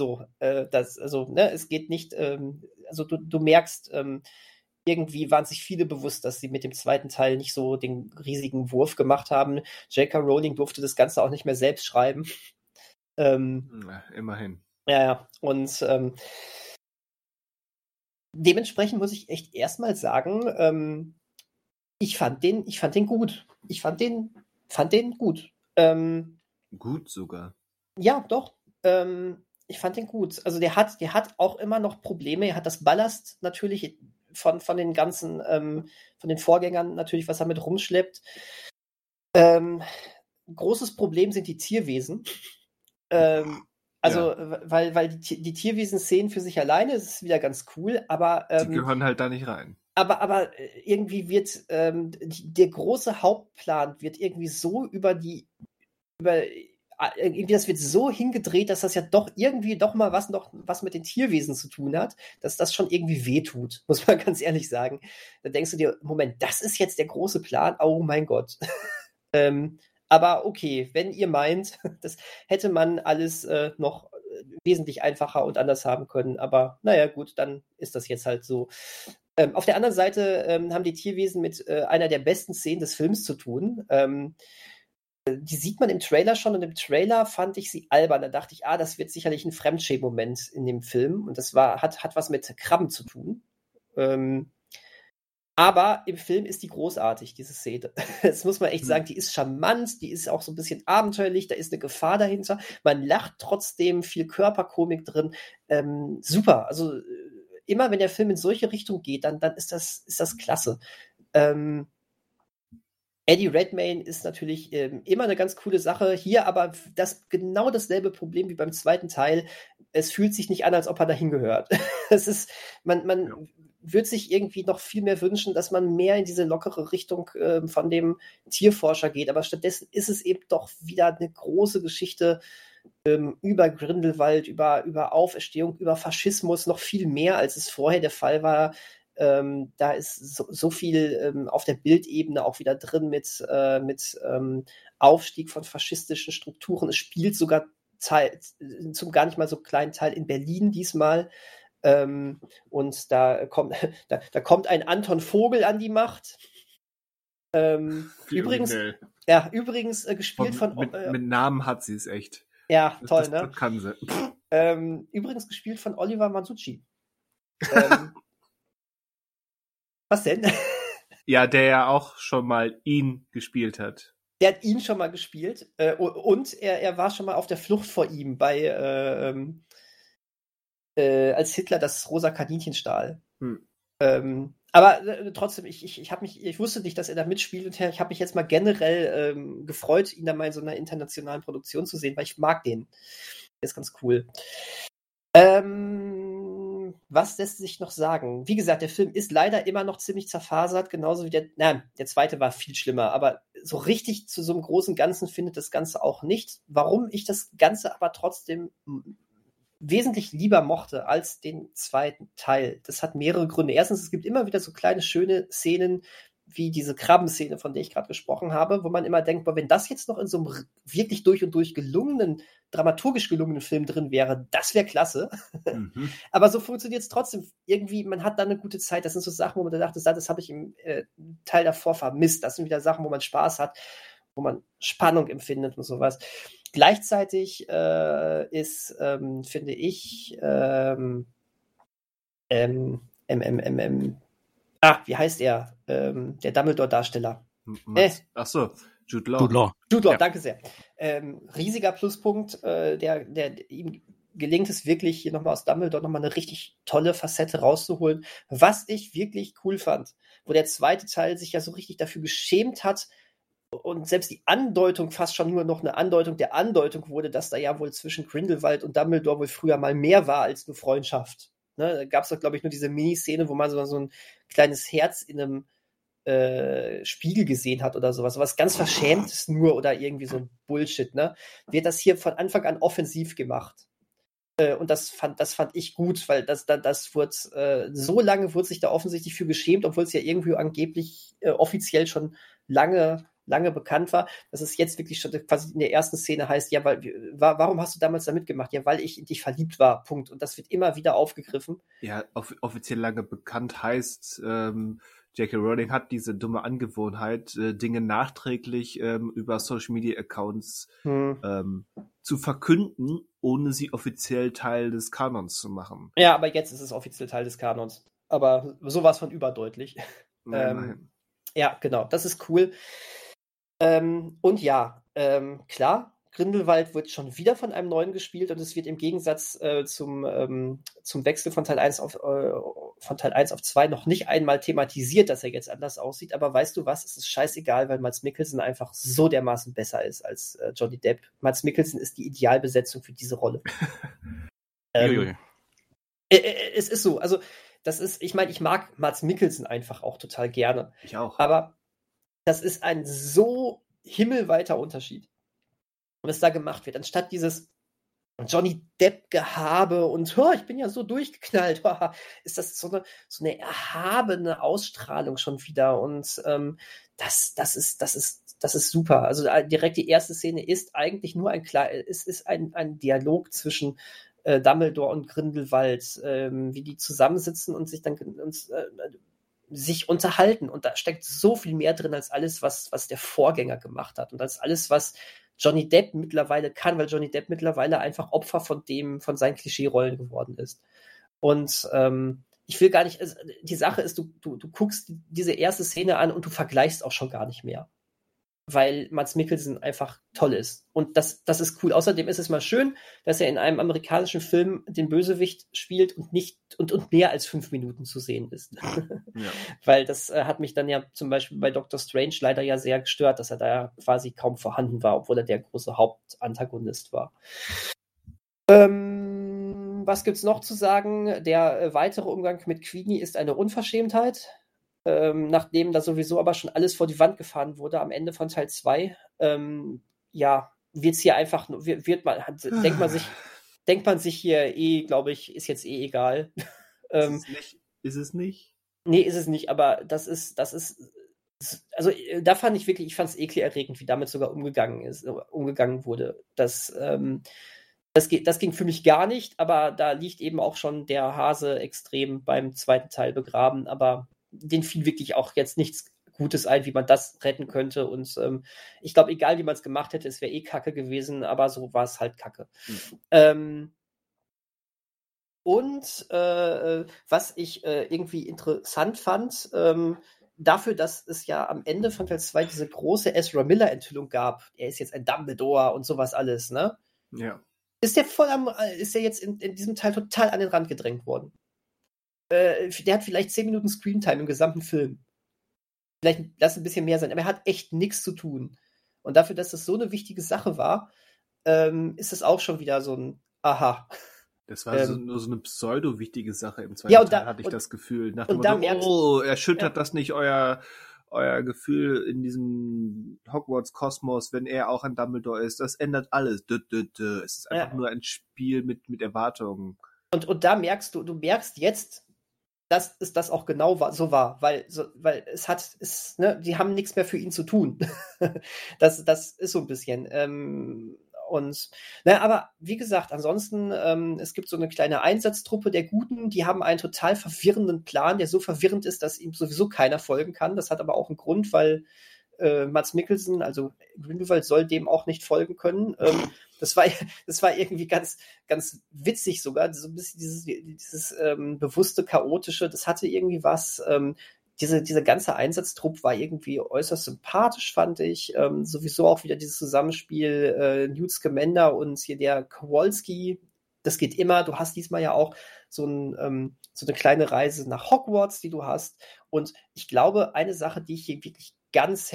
so, äh, das, also, ne, es geht nicht, ähm, also du, du merkst, ähm, irgendwie waren sich viele bewusst, dass sie mit dem zweiten Teil nicht so den riesigen Wurf gemacht haben. J.K. Rowling durfte das Ganze auch nicht mehr selbst schreiben. Ähm, ja, immerhin. Ja, ja. Und ähm, dementsprechend muss ich echt erstmal sagen, ähm, ich fand den, ich fand den gut. Ich fand den, fand den gut. Ähm, gut sogar. Ja, doch. Ähm, ich fand den gut. Also der hat, der hat auch immer noch Probleme. Er hat das Ballast natürlich von, von den ganzen, ähm, von den Vorgängern natürlich, was er mit rumschleppt. Ähm, großes Problem sind die Tierwesen. Ähm, also, ja. weil, weil die, die Tierwesen-Szenen für sich alleine ist es wieder ganz cool, aber. Ähm, die gehören halt da nicht rein. Aber, aber äh, irgendwie wird ähm, der große Hauptplan wird irgendwie so über die über irgendwie das wird so hingedreht, dass das ja doch irgendwie doch mal was noch was mit den Tierwesen zu tun hat, dass das schon irgendwie wehtut, muss man ganz ehrlich sagen. Da denkst du dir, Moment, das ist jetzt der große Plan. Oh mein Gott. ähm, aber okay, wenn ihr meint, das hätte man alles äh, noch äh, wesentlich einfacher und anders haben können. Aber naja, gut, dann ist das jetzt halt so. Ähm, auf der anderen Seite ähm, haben die Tierwesen mit äh, einer der besten Szenen des Films zu tun. Ähm, die sieht man im Trailer schon und im Trailer fand ich sie albern. Da dachte ich, ah, das wird sicherlich ein Fremdschämen-Moment in dem Film und das war, hat, hat was mit Krabben zu tun. Ähm, aber im Film ist die großartig, diese Szene. Das muss man echt hm. sagen, die ist charmant, die ist auch so ein bisschen abenteuerlich, da ist eine Gefahr dahinter. Man lacht trotzdem, viel Körperkomik drin. Ähm, super. Also äh, immer wenn der Film in solche Richtung geht, dann, dann ist das, ist das klasse. Ähm, Eddie Redmayne ist natürlich ähm, immer eine ganz coole Sache. Hier aber das genau dasselbe Problem wie beim zweiten Teil. Es fühlt sich nicht an, als ob er dahin gehört. es ist, man, man ja. wird sich irgendwie noch viel mehr wünschen, dass man mehr in diese lockere Richtung äh, von dem Tierforscher geht. Aber stattdessen ist es eben doch wieder eine große Geschichte ähm, über Grindelwald, über, über Auferstehung, über Faschismus, noch viel mehr, als es vorher der Fall war. Ähm, da ist so, so viel ähm, auf der Bildebene auch wieder drin mit, äh, mit ähm, Aufstieg von faschistischen Strukturen. Es spielt sogar Teil, zum gar nicht mal so kleinen Teil in Berlin diesmal. Ähm, und da kommt, da, da, kommt ein Anton Vogel an die Macht. Ähm, übrigens, ja, übrigens äh, gespielt von. von mit, äh, mit, Namen hat sie es echt. Ja, toll, das, das ne? Kann sie. Ähm, übrigens gespielt von Oliver Masucci. Was denn? Ja, der ja auch schon mal ihn gespielt hat. Der hat ihn schon mal gespielt äh, und er, er war schon mal auf der Flucht vor ihm bei äh, ähm, äh, als Hitler das rosa Kaninchen stahl. Hm. Ähm, aber äh, trotzdem, ich, ich, ich, mich, ich wusste nicht, dass er da mitspielt und ich habe mich jetzt mal generell ähm, gefreut, ihn da mal in so einer internationalen Produktion zu sehen, weil ich mag den. Der ist ganz cool. Ähm, was lässt sich noch sagen? Wie gesagt, der Film ist leider immer noch ziemlich zerfasert, genauso wie der, na, der zweite war viel schlimmer, aber so richtig zu so einem großen Ganzen findet das Ganze auch nicht. Warum ich das Ganze aber trotzdem wesentlich lieber mochte als den zweiten Teil. Das hat mehrere Gründe. Erstens, es gibt immer wieder so kleine schöne Szenen, wie diese Krabbenszene, von der ich gerade gesprochen habe, wo man immer denkt, boah, wenn das jetzt noch in so einem wirklich durch und durch gelungenen, dramaturgisch gelungenen Film drin wäre, das wäre klasse. Mhm. Aber so funktioniert es trotzdem. Irgendwie, man hat da eine gute Zeit. Das sind so Sachen, wo man dachte, das habe ich im äh, Teil davor vermisst. Das sind wieder Sachen, wo man Spaß hat, wo man Spannung empfindet und sowas. Gleichzeitig äh, ist, ähm, finde ich, ähm, ähm, MMMM Ah, wie heißt er? Ähm, der Dumbledore-Darsteller. Äh. Ach so, Jude Law. Jude Law, Jude Law ja. danke sehr. Ähm, riesiger Pluspunkt, äh, der, der ihm gelingt es wirklich, hier nochmal aus Dumbledore nochmal eine richtig tolle Facette rauszuholen, was ich wirklich cool fand. Wo der zweite Teil sich ja so richtig dafür geschämt hat und selbst die Andeutung fast schon nur noch eine Andeutung der Andeutung wurde, dass da ja wohl zwischen Grindelwald und Dumbledore wohl früher mal mehr war als nur Freundschaft. Ne? Da gab es doch, glaube ich, nur diese Miniszene, wo man so, so ein kleines Herz in einem äh, Spiegel gesehen hat oder sowas. Was ganz Verschämtes nur oder irgendwie so ein Bullshit, ne? Wird das hier von Anfang an offensiv gemacht. Äh, und das fand, das fand ich gut, weil das, das, das wurde, äh, so lange wurde sich da offensichtlich für geschämt, obwohl es ja irgendwie angeblich äh, offiziell schon lange lange bekannt war, dass es jetzt wirklich schon quasi in der ersten Szene heißt, ja, weil, warum hast du damals da mitgemacht? Ja, weil ich in dich verliebt war, Punkt. Und das wird immer wieder aufgegriffen. Ja, off offiziell lange bekannt heißt, ähm, J.K. Rowling hat diese dumme Angewohnheit, äh, Dinge nachträglich ähm, über Social Media Accounts hm. ähm, zu verkünden, ohne sie offiziell Teil des Kanons zu machen. Ja, aber jetzt ist es offiziell Teil des Kanons. Aber sowas von überdeutlich. Nein, ähm, nein. Ja, genau, das ist cool. Ähm, und ja, ähm, klar, Grindelwald wird schon wieder von einem neuen gespielt und es wird im Gegensatz äh, zum, ähm, zum Wechsel von Teil 1 auf, äh, von Teil 1 auf 2 noch nicht einmal thematisiert, dass er jetzt anders aussieht. Aber weißt du was? Es ist scheißegal, weil Mats Mikkelsen einfach so dermaßen besser ist als äh, Johnny Depp. Mats Mikkelsen ist die Idealbesetzung für diese Rolle. ähm, äh, äh, es ist so. Also, das ist, ich meine, ich mag Mats Mikkelsen einfach auch total gerne. Ich auch. Aber das ist ein so himmelweiter Unterschied, was da gemacht wird. Anstatt dieses Johnny Depp-Gehabe und oh, ich bin ja so durchgeknallt, ist das so eine, so eine erhabene Ausstrahlung schon wieder. Und ähm, das, das, ist, das, ist, das ist super. Also äh, direkt die erste Szene ist eigentlich nur ein klar, es ist ein, ein Dialog zwischen äh, Dumbledore und Grindelwald, ähm, wie die zusammensitzen und sich dann und, äh, sich unterhalten. Und da steckt so viel mehr drin als alles, was, was der Vorgänger gemacht hat. Und als alles, was Johnny Depp mittlerweile kann, weil Johnny Depp mittlerweile einfach Opfer von dem, von seinen Klischee-Rollen geworden ist. Und ähm, ich will gar nicht, also die Sache ist, du, du, du guckst diese erste Szene an und du vergleichst auch schon gar nicht mehr. Weil Mats Mikkelsen einfach toll ist. Und das, das ist cool. Außerdem ist es mal schön, dass er in einem amerikanischen Film den Bösewicht spielt und nicht und, und mehr als fünf Minuten zu sehen ist. Ja. weil das äh, hat mich dann ja zum Beispiel bei Doctor Strange leider ja sehr gestört, dass er da ja quasi kaum vorhanden war, obwohl er der große Hauptantagonist war. Ähm, was gibt's noch zu sagen? Der äh, weitere Umgang mit Queenie ist eine Unverschämtheit ähm, nachdem da sowieso aber schon alles vor die Wand gefahren wurde am Ende von Teil 2, ähm, ja, wird es hier einfach, wird, wird man, denkt man sich, denkt man sich hier eh, glaube ich, ist jetzt eh egal. ähm, ist, es nicht, ist es nicht? Nee, ist es nicht, aber das ist, das ist, also äh, da fand ich wirklich, ich fand es ekelerregend, wie damit sogar umgegangen ist, äh, umgegangen wurde. Das, ähm, das, das ging für mich gar nicht, aber da liegt eben auch schon der Hase extrem beim zweiten Teil begraben. Aber den fiel wirklich auch jetzt nichts Gutes ein, wie man das retten könnte. Und ähm, ich glaube, egal wie man es gemacht hätte, es wäre eh Kacke gewesen, aber so war es halt Kacke. Mhm. Ähm, und äh, was ich äh, irgendwie interessant fand, ähm, dafür, dass es ja am Ende von Teil 2 diese große Ezra Miller-Enthüllung gab, er ist jetzt ein Dumbledore und sowas alles, ne? Ja. Ist der voll am, äh, ist der jetzt in, in diesem Teil total an den Rand gedrängt worden? Äh, der hat vielleicht 10 Minuten Screentime im gesamten Film. Vielleicht lass ein bisschen mehr sein, aber er hat echt nichts zu tun. Und dafür, dass das so eine wichtige Sache war, ähm, ist es auch schon wieder so ein Aha. Das war ähm, so, nur so eine pseudo-wichtige Sache im zweiten ja, Teil, da, hatte ich und, das Gefühl. Nach und da merkst, oh, erschüttert ja. das nicht euer, euer Gefühl in diesem Hogwarts-Kosmos, wenn er auch ein Dumbledore ist. Das ändert alles. Es ist einfach ja. nur ein Spiel mit, mit Erwartungen. Und, und da merkst du, du merkst jetzt, dass es das auch genau war, so war, weil, so, weil es hat, es, ne, die haben nichts mehr für ihn zu tun. das, das ist so ein bisschen. Ähm, und, na, aber wie gesagt, ansonsten, ähm, es gibt so eine kleine Einsatztruppe der Guten, die haben einen total verwirrenden Plan, der so verwirrend ist, dass ihm sowieso keiner folgen kann. Das hat aber auch einen Grund, weil äh, Mats Mikkelsen, also Grindelwald, soll dem auch nicht folgen können. Ähm, das war, das war irgendwie ganz, ganz witzig sogar. So ein bisschen dieses, dieses ähm, bewusste, chaotische, das hatte irgendwie was. Ähm, diese, dieser ganze Einsatztrupp war irgendwie äußerst sympathisch, fand ich. Ähm, sowieso auch wieder dieses Zusammenspiel äh, Newt Scamander und hier der Kowalski. Das geht immer. Du hast diesmal ja auch so, ein, ähm, so eine kleine Reise nach Hogwarts, die du hast. Und ich glaube, eine Sache, die ich hier wirklich ganz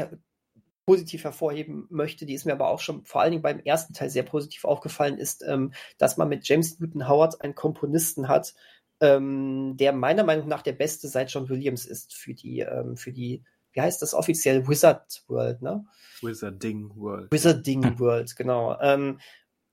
positiv hervorheben möchte, die ist mir aber auch schon vor allen Dingen beim ersten Teil sehr positiv aufgefallen, ist, ähm, dass man mit James Newton Howard einen Komponisten hat, ähm, der meiner Meinung nach der beste seit John Williams ist für die, ähm, für die, wie heißt das offiziell? Wizard World, ne? Wizarding World. Wizarding World, genau.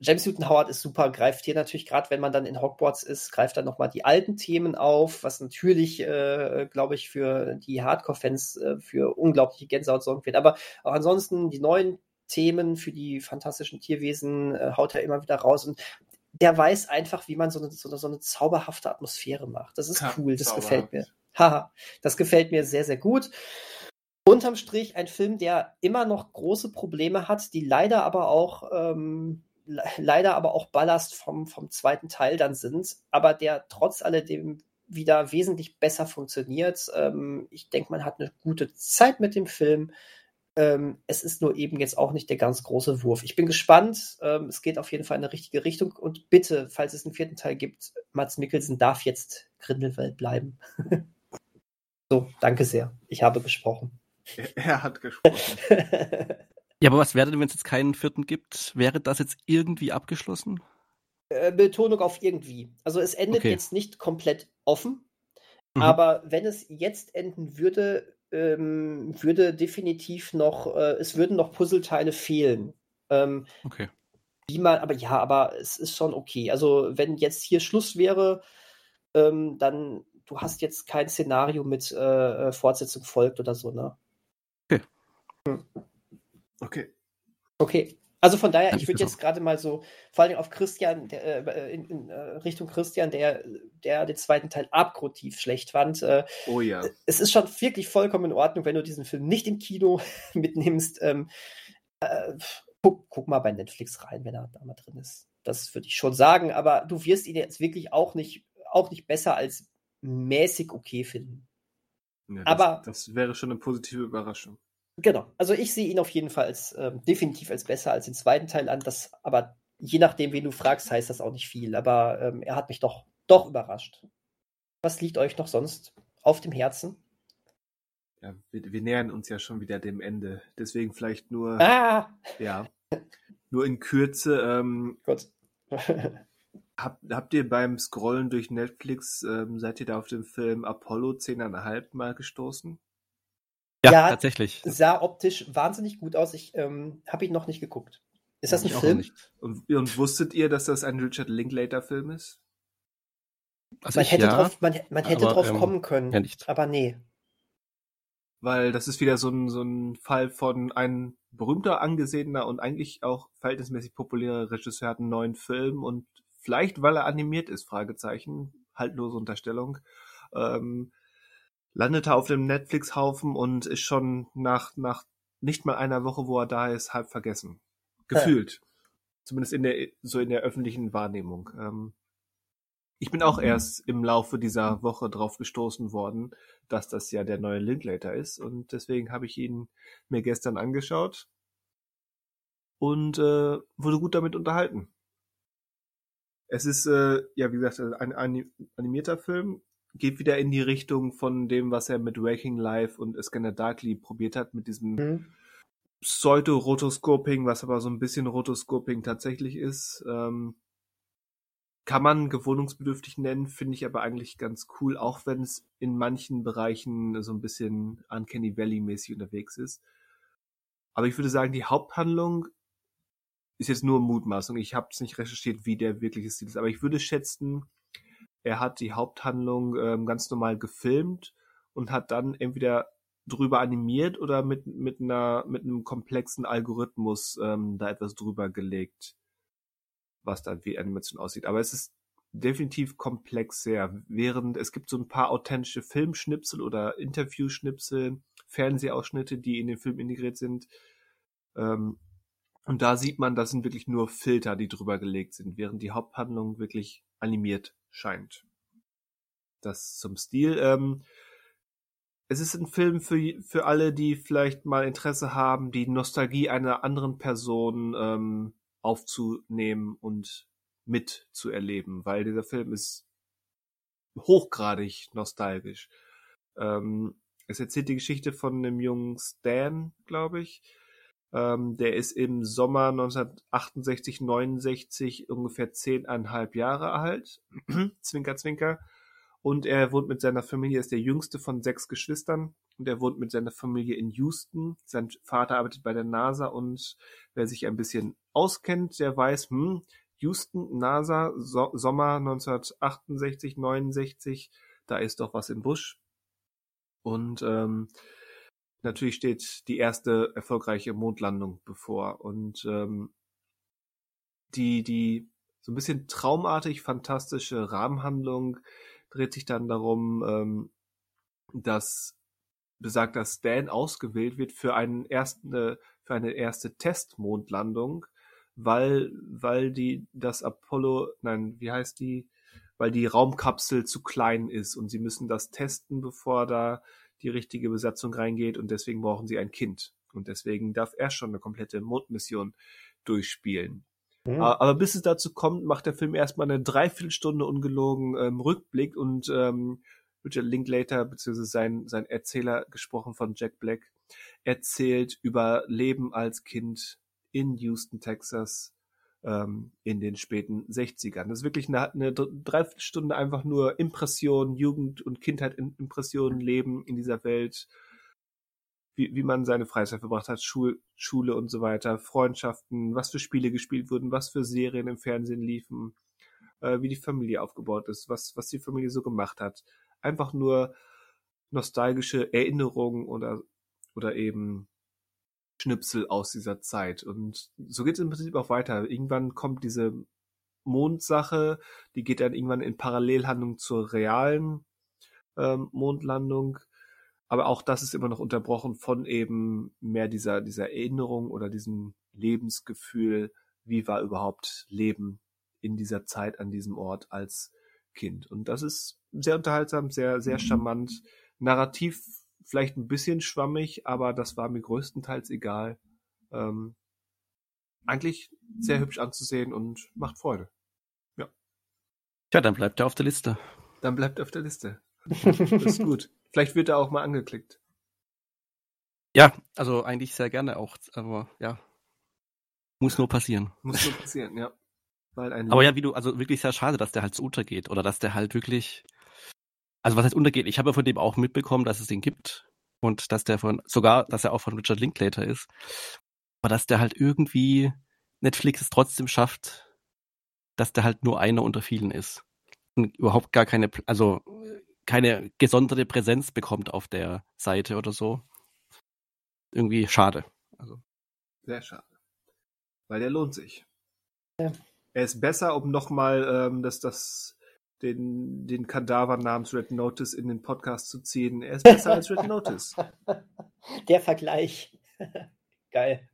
James Newton Howard ist super, greift hier natürlich, gerade wenn man dann in Hogwarts ist, greift dann nochmal die alten Themen auf, was natürlich, äh, glaube ich, für die Hardcore-Fans äh, für unglaubliche Gänsehaut sorgen wird. Aber auch ansonsten die neuen Themen für die fantastischen Tierwesen äh, haut er immer wieder raus. Und der weiß einfach, wie man so eine, so eine, so eine zauberhafte Atmosphäre macht. Das ist ja, cool, das gefällt mir. Haha, das gefällt mir sehr, sehr gut. Unterm Strich ein Film, der immer noch große Probleme hat, die leider aber auch ähm, leider aber auch Ballast vom, vom zweiten Teil dann sind, aber der trotz alledem wieder wesentlich besser funktioniert. Ähm, ich denke, man hat eine gute Zeit mit dem Film. Ähm, es ist nur eben jetzt auch nicht der ganz große Wurf. Ich bin gespannt. Ähm, es geht auf jeden Fall in eine richtige Richtung. Und bitte, falls es einen vierten Teil gibt, Mats Mikkelsen darf jetzt Grindelwald bleiben. so, danke sehr. Ich habe gesprochen. Er, er hat gesprochen. Ja, aber was wäre denn, wenn es jetzt keinen vierten gibt? Wäre das jetzt irgendwie abgeschlossen? Äh, Betonung auf irgendwie. Also es endet okay. jetzt nicht komplett offen, mhm. aber wenn es jetzt enden würde, ähm, würde definitiv noch, äh, es würden noch Puzzleteile fehlen. Ähm, okay. Wie man, aber ja, aber es ist schon okay. Also wenn jetzt hier Schluss wäre, ähm, dann du hast jetzt kein Szenario mit äh, äh Fortsetzung folgt oder so, ne? Okay. Hm. Okay. Okay. Also von daher, ich würde jetzt gerade mal so, vor allem auf Christian, der, äh, in, in, äh, Richtung Christian, der, der den zweiten Teil abgrundtief schlecht fand. Äh, oh ja. Es ist schon wirklich vollkommen in Ordnung, wenn du diesen Film nicht im Kino mitnimmst. Ähm, äh, guck, guck, mal bei Netflix rein, wenn er da mal drin ist. Das würde ich schon sagen, aber du wirst ihn jetzt wirklich auch nicht, auch nicht besser als mäßig okay finden. Ja, das, aber das wäre schon eine positive Überraschung Genau, also ich sehe ihn auf jeden Fall als ähm, definitiv als besser als den zweiten Teil an. Das, aber je nachdem, wen du fragst, heißt das auch nicht viel. Aber ähm, er hat mich doch, doch überrascht. Was liegt euch noch sonst auf dem Herzen? Ja, wir, wir nähern uns ja schon wieder dem Ende. Deswegen vielleicht nur, Ah! ja, nur in Kürze. Ähm, Gott. habt, habt ihr beim Scrollen durch Netflix, ähm, seid ihr da auf den Film Apollo 10,5 mal gestoßen? Ja, Ja, tatsächlich. Sah optisch wahnsinnig gut aus. Ich ähm, habe ihn noch nicht geguckt. Ist das ein Ich Film? Und, und wusstet ihr, dass das ein Richard Linklater-Film ist? Also Man ich, hätte ja, drauf, man, man hätte aber, drauf ähm, kommen können. ja nicht. Aber nee. Weil das ist wieder so ein, so ein Fall von ein berühmter, angesehener und eigentlich auch verhältnismäßig populärer Regisseur hat einen neuen Film und vielleicht, weil er animiert ist, Fragezeichen, haltlose Unterstellung, ähm, landete auf dem Netflix-Haufen und ist schon nach, nach nicht mal einer Woche, wo er da ist, halb vergessen. Gefühlt. Zumindest in der, so in der öffentlichen Wahrnehmung. Ähm, ich bin auch erst im Laufe dieser Woche drauf gestoßen worden, dass das ja der neue Linklater ist und deswegen habe ich ihn mir gestern angeschaut und äh, wurde gut damit unterhalten. Es ist, äh, ja, wie gesagt, ein ani- animierter Film, geht wieder in die Richtung von dem, was er mit Waking Life und Scanner Darkly probiert hat, mit diesem Hm. Pseudo-Rotoscoping, was aber so ein bisschen Rotoscoping tatsächlich ist. Ähm, kann man gewohnungsbedürftig nennen, finde ich aber eigentlich ganz cool, auch wenn es in manchen Bereichen so ein bisschen Uncanny Valley-mäßig unterwegs ist. Aber ich würde sagen, die Haupthandlung ist jetzt nur Mutmaßung. Ich habe es nicht recherchiert, wie der wirkliche Stil ist, aber ich würde schätzen, er hat die Haupthandlung ähm, ganz normal gefilmt und hat dann entweder drüber animiert oder mit mit einer mit einem komplexen Algorithmus ähm, da etwas drüber gelegt, was dann wie Animation aussieht. Aber es ist definitiv komplexer. Während es gibt so ein paar authentische Filmschnipsel oder Interviewschnipsel, Fernsehausschnitte, die in den Film integriert sind. Ähm, und da sieht man, das sind wirklich nur Filter, die drüber gelegt sind, während die Haupthandlung wirklich animiert scheint. Das zum Stil. Ähm, es ist ein Film für, für alle, die vielleicht mal Interesse haben, die Nostalgie einer anderen Person ähm, aufzunehmen und mitzuerleben, weil dieser Film ist hochgradig nostalgisch. Ähm, es erzählt die Geschichte von einem jungen Stan, glaube ich. Ähm, der ist im Sommer 1968, 69 ungefähr zehneinhalb Jahre alt. zwinker, zwinker. Und er wohnt mit seiner Familie, ist der jüngste von sechs Geschwistern. Und er wohnt mit seiner Familie in Houston. Sein Vater arbeitet bei der NASA und wer sich ein bisschen auskennt, der weiß, hm, Houston, NASA, so Sommer 1968, 69, da ist doch was im Busch. Und ähm, natürlich steht die erste erfolgreiche Mondlandung bevor. Und ähm, die, die so ein bisschen traumartig fantastische Rahmenhandlung dreht sich dann darum, ähm, dass besagter Stan ausgewählt wird für einen ersten, äh, für eine erste Testmondlandung, weil, weil die, das Apollo, nein, wie heißt die, weil die Raumkapsel zu klein ist und sie müssen das testen, bevor da die richtige Besatzung reingeht und deswegen brauchen sie ein Kind. Und deswegen darf er schon eine komplette Mondmission durchspielen. Hm. Aber bis es dazu kommt, macht der Film erstmal eine Dreiviertelstunde ungelogen ähm, Rückblick und ähm, Richard Linklater, beziehungsweise sein, sein Erzähler, gesprochen von Jack Black, erzählt über Leben als Kind in Houston, Texas, ähm, in den späten 60ern. Das ist wirklich eine, eine Dreiviertelstunde einfach nur Impressionen, Jugend- und Kindheit, Impressionen, Leben in dieser Welt, wie, wie man seine Freizeit verbracht hat, Schul, Schule und so weiter, Freundschaften, was für Spiele gespielt wurden, was für Serien im Fernsehen liefen, äh, wie die Familie aufgebaut ist, was, was die Familie so gemacht hat. Einfach nur nostalgische Erinnerungen oder, oder eben Schnipsel aus dieser Zeit. Und so geht es im Prinzip auch weiter. Irgendwann kommt diese Mondsache, die geht dann irgendwann in Parallelhandlung zur realen ähm, Mondlandung. Aber auch das ist immer noch unterbrochen von eben mehr dieser, dieser Erinnerung oder diesem Lebensgefühl, wie war überhaupt Leben in dieser Zeit an diesem Ort als Kind. Und das ist sehr unterhaltsam, sehr, sehr charmant. Narrativ vielleicht ein bisschen schwammig, aber das war mir größtenteils egal. Ähm, eigentlich sehr hübsch anzusehen und macht Freude. Ja. Tja, dann bleibt er auf der Liste. Dann bleibt er auf der Liste. Das ist gut. Vielleicht wird er auch mal angeklickt. Ja, also eigentlich sehr gerne auch, aber ja. Muss nur passieren. Muss nur passieren, ja. Weil ein aber ja, wie du, also wirklich sehr schade, dass der halt so untergeht oder dass der halt wirklich, also was heißt untergeht? Ich habe ja von dem auch mitbekommen, dass es den gibt und dass der von, sogar, dass er auch von Richard Linklater ist, aber dass der halt irgendwie Netflix es trotzdem schafft, dass der halt nur einer unter vielen ist und überhaupt gar keine, also keine gesonderte Präsenz bekommt auf der Seite oder so irgendwie schade. Also. Sehr schade. Weil der lohnt sich. Ja. Er ist besser, um nochmal ähm, das, das, den, den Kadaver namens Red Notice in den Podcast zu ziehen. Er ist besser als Red Notice. Der Vergleich. Geil.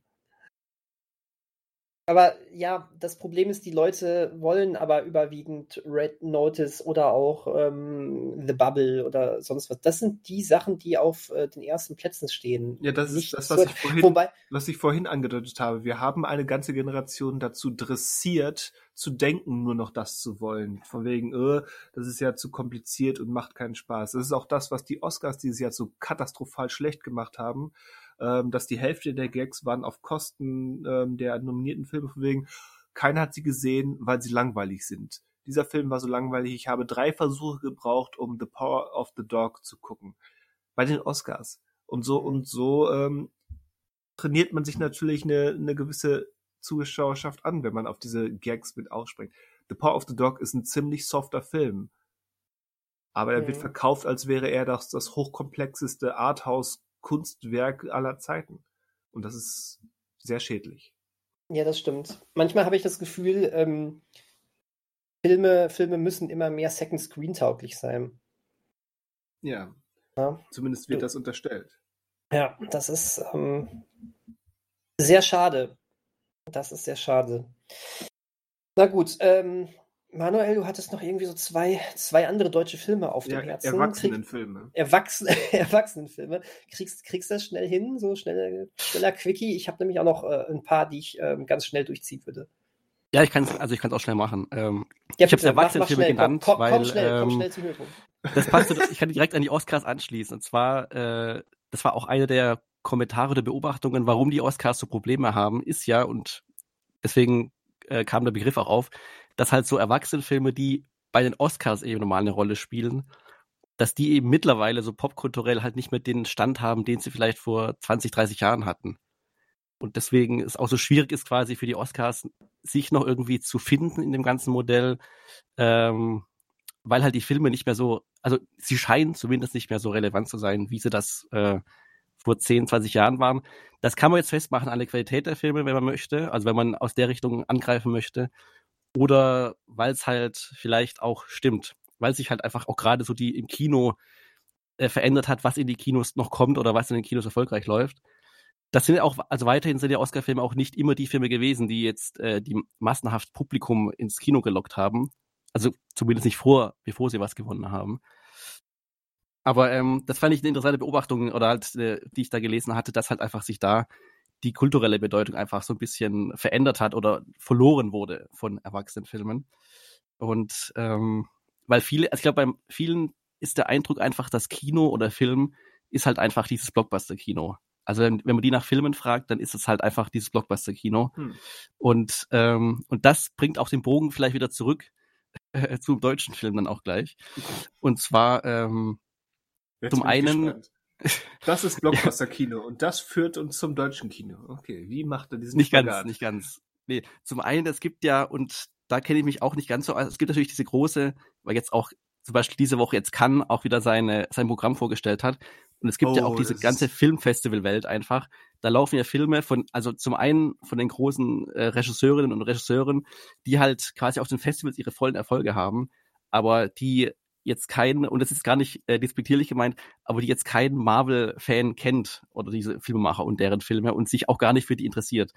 Aber ja, das Problem ist, die Leute wollen aber überwiegend Red Notice oder auch ähm, The Bubble oder sonst was. Das sind die Sachen, die auf äh, den ersten Plätzen stehen. Ja, das ist das, was ich, vorhin, Wobei, was ich vorhin angedeutet habe. Wir haben eine ganze Generation dazu dressiert, zu denken, nur noch das zu wollen. Von wegen, äh, das ist ja zu kompliziert und macht keinen Spaß. Das ist auch das, was die Oscars dieses Jahr so katastrophal schlecht gemacht haben ähm, dass die Hälfte der Gags waren auf Kosten ähm, der nominierten Filme, von wegen, keiner hat sie gesehen, weil sie langweilig sind. Dieser Film war so langweilig, ich habe drei Versuche gebraucht, um The Power of the Dog zu gucken. Bei den Oscars. Und so und so ähm, trainiert man sich natürlich eine, eine gewisse Zuschauerschaft an, wenn man auf diese Gags mit ausspringt. The Power of the Dog ist ein ziemlich softer Film. Aber er mhm. wird verkauft, als wäre er das, das hochkomplexeste Arthouse Kunstwerk aller Zeiten. Und das ist sehr schädlich. Ja, das stimmt. Manchmal habe ich das Gefühl, ähm, Filme, Filme müssen immer mehr Second Screen tauglich sein. Ja. ja. Zumindest wird du, das unterstellt. Ja, das ist ähm, sehr schade. Das ist sehr schade. Na gut, ähm, Manuel, du hattest noch irgendwie so zwei, zwei andere deutsche Filme auf dem ja, Herzen. Erwachsenenfilme. Erwachsen, Erwachsenenfilme. Kriegst, kriegst du das schnell hin? So schnell, schneller Quickie? Ich habe nämlich auch noch äh, ein paar, die ich äh, ganz schnell durchziehen würde. Ja, ich kann es also ich kann auch schnell machen. Ähm, ja, ich habe Erwachsenenfilme genannt, komm, komm, weil komm schnell, ähm, komm schnell zum Höhepunkt. Das passt. ich kann direkt an die Oscars anschließen. Und zwar, äh, das war auch eine der Kommentare oder Beobachtungen, warum die Oscars so Probleme haben, ist ja und deswegen äh, kam der Begriff auch auf, dass halt so Erwachsenenfilme, die bei den Oscars eben normal eine Rolle spielen, dass die eben mittlerweile so popkulturell halt nicht mehr den Stand haben, den sie vielleicht vor 20, 30 Jahren hatten. Und deswegen es auch so schwierig ist quasi für die Oscars, sich noch irgendwie zu finden in dem ganzen Modell, ähm, weil halt die Filme nicht mehr so, also sie scheinen zumindest nicht mehr so relevant zu sein, wie sie das äh, vor 10, 20 Jahren waren. Das kann man jetzt festmachen an der Qualität der Filme, wenn man möchte, also wenn man aus der Richtung angreifen möchte oder weil es halt vielleicht auch stimmt, weil sich halt einfach auch gerade so die im Kino äh, verändert hat, was in die Kinos noch kommt oder was in den Kinos erfolgreich läuft. Das sind auch, also weiterhin sind die Oscar-Filme auch nicht immer die Filme gewesen, die jetzt äh, die massenhaft Publikum ins Kino gelockt haben. Also zumindest nicht vor, bevor sie was gewonnen haben. Aber ähm, das fand ich eine interessante Beobachtung oder halt, äh, die ich da gelesen hatte, dass halt einfach sich da die kulturelle Bedeutung einfach so ein bisschen verändert hat oder verloren wurde von Erwachsenenfilmen. Und ähm, weil viele, also ich glaube, bei vielen ist der Eindruck einfach, dass Kino oder Film ist halt einfach dieses Blockbuster-Kino. Also wenn, wenn man die nach Filmen fragt, dann ist es halt einfach dieses Blockbuster-Kino. Hm. Und, ähm, und das bringt auch den Bogen vielleicht wieder zurück äh, zum deutschen Film dann auch gleich. Und zwar ähm, zum einen, gespannt. Das ist Blockbuster-Kino und das führt uns zum deutschen Kino. Okay, wie macht er diesen Nicht Spagat? ganz, nicht ganz. Nee, zum einen, es gibt ja, und da kenne ich mich auch nicht ganz so, also es gibt natürlich diese große, weil jetzt auch zum Beispiel diese Woche jetzt Cannes auch wieder seine, sein Programm vorgestellt hat. Und es gibt oh, ja auch diese ganze Filmfestival-Welt einfach. Da laufen ja Filme von, also zum einen von den großen äh, Regisseurinnen und Regisseuren, die halt quasi auf den Festivals ihre vollen Erfolge haben, aber die jetzt kein, und das ist gar nicht äh, despektierlich gemeint, aber die jetzt kein Marvel-Fan kennt oder diese Filmemacher und deren Filme und sich auch gar nicht für die interessiert.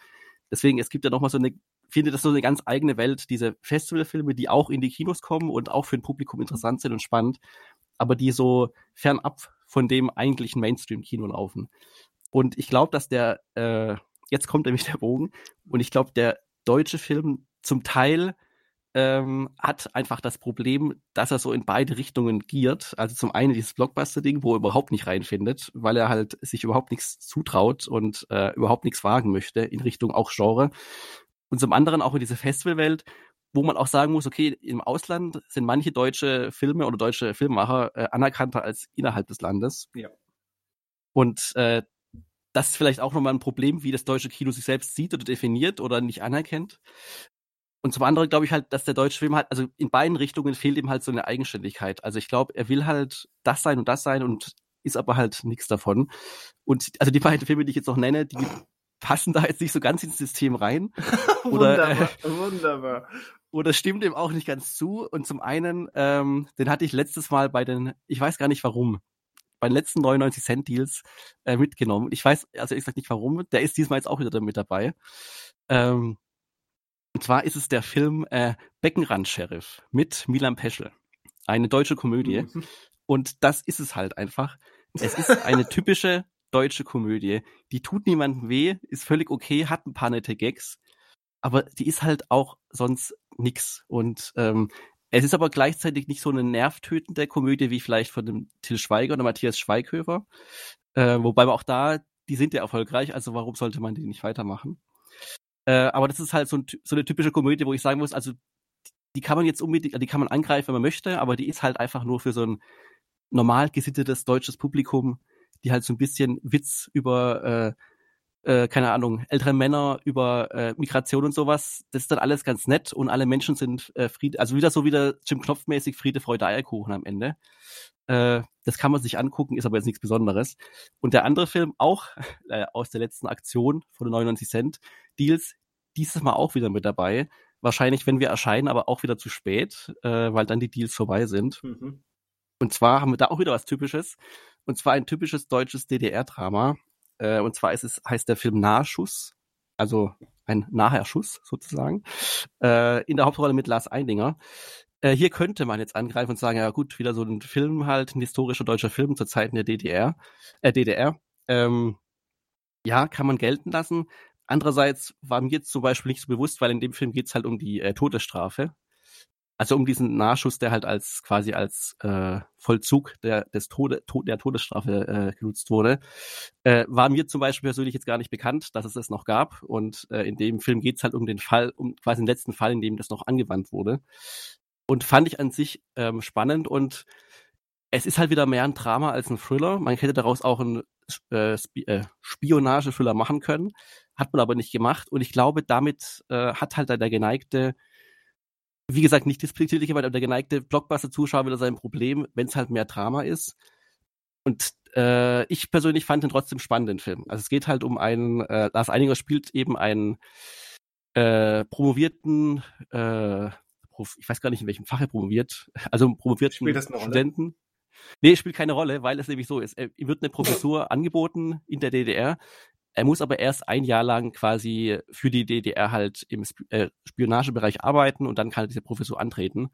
Deswegen, es gibt ja nochmal so eine, finde das so eine ganz eigene Welt, diese Festivalfilme, die auch in die Kinos kommen und auch für ein Publikum interessant sind und spannend, aber die so fernab von dem eigentlichen Mainstream-Kino laufen. Und ich glaube, dass der, äh, jetzt kommt nämlich der Bogen, und ich glaube, der deutsche Film zum Teil ähm, hat einfach das Problem, dass er so in beide Richtungen giert. Also zum einen dieses Blockbuster-Ding, wo er überhaupt nicht reinfindet, weil er halt sich überhaupt nichts zutraut und äh, überhaupt nichts wagen möchte in Richtung auch Genre. Und zum anderen auch in diese Festivalwelt, wo man auch sagen muss, okay, im Ausland sind manche deutsche Filme oder deutsche Filmemacher äh, anerkannter als innerhalb des Landes. Ja. Und äh, das ist vielleicht auch nochmal ein Problem, wie das deutsche Kino sich selbst sieht oder definiert oder nicht anerkennt. Und zum anderen glaube ich halt, dass der deutsche Film halt, also in beiden Richtungen fehlt ihm halt so eine Eigenständigkeit. Also ich glaube, er will halt das sein und das sein und ist aber halt nichts davon. Und also die beiden Filme, die ich jetzt noch nenne, die passen da jetzt nicht so ganz ins System rein. oder, wunderbar, äh, wunderbar. Oder stimmt dem auch nicht ganz zu. Und zum einen, ähm, den hatte ich letztes Mal bei den, ich weiß gar nicht warum, bei den letzten 99 Cent Deals äh, mitgenommen. Ich weiß also ich sag nicht warum. Der ist diesmal jetzt auch wieder mit dabei. Ähm, und zwar ist es der Film äh, Beckenrand-Sheriff mit Milan Peschel. Eine deutsche Komödie. Mhm. Und das ist es halt einfach. Es ist eine typische deutsche Komödie. Die tut niemandem weh, ist völlig okay, hat ein paar nette Gags, aber die ist halt auch sonst nix. Und ähm, es ist aber gleichzeitig nicht so eine nervtötende Komödie wie vielleicht von dem Till Schweiger oder Matthias Schweighöfer. Äh, wobei man auch da, die sind ja erfolgreich, also warum sollte man die nicht weitermachen? Äh, aber das ist halt so, ein, so, eine typische Komödie, wo ich sagen muss, also die kann man jetzt unbedingt, die kann man angreifen, wenn man möchte, aber die ist halt einfach nur für so ein normal gesittetes deutsches Publikum, die halt so ein bisschen Witz über, äh, äh, keine Ahnung, ältere Männer, über äh, Migration und sowas, das ist dann alles ganz nett und alle Menschen sind äh, Friede, also wieder so wieder Jim Knopf-mäßig Friede, Freude, Eierkuchen am Ende. Äh, das kann man sich angucken, ist aber jetzt nichts Besonderes. Und der andere Film, auch äh, aus der letzten Aktion von den 99 Cent Deals, dieses Mal auch wieder mit dabei. Wahrscheinlich, wenn wir erscheinen, aber auch wieder zu spät, äh, weil dann die Deals vorbei sind. Mhm. Und zwar haben wir da auch wieder was Typisches. Und zwar ein typisches deutsches DDR-Drama. Äh, und zwar ist es, heißt der Film Nahschuss. Also ein Naherschuss sozusagen. Äh, in der Hauptrolle mit Lars Eindinger. Äh, hier könnte man jetzt angreifen und sagen, ja gut, wieder so ein Film halt, ein historischer deutscher Film zur Zeiten der DDR. Äh, DDR. Ähm, ja, kann man gelten lassen. Andererseits war mir jetzt zum Beispiel nicht so bewusst, weil in dem Film geht es halt um die äh, Todesstrafe. Also um diesen Nachschuss, der halt als quasi als äh, Vollzug der, des Tode, to der Todesstrafe äh, genutzt wurde, äh, war mir zum Beispiel persönlich jetzt gar nicht bekannt, dass es das noch gab. Und äh, in dem Film geht es halt um den Fall, um quasi den letzten Fall, in dem das noch angewandt wurde. Und fand ich an sich ähm, spannend und es ist halt wieder mehr ein Drama als ein Thriller. Man hätte daraus auch einen äh, äh, Spionage-Thriller machen können, hat man aber nicht gemacht. Und ich glaube, damit äh, hat halt der geneigte, wie gesagt, nicht despektierlich, aber der geneigte Blockbuster-Zuschauer wieder sein Problem, wenn es halt mehr Drama ist. Und äh, ich persönlich fand den trotzdem spannenden Film. Also es geht halt um einen, äh, Lars Einiger spielt eben einen äh, promovierten äh, ich weiß gar nicht, in welchem Fach er promoviert, also promovierten Studenten. Nee, spielt keine Rolle, weil es nämlich so ist. Ihm wird eine Professur angeboten in der DDR. Er muss aber erst ein Jahr lang quasi für die DDR halt im äh, Spionagebereich arbeiten und dann kann er diese Professur antreten.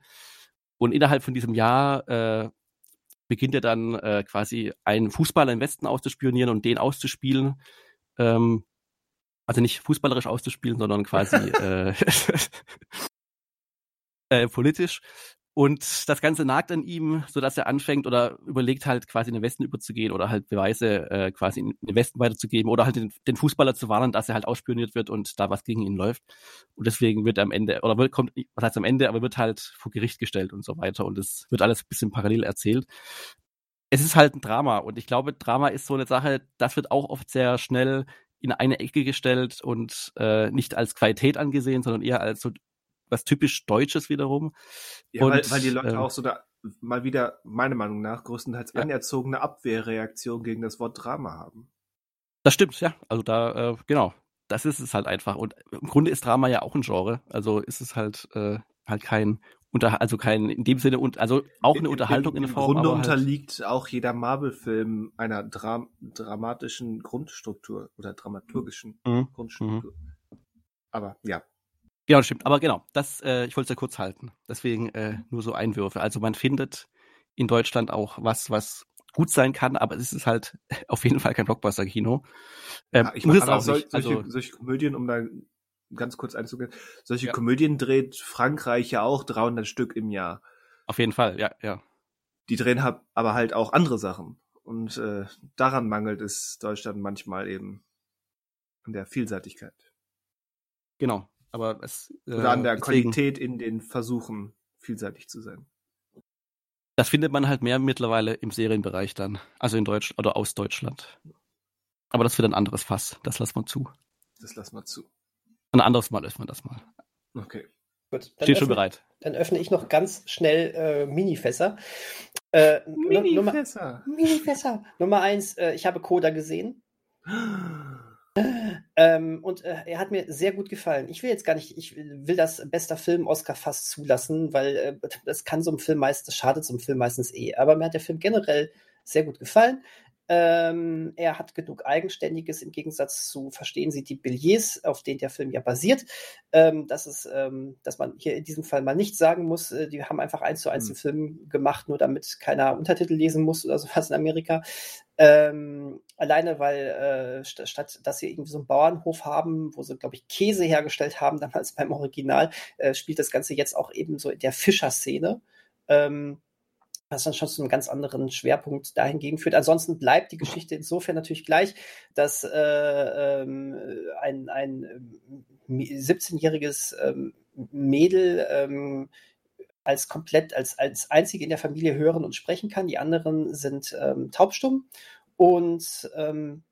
Und innerhalb von diesem Jahr äh, beginnt er dann äh, quasi einen Fußballer im Westen auszuspionieren und den auszuspielen. Ähm, also nicht fußballerisch auszuspielen, sondern quasi äh, äh, politisch. Und das Ganze nagt an ihm, so dass er anfängt oder überlegt halt quasi in den Westen überzugehen oder halt Beweise äh, quasi in den Westen weiterzugeben oder halt den, den, Fußballer zu warnen, dass er halt ausspioniert wird und da was gegen ihn läuft. Und deswegen wird er am Ende, oder wird, kommt, was heißt am Ende, aber wird halt vor Gericht gestellt und so weiter. Und es wird alles ein bisschen parallel erzählt. Es ist halt ein Drama und ich glaube, Drama ist so eine Sache, das wird auch oft sehr schnell in eine Ecke gestellt und äh, nicht als Qualität angesehen, sondern eher als so was typisch Deutsches wiederum. Ja, und, weil, weil die Leute ähm, auch so da mal wieder, meiner Meinung nach, größtenteils ja. anerzogene Abwehrreaktion gegen das Wort Drama haben. Das stimmt, ja. Also da, äh, genau. Das ist es halt einfach. Und im Grunde ist Drama ja auch ein Genre. Also ist es halt, äh, halt kein unter, also kein, in dem Sinne, und also auch eine Unterhaltung in, in, in der Form. Im Grunde halt unterliegt auch jeder Marvel-Film einer Dra dramatischen Grundstruktur oder dramaturgischen mhm. Grundstruktur. Mhm. Aber ja, Genau, stimmt. Aber genau, das, äh, ich wollte es ja kurz halten. Deswegen äh, nur so Einwürfe. Also man findet in Deutschland auch was, was gut sein kann, aber es ist halt auf jeden Fall kein Blockbuster-Kino. Ähm, Ja, ich muss es auch sol nicht. solche, Also, solche Komödien, um da ganz kurz einzugehen, solche Ja. Komödien dreht Frankreich ja auch 300 Stück im Jahr. auf jeden Fall, ja, ja. Die drehen hab, aber halt auch andere Sachen. Und äh, daran mangelt es Deutschland manchmal eben an der Vielseitigkeit. Genau. Aber es äh, Oder an der deswegen- Qualität in den Versuchen, vielseitig zu sein. Das findet man halt mehr mittlerweile im Serienbereich dann. Also in Deutsch oder aus Deutschland. Aber das wird ein anderes Fass. Das lassen wir zu. Das lassen wir zu. Ein anderes Mal öffnen wir das mal. Okay. Gut, dann Steht schon öffne- bereit. Dann öffne ich noch ganz schnell äh, Minifässer. Äh, Nu- Nummer, Minifässer. Minifässer. Nummer eins, äh, ich habe Coda gesehen. Ähm, und äh, er hat mir sehr gut gefallen. Ich will jetzt gar nicht, ich will das bester Film Oscar fast zulassen, weil äh, das kann so einem Film meistens, das schadet so einem Film meistens eh. Aber mir hat der Film generell sehr gut gefallen. Ähm, er hat genug Eigenständiges im Gegensatz zu Verstehen Sie die Billets, auf denen der Film ja basiert. Ähm, dass es, ähm, dass man hier in diesem Fall mal nicht sagen muss, äh, die haben einfach eins zu eins Hm. den Film gemacht, nur damit keiner Untertitel lesen muss oder sowas in Amerika. Ähm, alleine, weil äh, st statt dass sie irgendwie so einen Bauernhof haben, wo sie, glaube ich, Käse hergestellt haben, damals beim Original, äh, spielt das Ganze jetzt auch eben so in der Fischerszene. Ähm, was dann schon zu einem ganz anderen Schwerpunkt dahingegen führt. Ansonsten bleibt die Geschichte insofern natürlich gleich, dass äh, ähm, ein, ein ähm, 17-jähriges ähm, Mädel ähm, als komplett, als, als einzige in der Familie hören und sprechen kann. Die anderen sind ähm, taubstumm. Und ähm,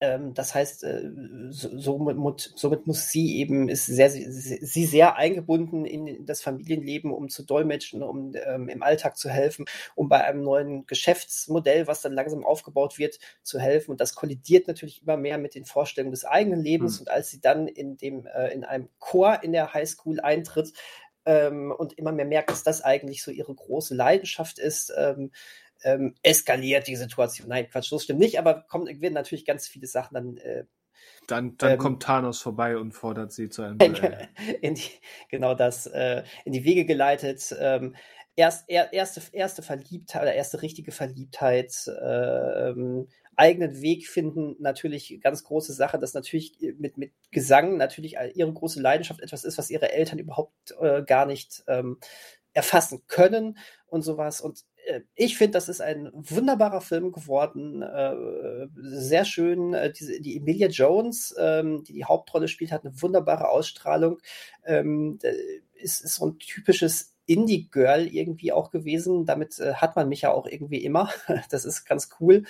ähm, das heißt, äh, so, somit, somit muss sie eben, ist sehr, sie, sie sehr eingebunden in das Familienleben, um zu dolmetschen, um ähm, im Alltag zu helfen, um bei einem neuen Geschäftsmodell, was dann langsam aufgebaut wird, zu helfen. Und das kollidiert natürlich immer mehr mit den Vorstellungen des eigenen Lebens. Hm. Und als sie dann in dem, äh, in einem Chor in der Highschool eintritt, ähm, und immer mehr merkt, dass das eigentlich so ihre große Leidenschaft ist, ähm, ähm, eskaliert die Situation. Nein, Quatsch, so stimmt nicht, aber kommen werden natürlich ganz viele Sachen dann äh, Dann, dann Ähm, kommt Thanos vorbei und fordert sie zu einem Duell. genau das äh, in die Wege geleitet. Ähm, erst, er, erste, erste Verliebtheit oder erste richtige Verliebtheit, äh, eigenen Weg finden, natürlich ganz große Sache, dass natürlich mit, mit Gesang natürlich ihre große Leidenschaft etwas ist, was ihre Eltern überhaupt äh, gar nicht ähm, erfassen können und sowas. Und äh, ich finde, das ist ein wunderbarer Film geworden. Äh, sehr schön. Äh, diese, die Emilia Jones, ähm, die die Hauptrolle spielt, hat eine wunderbare Ausstrahlung. Ähm, ist, ist so ein typisches Indie-Girl irgendwie auch gewesen. Damit äh, hat man mich ja auch irgendwie immer. Das ist ganz cool.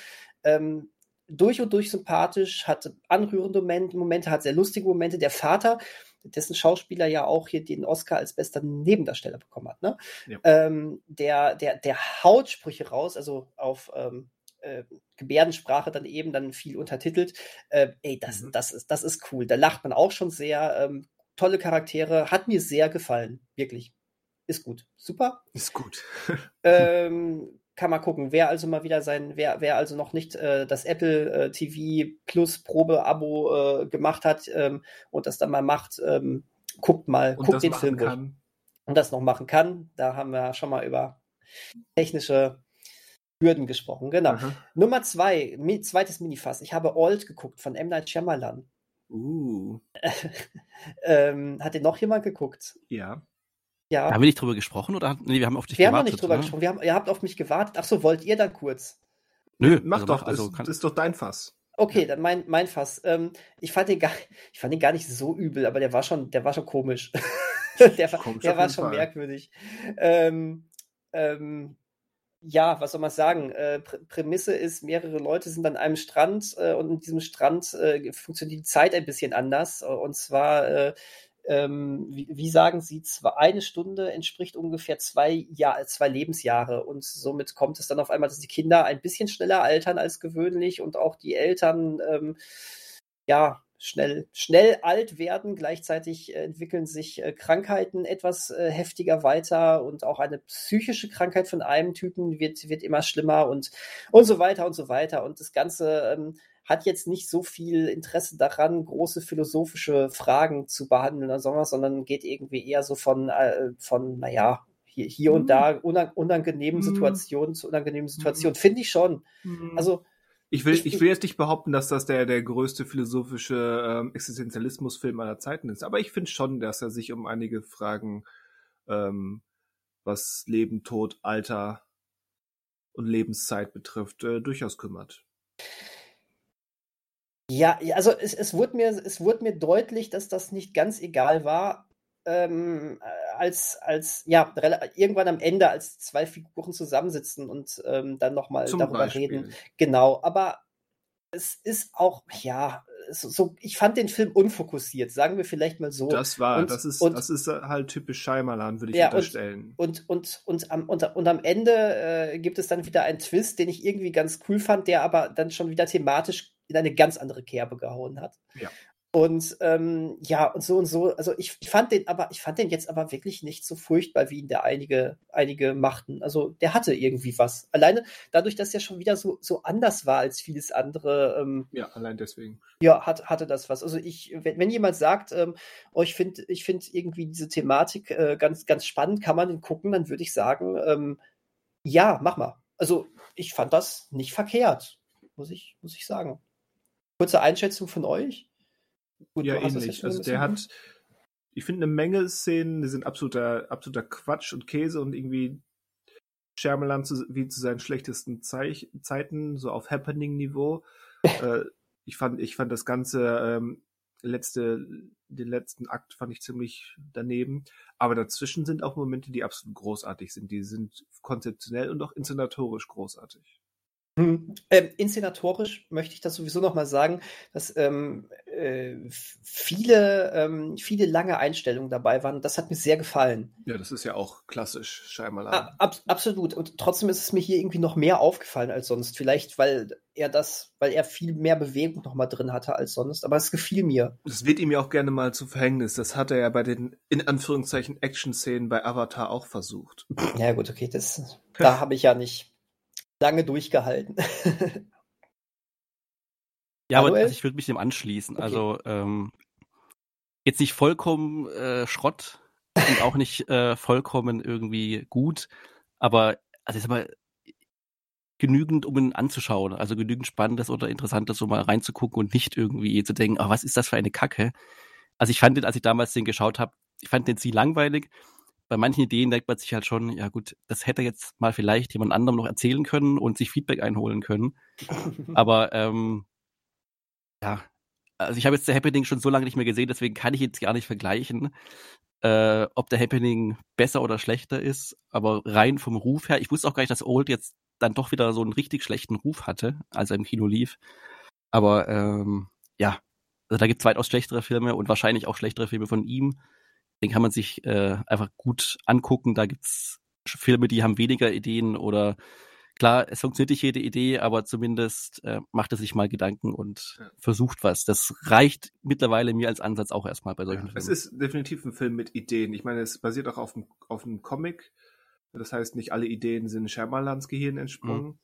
Ähm, durch und durch sympathisch, hat anrührende Momente, hat sehr lustige Momente. Der Vater, dessen Schauspieler ja auch hier den Oscar als bester Nebendarsteller bekommen hat, ne? Ja. Ähm, der, der, der haut Sprüche raus, also auf ähm, äh, Gebärdensprache dann eben, dann viel untertitelt. Äh, ey, das, Mhm. das, ist, das ist cool. Da lacht man auch schon sehr. Ähm, tolle Charaktere, hat mir sehr gefallen, wirklich. Ist gut. Super. Ist gut. Ähm, kann man gucken, wer also mal wieder sein, wer, wer also noch nicht äh, das Apple äh, TV Plus Probe-Abo äh, gemacht hat ähm, und das dann mal macht, ähm, guckt mal, Und guckt den Film durch. Und das noch machen kann. Da haben wir schon mal über technische Hürden gesprochen. Genau. Aha. Nummer zwei, mi zweites Minifass. Ich habe Old geguckt von M. Night Shyamalan. Uh, ähm, hat den noch jemand geguckt? ja. Ja. Haben wir nicht drüber gesprochen oder? Nee, wir haben auf dich Wir haben gewartet. noch nicht drüber ne? gesprochen. Wir haben, ihr habt auf mich gewartet. Ach so, wollt ihr dann kurz? Nö, Mach also doch, also das, kann, das ist doch dein Fass. Okay, dann mein, mein Fass. Ähm, ich, fand den gar, ich fand den gar nicht so übel, aber der war schon, der war schon komisch. der war, Komisch der war schon Fall. merkwürdig. Ähm, ähm, ja, was soll man sagen? Äh, Prä Prämisse ist, mehrere Leute sind an einem Strand äh, und in diesem Strand äh, funktioniert die Zeit ein bisschen anders. Und zwar, äh, ähm, wie, wie sagen Sie, zwei, eine Stunde entspricht ungefähr zwei, Jahr, zwei Lebensjahre. Und somit kommt es dann auf einmal, dass die Kinder ein bisschen schneller altern als gewöhnlich und auch die Eltern ähm, ja schnell, schnell alt werden. Gleichzeitig äh, entwickeln sich äh, Krankheiten etwas äh, heftiger weiter und auch eine psychische Krankheit von einem Typen wird, wird immer schlimmer und, und so weiter und so weiter. Und das Ganze ähm, hat jetzt nicht so viel Interesse daran, große philosophische Fragen zu behandeln oder sowas, sondern geht irgendwie eher so von, äh, von naja, hier, hier und da unang unangenehmen Situationen zu unangenehmen Situationen. Finde ich schon. Also ich will, ich, ich will jetzt nicht behaupten, dass das der, der größte philosophische ähm, Existenzialismusfilm aller Zeiten ist, aber ich finde schon, dass er sich um einige Fragen, ähm, was Leben, Tod, Alter und Lebenszeit betrifft, äh, durchaus kümmert. Ja, also es, es, wurde mir, es wurde mir deutlich, dass das nicht ganz egal war, ähm, als, als, ja, irgendwann am Ende, als zwei Figuren zusammensitzen und ähm, dann nochmal darüber Beispiel. reden. Genau, aber es ist auch, ja, so, ich fand den Film unfokussiert, sagen wir vielleicht mal so. Das war, und, das ist, und, das ist halt typisch Scheimerlan, würde ich ja, unterstellen. Und, und, und, und, am, und, und am Ende äh, gibt es dann wieder einen Twist, den ich irgendwie ganz cool fand, der aber dann schon wieder thematisch in eine ganz andere Kerbe gehauen hat. Ja. Und ähm, ja, und so und so. Also ich fand den aber, ich fand den jetzt aber wirklich nicht so furchtbar, wie ihn der einige, einige machten. Also der hatte irgendwie was. Alleine dadurch, dass er schon wieder so, so anders war als vieles andere. Ähm, ja, allein deswegen. Ja, hat, hatte das was. Also ich, wenn, wenn jemand sagt, ähm, oh, ich finde, ich finde irgendwie diese Thematik äh, ganz, ganz spannend, kann man den gucken, dann würde ich sagen, ähm, ja, mach mal. Also ich fand das nicht verkehrt, muss ich, muss ich sagen. Kurze Einschätzung von euch? Gut, ja, ähnlich. Also der hat, ich finde eine Menge Szenen, die sind absoluter, absoluter Quatsch und Käse und irgendwie Shyamalan zu, wie zu seinen schlechtesten Zeich Zeiten, so auf Happening-Niveau. äh, ich fand, ich fand das ganze ähm, letzte, den letzten Akt fand ich ziemlich daneben. Aber dazwischen sind auch Momente, die absolut großartig sind. Die sind konzeptionell und auch inszenatorisch großartig. Hm, ähm, inszenatorisch möchte ich das sowieso noch mal sagen, dass ähm, äh, viele, ähm, viele lange Einstellungen dabei waren. Das hat mir sehr gefallen. Ja, das ist ja auch klassisch, scheinbar. Ah, ab, absolut. Und trotzdem ist es mir hier irgendwie noch mehr aufgefallen als sonst. Vielleicht, weil er das, weil er viel mehr Bewegung noch mal drin hatte als sonst. Aber es gefiel mir. Das wird ihm ja auch gerne mal zu Verhängnis. Das hat er ja bei den in Anführungszeichen Action-Szenen bei Avatar auch versucht. Ja gut, okay, das, da habe ich ja nicht lange durchgehalten. ja, aber also ich würde mich dem anschließen. Okay. Also ähm, jetzt nicht vollkommen äh, Schrott und auch nicht äh, vollkommen irgendwie gut, aber also jetzt mal genügend, um ihn anzuschauen. Also genügend Spannendes oder Interessantes, um mal reinzugucken und nicht irgendwie zu denken, oh, was ist das für eine Kacke. Also ich fand den, als ich damals den geschaut habe, ich fand den sie langweilig, bei manchen Ideen denkt man sich halt schon, ja gut, das hätte jetzt mal vielleicht jemand anderem noch erzählen können und sich Feedback einholen können. Aber ähm, ja, also ich habe jetzt der Happening schon so lange nicht mehr gesehen, deswegen kann ich jetzt gar nicht vergleichen, äh, ob der Happening besser oder schlechter ist. Aber rein vom Ruf her, ich wusste auch gar nicht, dass Old jetzt dann doch wieder so einen richtig schlechten Ruf hatte, als er im Kino lief. Aber ähm, ja, also da gibt es weitaus schlechtere Filme und wahrscheinlich auch schlechtere Filme von ihm. Den kann man sich äh, einfach gut angucken. Da gibt's Filme, die haben weniger Ideen oder klar, es funktioniert nicht jede Idee, aber zumindest äh, macht er sich mal Gedanken und ja. versucht was. Das reicht mittlerweile mir als Ansatz auch erstmal bei solchen ja, Filmen. Es ist definitiv ein Film mit Ideen. Ich meine, es basiert auch auf einem, auf einem Comic. Das heißt, nicht alle Ideen sind Schermalans Gehirn entsprungen. Mhm.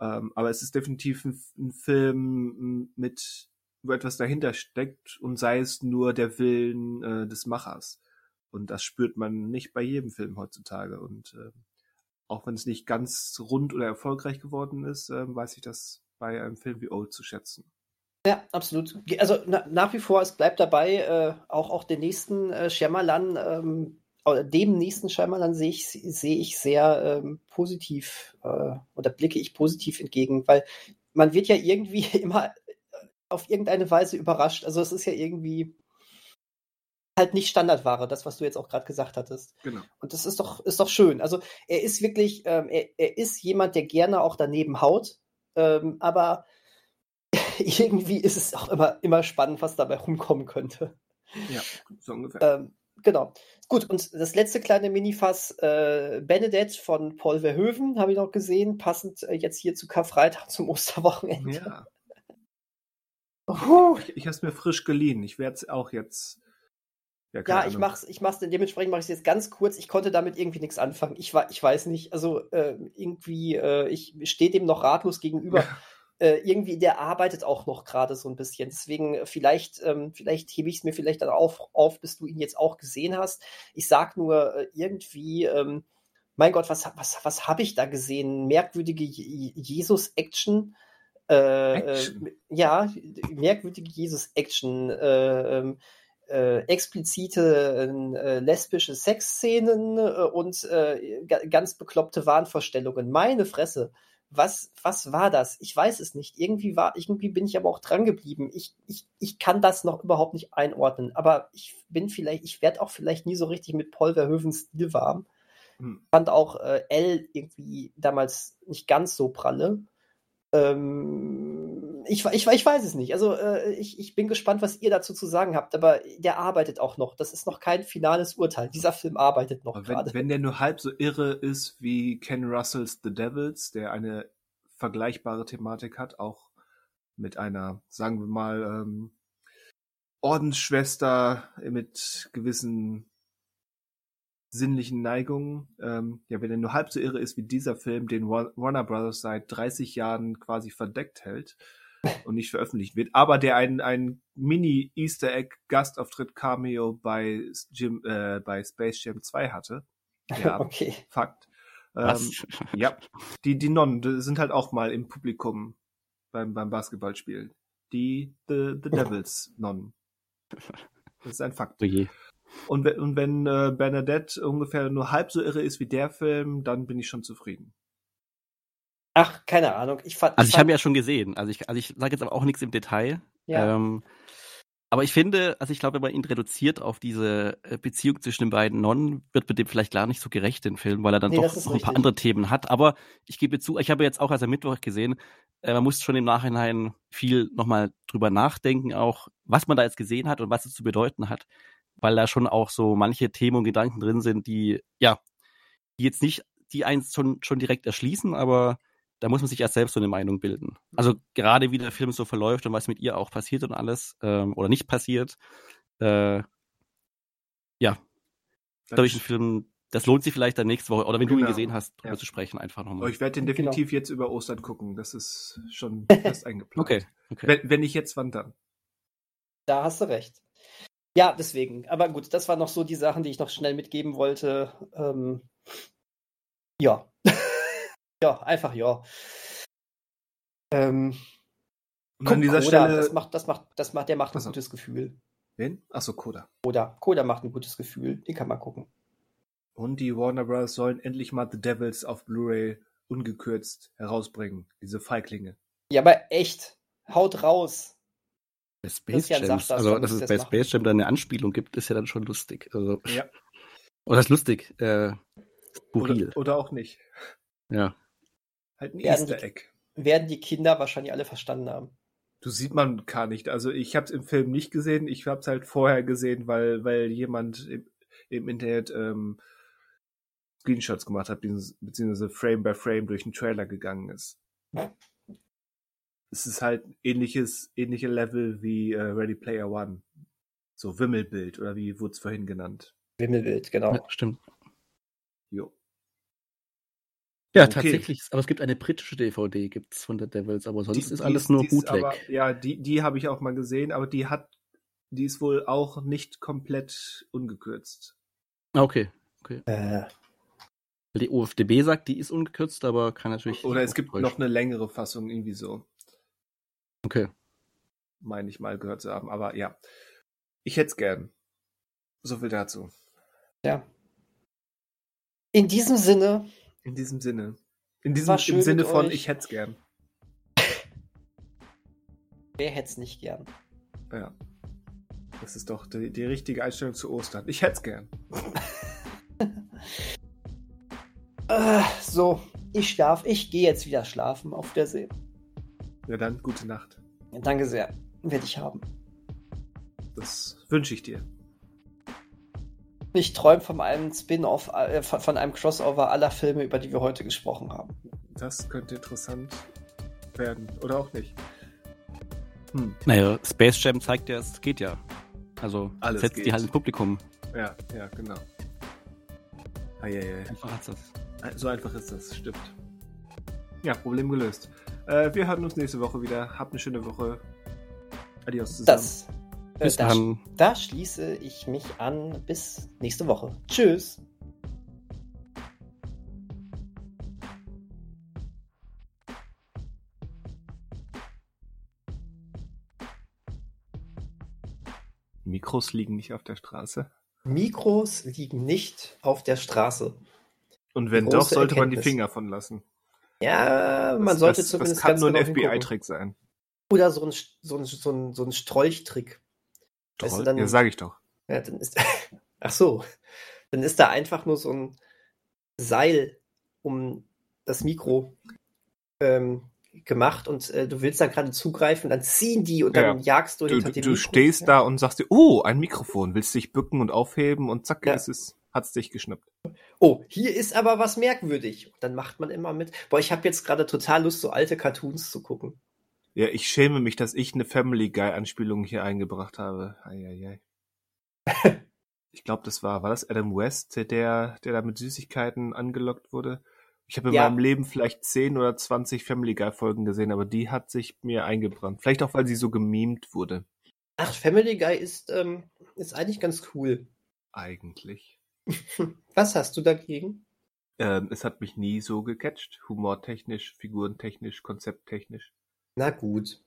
Ähm, aber es ist definitiv ein, ein Film mit wo etwas dahinter steckt und sei es nur der Willen äh, des Machers. Und das spürt man nicht bei jedem Film heutzutage. Und äh, auch wenn es nicht ganz rund oder erfolgreich geworden ist, äh, weiß ich das bei einem Film wie Old zu schätzen. Ja, absolut. Also na, nach wie vor, es bleibt dabei, äh, auch, auch den nächsten äh, Shyamalan, ähm, dem nächsten Shyamalan sehe ich, sehe ich sehr ähm, positiv äh, oder blicke ich positiv entgegen, weil man wird ja irgendwie immer auf irgendeine Weise überrascht. Also es ist ja irgendwie halt nicht Standardware, das, was du jetzt auch gerade gesagt hattest. Genau. Und das ist doch, ist doch schön. Also er ist wirklich, ähm, er, er ist jemand, der gerne auch daneben haut, ähm, aber irgendwie ist es auch immer, immer spannend, was dabei rumkommen könnte. Ja, so ungefähr. Ähm, genau. Gut, und das letzte kleine Minifass, äh, Benedette von Paul Verhoeven, habe ich noch gesehen, passend äh, jetzt hier zu Karfreitag zum Osterwochenende. Ja. Oh. Ich, ich habe es mir frisch geliehen. Ich werde es auch jetzt. Ja, ja ich mach's, ich mach's, dementsprechend mache ich es jetzt ganz kurz. Ich konnte damit irgendwie nichts anfangen. Ich, ich weiß nicht, also äh, irgendwie, äh, ich stehe dem noch ratlos gegenüber. Ja. äh, irgendwie, der arbeitet auch noch gerade so ein bisschen. Deswegen äh, vielleicht, ähm, vielleicht hebe ich es mir vielleicht dann auf, auf, bis du ihn jetzt auch gesehen hast. Ich sag nur äh, irgendwie, ähm, mein Gott, was, was, was habe ich da gesehen? Merkwürdige Jesus-Action. Äh. Äh, ja, merkwürdige Jesus-Action. Äh, ähm, äh, explizite äh, lesbische Sexszenen äh, und äh, ganz bekloppte Wahnvorstellungen. Meine Fresse. Was, was war das? Ich weiß es nicht. Irgendwie war, irgendwie bin ich aber auch dran geblieben. Ich, ich, ich kann das noch überhaupt nicht einordnen. Aber ich bin vielleicht, ich werde auch vielleicht nie so richtig mit Paul Verhoevens Stil warm. Hm. Fand auch äh, L irgendwie damals nicht ganz so pralle. Ähm, ich, ich, ich weiß es nicht. Also äh, ich, ich bin gespannt, was ihr dazu zu sagen habt, aber der arbeitet auch noch. Das ist noch kein finales Urteil. Dieser Film arbeitet noch gerade. Wenn der nur halb so irre ist wie Ken Russells The Devils, der eine vergleichbare Thematik hat, auch mit einer, sagen wir mal, ähm, Ordensschwester mit gewissen sinnlichen Neigungen. Ähm, ja, wenn er nur halb so irre ist wie dieser Film, den Warner Brothers seit 30 Jahren quasi verdeckt hält und nicht veröffentlicht wird, aber der einen, einen Mini-Easter Egg Gastauftritt Cameo bei, Jim, äh, bei Space Jam 2 hatte. Ja, okay. Fakt. Ähm, ja, die, die Nonnen sind halt auch mal im Publikum beim, beim Basketballspielen. Die The, the Devils Nonnen. Das ist ein Fakt. Oh je. Und, und wenn äh, Bernadette ungefähr nur halb so irre ist wie der Film, dann bin ich schon zufrieden. Ach, keine Ahnung. Ich fand, also ich habe ja schon gesehen. Also ich, also ich sage jetzt aber auch nichts im Detail. Ja. Ähm, aber ich finde, also ich glaube, wenn man ihn reduziert auf diese äh, Beziehung zwischen den beiden Nonnen, wird mit dem vielleicht gar nicht so gerecht, den Film, weil er dann nee, doch noch ein paar andere Themen hat. Aber ich gebe zu, ich habe jetzt auch als er Mittwoch gesehen, äh, man muss schon im Nachhinein viel nochmal drüber nachdenken, auch was man da jetzt gesehen hat und was es zu bedeuten hat weil da schon auch so manche Themen und Gedanken drin sind, die, ja, die jetzt nicht die eins schon, schon direkt erschließen, aber da muss man sich erst selbst so eine Meinung bilden. Also gerade wie der Film so verläuft und was mit ihr auch passiert und alles, ähm, oder nicht passiert, äh, ja, glaube ich, ein Film, das lohnt sich vielleicht dann nächste Woche, oder wenn genau. du ihn genau. gesehen hast, darüber ja. zu sprechen, einfach nochmal. ich werde den genau. definitiv genau. jetzt über Ostern gucken, das ist schon fest eingeplant. okay, okay. Wenn, wenn nicht jetzt, wann dann? Da hast du recht. Ja, deswegen. Aber gut, das waren noch so die Sachen, die ich noch schnell mitgeben wollte. Ähm, ja. ja, einfach ja. Ähm, an dieser Koda, Stelle. Das macht, das macht, das macht, der macht ein gutes Gefühl. Wen? Achso, Koda. Koda. Koda macht ein gutes Gefühl. Den kann man gucken. Und die Warner Bros. sollen endlich mal The Devils auf Blu-ray ungekürzt herausbringen. Diese Feiglinge. Ja, aber echt. Haut raus. Bei Space Jam, das, also dass es bei das Space Jam dann eine Anspielung gibt, ist ja dann schon lustig. Also, ja. Oder ist lustig, äh, Oder, oder auch nicht. Ja. Halt ein werden Easter Egg. Die, werden die Kinder wahrscheinlich alle verstanden haben. Du sieht man gar nicht. Also ich habe es im Film nicht gesehen. Ich habe es halt vorher gesehen, weil weil jemand im, im Internet ähm, Screenshots gemacht hat, beziehungsweise Frame by Frame durch den Trailer gegangen ist es ist halt ähnliches, ähnliche Level wie äh, Ready Player One. So Wimmelbild oder wie wurde es vorhin genannt? Wimmelbild, genau. Ja, stimmt. Jo. Ja, okay. tatsächlich. Aber es gibt eine britische DVD, gibt es von The Devils, aber sonst die, ist alles die, nur Bootleg. Aber, ja, die, die habe ich auch mal gesehen, aber die hat, die ist wohl auch nicht komplett ungekürzt. Ah, okay, okay. Äh. Die OFDB sagt, die ist ungekürzt, aber kann natürlich. Oder es gibt noch eine längere Fassung, irgendwie so. Okay. Meine ich mal gehört zu haben. Aber ja, ich hätte es gern. So viel dazu. Ja. In diesem Sinne. In diesem Sinne. In diesem im Sinne von, euch. ich hätte es gern. Wer hätte es nicht gern? Ja. Das ist doch die, die richtige Einstellung zu Ostern. Ich hätte es gern. äh, so, ich schlaf. Ich gehe jetzt wieder schlafen. Auf der See. Ja dann, gute Nacht. Danke sehr. Werde ich haben. Das wünsche ich dir. Ich träume von einem Spin-off, äh, von einem Crossover aller Filme, über die wir heute gesprochen haben. Das könnte interessant werden. Oder auch nicht. Hm. Naja, Space Jam zeigt ja, es geht ja. Also Alles setzt geht. die halt ins Publikum. Ja, ja, genau. Ah, ja, ja. Einfach ist das. So einfach ist das, stimmt. Ja, Problem gelöst. Äh, wir hören uns nächste Woche wieder. Habt eine schöne Woche. Adios zusammen. Das, äh, Bis da, dann. da schließe ich mich an. Bis nächste Woche. Tschüss. Mikros liegen nicht auf der Straße. Mikros liegen nicht auf der Straße. Und wenn Große doch, sollte man die Erkenntnis. Finger von lassen. Ja, man Das- sollte das, zumindest Das kann nur ein genau. FBI-Trick sein. Oder so ein, so ein, so ein, so ein Strolchtrick. Weißt du, Troll? dann- ja, sag ich doch. Ja, dann ist. Ach so. Dann ist da einfach nur so ein Seil um das Mikro ähm, gemacht und äh, du willst da gerade zugreifen, dann ziehen die und dann jagst du Du, hinter du, dem du Mikro. stehst Ja. da und sagst dir, oh, ein Mikrofon, willst dich bücken und aufheben und zack, Ja. ist es, hat's dich geschnappt. Oh, hier ist aber was merkwürdig. Und dann macht man immer mit. Boah, ich habe jetzt gerade total Lust, so alte Cartoons zu gucken. Ja, ich schäme mich, dass ich eine Family Guy-Anspielung hier eingebracht habe. Eieiei. ich glaube, das war, war das Adam West, der, der da mit Süßigkeiten angelockt wurde? Ich habe in Ja. meinem Leben vielleicht 10 oder 20 Family Guy-Folgen gesehen, aber die hat sich mir eingebrannt. Vielleicht auch, weil sie so gemimt wurde. Ach, Family Guy ist, ähm, ist eigentlich ganz cool. Eigentlich. Was hast du dagegen? Ähm, es hat mich nie so gecatcht. Humortechnisch, figurentechnisch, konzepttechnisch. Na gut,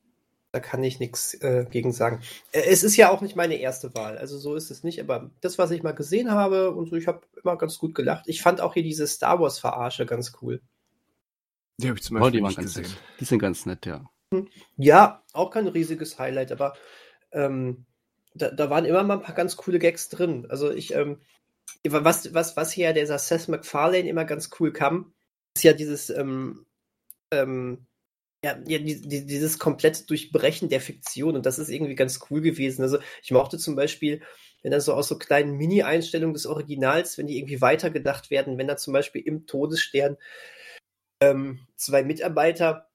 da kann ich nichts äh, gegen sagen. Äh, es ist ja auch nicht meine erste Wahl, also so ist es nicht, aber das, was ich mal gesehen habe und so, ich habe immer ganz gut gelacht. Ich fand auch hier diese Star Wars Verarsche ganz cool. Die habe ich zum Oh, Beispiel die waren nicht gesehen. nett. Die sind ganz nett, ja. Ja, auch kein riesiges Highlight, aber ähm, da, da waren immer mal ein paar ganz coole Gags drin. Also ich, ähm, was, was, was hier dieser Seth MacFarlane immer ganz cool kam, ist ja dieses, ähm, ähm, ja, ja die, die, dieses komplette Durchbrechen der Fiktion und das ist irgendwie ganz cool gewesen. Also ich mochte zum Beispiel, wenn da so aus so kleinen Mini-Einstellungen des Originals, wenn die irgendwie weitergedacht werden, wenn da zum Beispiel im Todesstern ähm, zwei Mitarbeiter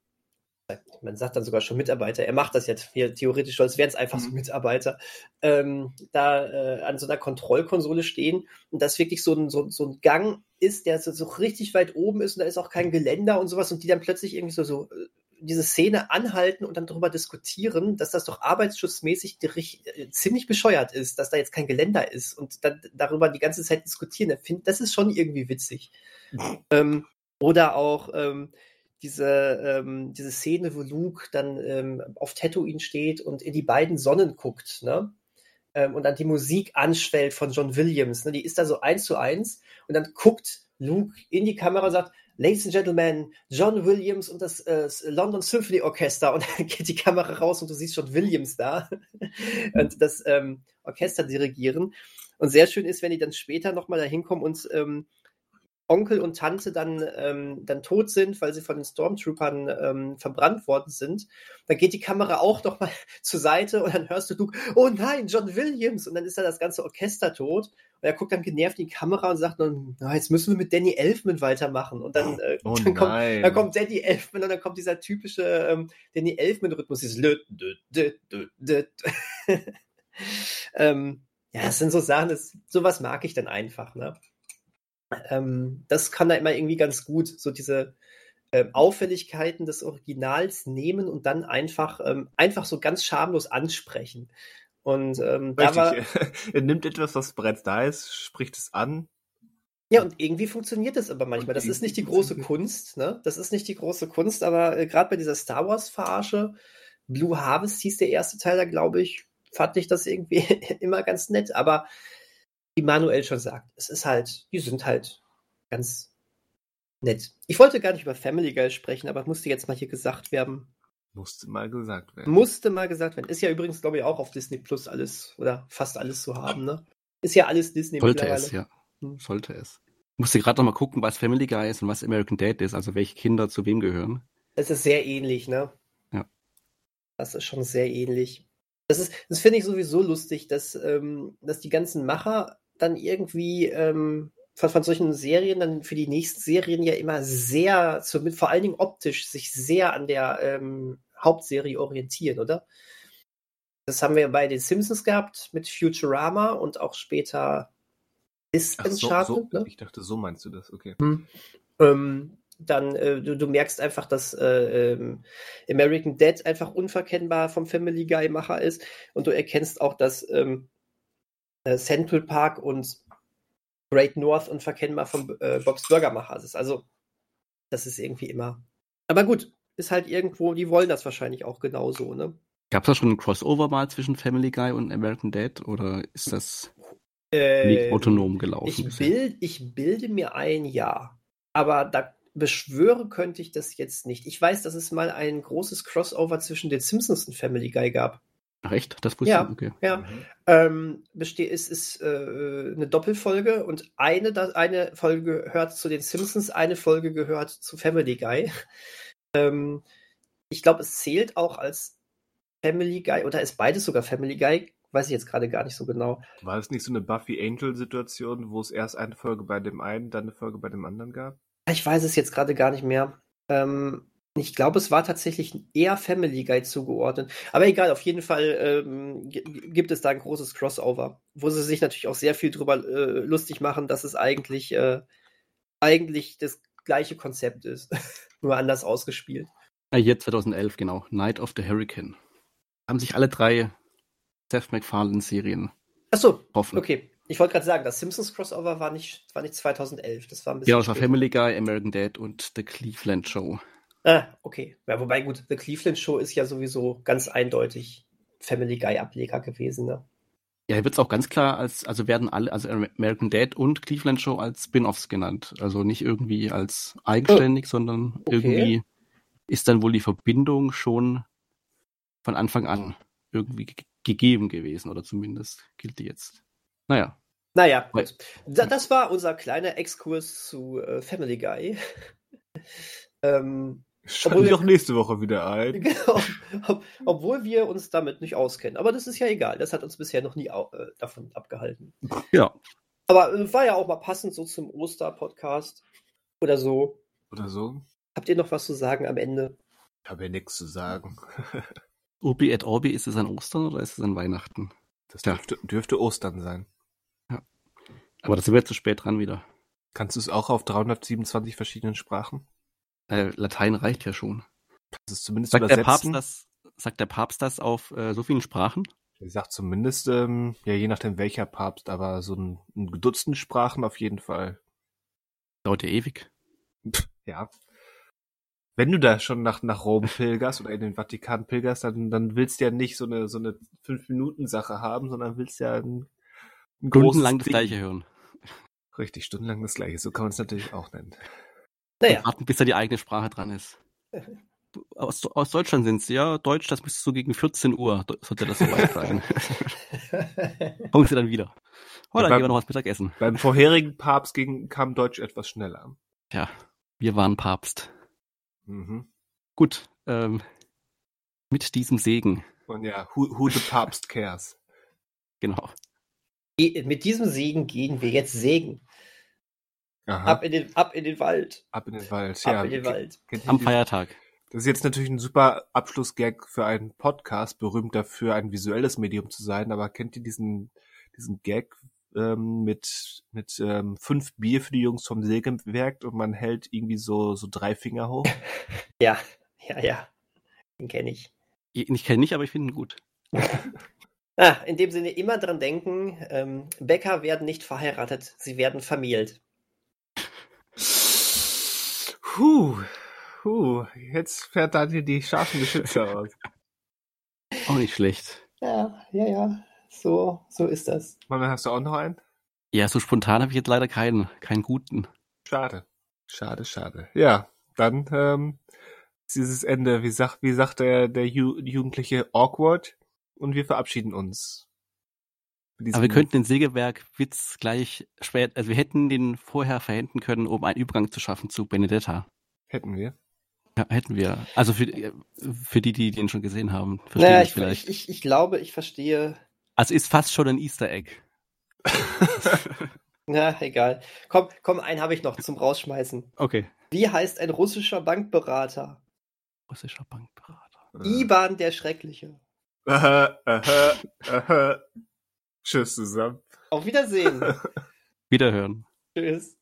man sagt dann sogar schon Mitarbeiter, er macht das jetzt hier theoretisch, als wären es einfach so Mhm. Mitarbeiter, ähm, da äh, an so einer Kontrollkonsole stehen und das wirklich so ein, so, so ein Gang ist, der so, so richtig weit oben ist und da ist auch kein Geländer und sowas und die dann plötzlich irgendwie so, so äh, diese Szene anhalten und dann darüber diskutieren, dass das doch arbeitsschutzmäßig äh, ziemlich bescheuert ist, dass da jetzt kein Geländer ist und dann darüber die ganze Zeit diskutieren. Das ist schon irgendwie witzig. ähm, oder auch ähm, diese, ähm, diese Szene, wo Luke dann ähm, auf Tatooine steht und in die beiden Sonnen guckt, ne? Ähm, und dann die Musik anschwellt von John Williams, ne? Die ist da so eins zu eins und dann guckt Luke in die Kamera und sagt, Ladies and Gentlemen, John Williams und das äh, London Symphony Orchester und dann geht die Kamera raus und du siehst John Williams da und das ähm, Orchester dirigieren. Und sehr schön ist, wenn die dann später nochmal da hinkommen und ähm, Onkel und Tante dann, ähm, dann tot sind, weil sie von den Stormtroopern ähm, verbrannt worden sind, dann geht die Kamera auch noch mal zur Seite und dann hörst du Luke, oh nein, John Williams! Und dann ist da das ganze Orchester tot. Und er guckt dann genervt in die Kamera und sagt dann, na, jetzt müssen wir mit Danny Elfman weitermachen. Und dann, äh, Oh dann, kommt, dann kommt Danny Elfman und dann kommt dieser typische ähm, Danny Elfman-Rhythmus, dieses lö, lö, lö, lö, lö. ähm, Ja, das sind so Sachen, das, sowas mag ich dann einfach, ne? Ähm, das kann da immer irgendwie ganz gut, so diese ähm, Auffälligkeiten des Originals nehmen und dann einfach, ähm, einfach so ganz schamlos ansprechen. Und ähm, da war, er nimmt etwas, was bereits da ist, spricht es an. ja, und irgendwie funktioniert das aber manchmal. Das ist nicht die große Kunst, ne? Das ist nicht die große Kunst, aber äh, gerade bei dieser Star Wars-Verarsche, Blue Harvest hieß der erste Teil da, glaube ich, fand ich das irgendwie immer ganz nett, aber wie Manuel schon sagt, es ist halt, die sind halt ganz nett. Ich wollte gar nicht über Family Guy sprechen, aber musste jetzt mal hier gesagt werden. Musste mal gesagt werden. Musste mal gesagt werden. Ist ja übrigens, glaube ich, auch auf Disney Plus alles oder fast alles zu haben, ne? Ist ja alles Disney Sollte es, ja. Hm. Sollte es. Musste gerade noch mal gucken, was Family Guy ist und was American Dad ist, also welche Kinder zu wem gehören. Es ist sehr ähnlich, ne? Ja. Das ist schon sehr ähnlich. Das ist, das finde ich sowieso lustig, dass, ähm, dass die ganzen Macher dann irgendwie ähm, von, von solchen Serien dann für die nächsten Serien ja immer sehr, zumindest vor allen Dingen optisch, sich sehr an der ähm, Hauptserie orientieren, oder? Das haben wir bei den Simpsons gehabt mit Futurama und auch später ist Ach so, Uncharted, so, ne? ich dachte, so meinst du das, okay. Ähm, dann äh, du, du merkst einfach, dass äh, ähm, American Dad einfach unverkennbar vom Family Guy Macher ist und du erkennst auch, dass ähm, äh, Central Park und Great North unverkennbar vom äh, Bob's Burger Macher ist. Also das ist irgendwie immer. Aber gut, ist halt irgendwo, die wollen das wahrscheinlich auch genauso, ne? Gab es da schon ein Crossover mal zwischen Family Guy und American Dad oder ist das Äh, nicht autonom gelaufen? ich, bild, ich bilde mir ein, ja. Aber da beschwöre könnte ich das jetzt nicht. Ich weiß, dass es mal ein großes Crossover zwischen den Simpsons und Family Guy gab. Ach echt? Das wusste Ja. ich. Okay. Ja. Mhm. Ähm, beste ist, ist äh, eine Doppelfolge und eine, eine Folge gehört zu den Simpsons, eine Folge gehört zu Family Guy. Ähm, ich glaube, es zählt auch als Family Guy oder ist beides sogar Family Guy? Weiß ich jetzt gerade gar nicht so genau. War es nicht so eine Buffy-Angel-Situation, wo es erst eine Folge bei dem einen, dann eine Folge bei dem anderen gab? Ich weiß es jetzt gerade gar nicht mehr. Ähm, ich glaube, es war tatsächlich eher Family Guy zugeordnet. Aber egal, auf jeden Fall ähm, gi- gibt es da ein großes Crossover, wo sie sich natürlich auch sehr viel drüber äh, lustig machen, dass es eigentlich, äh, eigentlich das gleiche Konzept ist, nur anders ausgespielt. Ah, hier 2011, genau. Night of the Hurricane. Haben sich alle drei Seth MacFarlane-Serien Achso, okay. Ich wollte gerade sagen, das Simpsons Crossover war nicht, war nicht 2011, das war ein bisschen. Genau, das war. Family Guy, American Dad und The Cleveland Show. Ah, okay. Ja, wobei gut, The Cleveland Show ist ja sowieso ganz eindeutig Family Guy Ableger gewesen, ne? Ja, hier wird es auch ganz klar als, also werden alle, also American Dad und Cleveland Show als Spin-offs genannt. Also nicht irgendwie als eigenständig, sondern okay. irgendwie ist dann wohl die Verbindung schon von Anfang an irgendwie ge gegeben gewesen oder zumindest gilt die jetzt. Naja, Naja, gut. Da, das war unser kleiner Exkurs zu äh, Family Guy. ähm, Obwohl- wir doch nächste Woche wieder ein. genau, ob, obwohl wir uns damit nicht auskennen. Aber das ist ja egal. Das hat uns bisher noch nie äh, davon abgehalten. ja. Aber äh, war ja auch mal passend so zum Oster-Podcast oder so. Oder so. Habt ihr noch was zu sagen am Ende? Ich habe ja nichts zu sagen. Urbi et Orbi, ist es an Ostern oder ist es an Weihnachten? Das Ja. dürfte, dürfte Ostern sein. Aber das sind wir zu spät dran wieder. Kannst du es auch auf 327 verschiedenen Sprachen? Äh, Latein reicht ja schon. Du es zumindest Sagt der Papst das, sagt der Papst das auf äh, so vielen Sprachen? Ich sag zumindest, ähm, ja, je nachdem welcher Papst, aber so ein, ein Dutzend Sprachen auf jeden Fall. Dauert ja ewig. Pff, ja. Wenn du da schon nach, nach Rom pilgerst oder in den Vatikan pilgerst, dann, dann willst du ja nicht so eine, so eine Fünf-Minuten-Sache haben, sondern willst ja ein, ein Stundenlang das gleiche hören. Richtig, stundenlang das gleiche. So kann man es natürlich auch nennen. Naja, Warten, bis da die eigene Sprache dran ist. Aus, aus Deutschland sind sie, ja. Deutsch, das müsste so gegen 14 Uhr, sollte das soweit sein. Kommen sie dann wieder. Oh, Ja, dann beim- gehen wir noch was Mittagessen. Beim vorherigen Papst ging, kam Deutsch etwas schneller. Ja, wir waren Papst. Mhm. Gut, ähm, mit diesem Segen, Und ja, who, who the Papst cares? genau. Ge- mit diesem Segen gehen wir jetzt Segen. Aha, Ab in, den, ab in den Wald. ab in den Wald. Ab ja, in den Wald. Am Feiertag. Das ist jetzt natürlich ein super Abschlussgag für einen Podcast, berühmt dafür, ein visuelles Medium zu sein, aber kennt ihr diesen, diesen Gag ähm, mit, mit ähm, fünf Bier für die Jungs vom Sägewerk und man hält irgendwie so, so drei Finger hoch? Ja, ja, ja. Den kenne ich. Ich kenne nicht, aber ich finde ihn gut. Ah, in dem Sinne immer dran denken, ähm, Bäcker werden nicht verheiratet, sie werden vermählt. Puh, puh, jetzt fährt Daniel die scharfen Geschütze aus. Auch nicht schlecht. Ja, ja, ja. So, so ist das. Mama, hast du auch noch einen? Ja, so spontan habe ich jetzt leider keinen, keinen guten. Schade. Schade, schade. Ja, dann ähm, ist dieses Ende, wie sagt, wie sagt der, der Ju Jugendliche, awkward. Und wir verabschieden uns. Aber wir könnten den Sägewerk-Witz gleich spät, also wir hätten den vorher verhänden können, um einen Übergang zu schaffen zu Benedetta. Hätten wir. Ja, hätten wir. Also für, für die, die den schon gesehen haben, verstehen Naja, ich, vielleicht. ich, ich, ich glaube, ich verstehe. Also ist fast schon ein Easter Egg. Na, egal. Komm, komm, einen habe ich noch zum Rausschmeißen. Okay. Wie heißt ein russischer Bankberater? Russischer Bankberater. Iban der Schreckliche. Tschüss zusammen. Auf Wiedersehen. Wiederhören. Tschüss.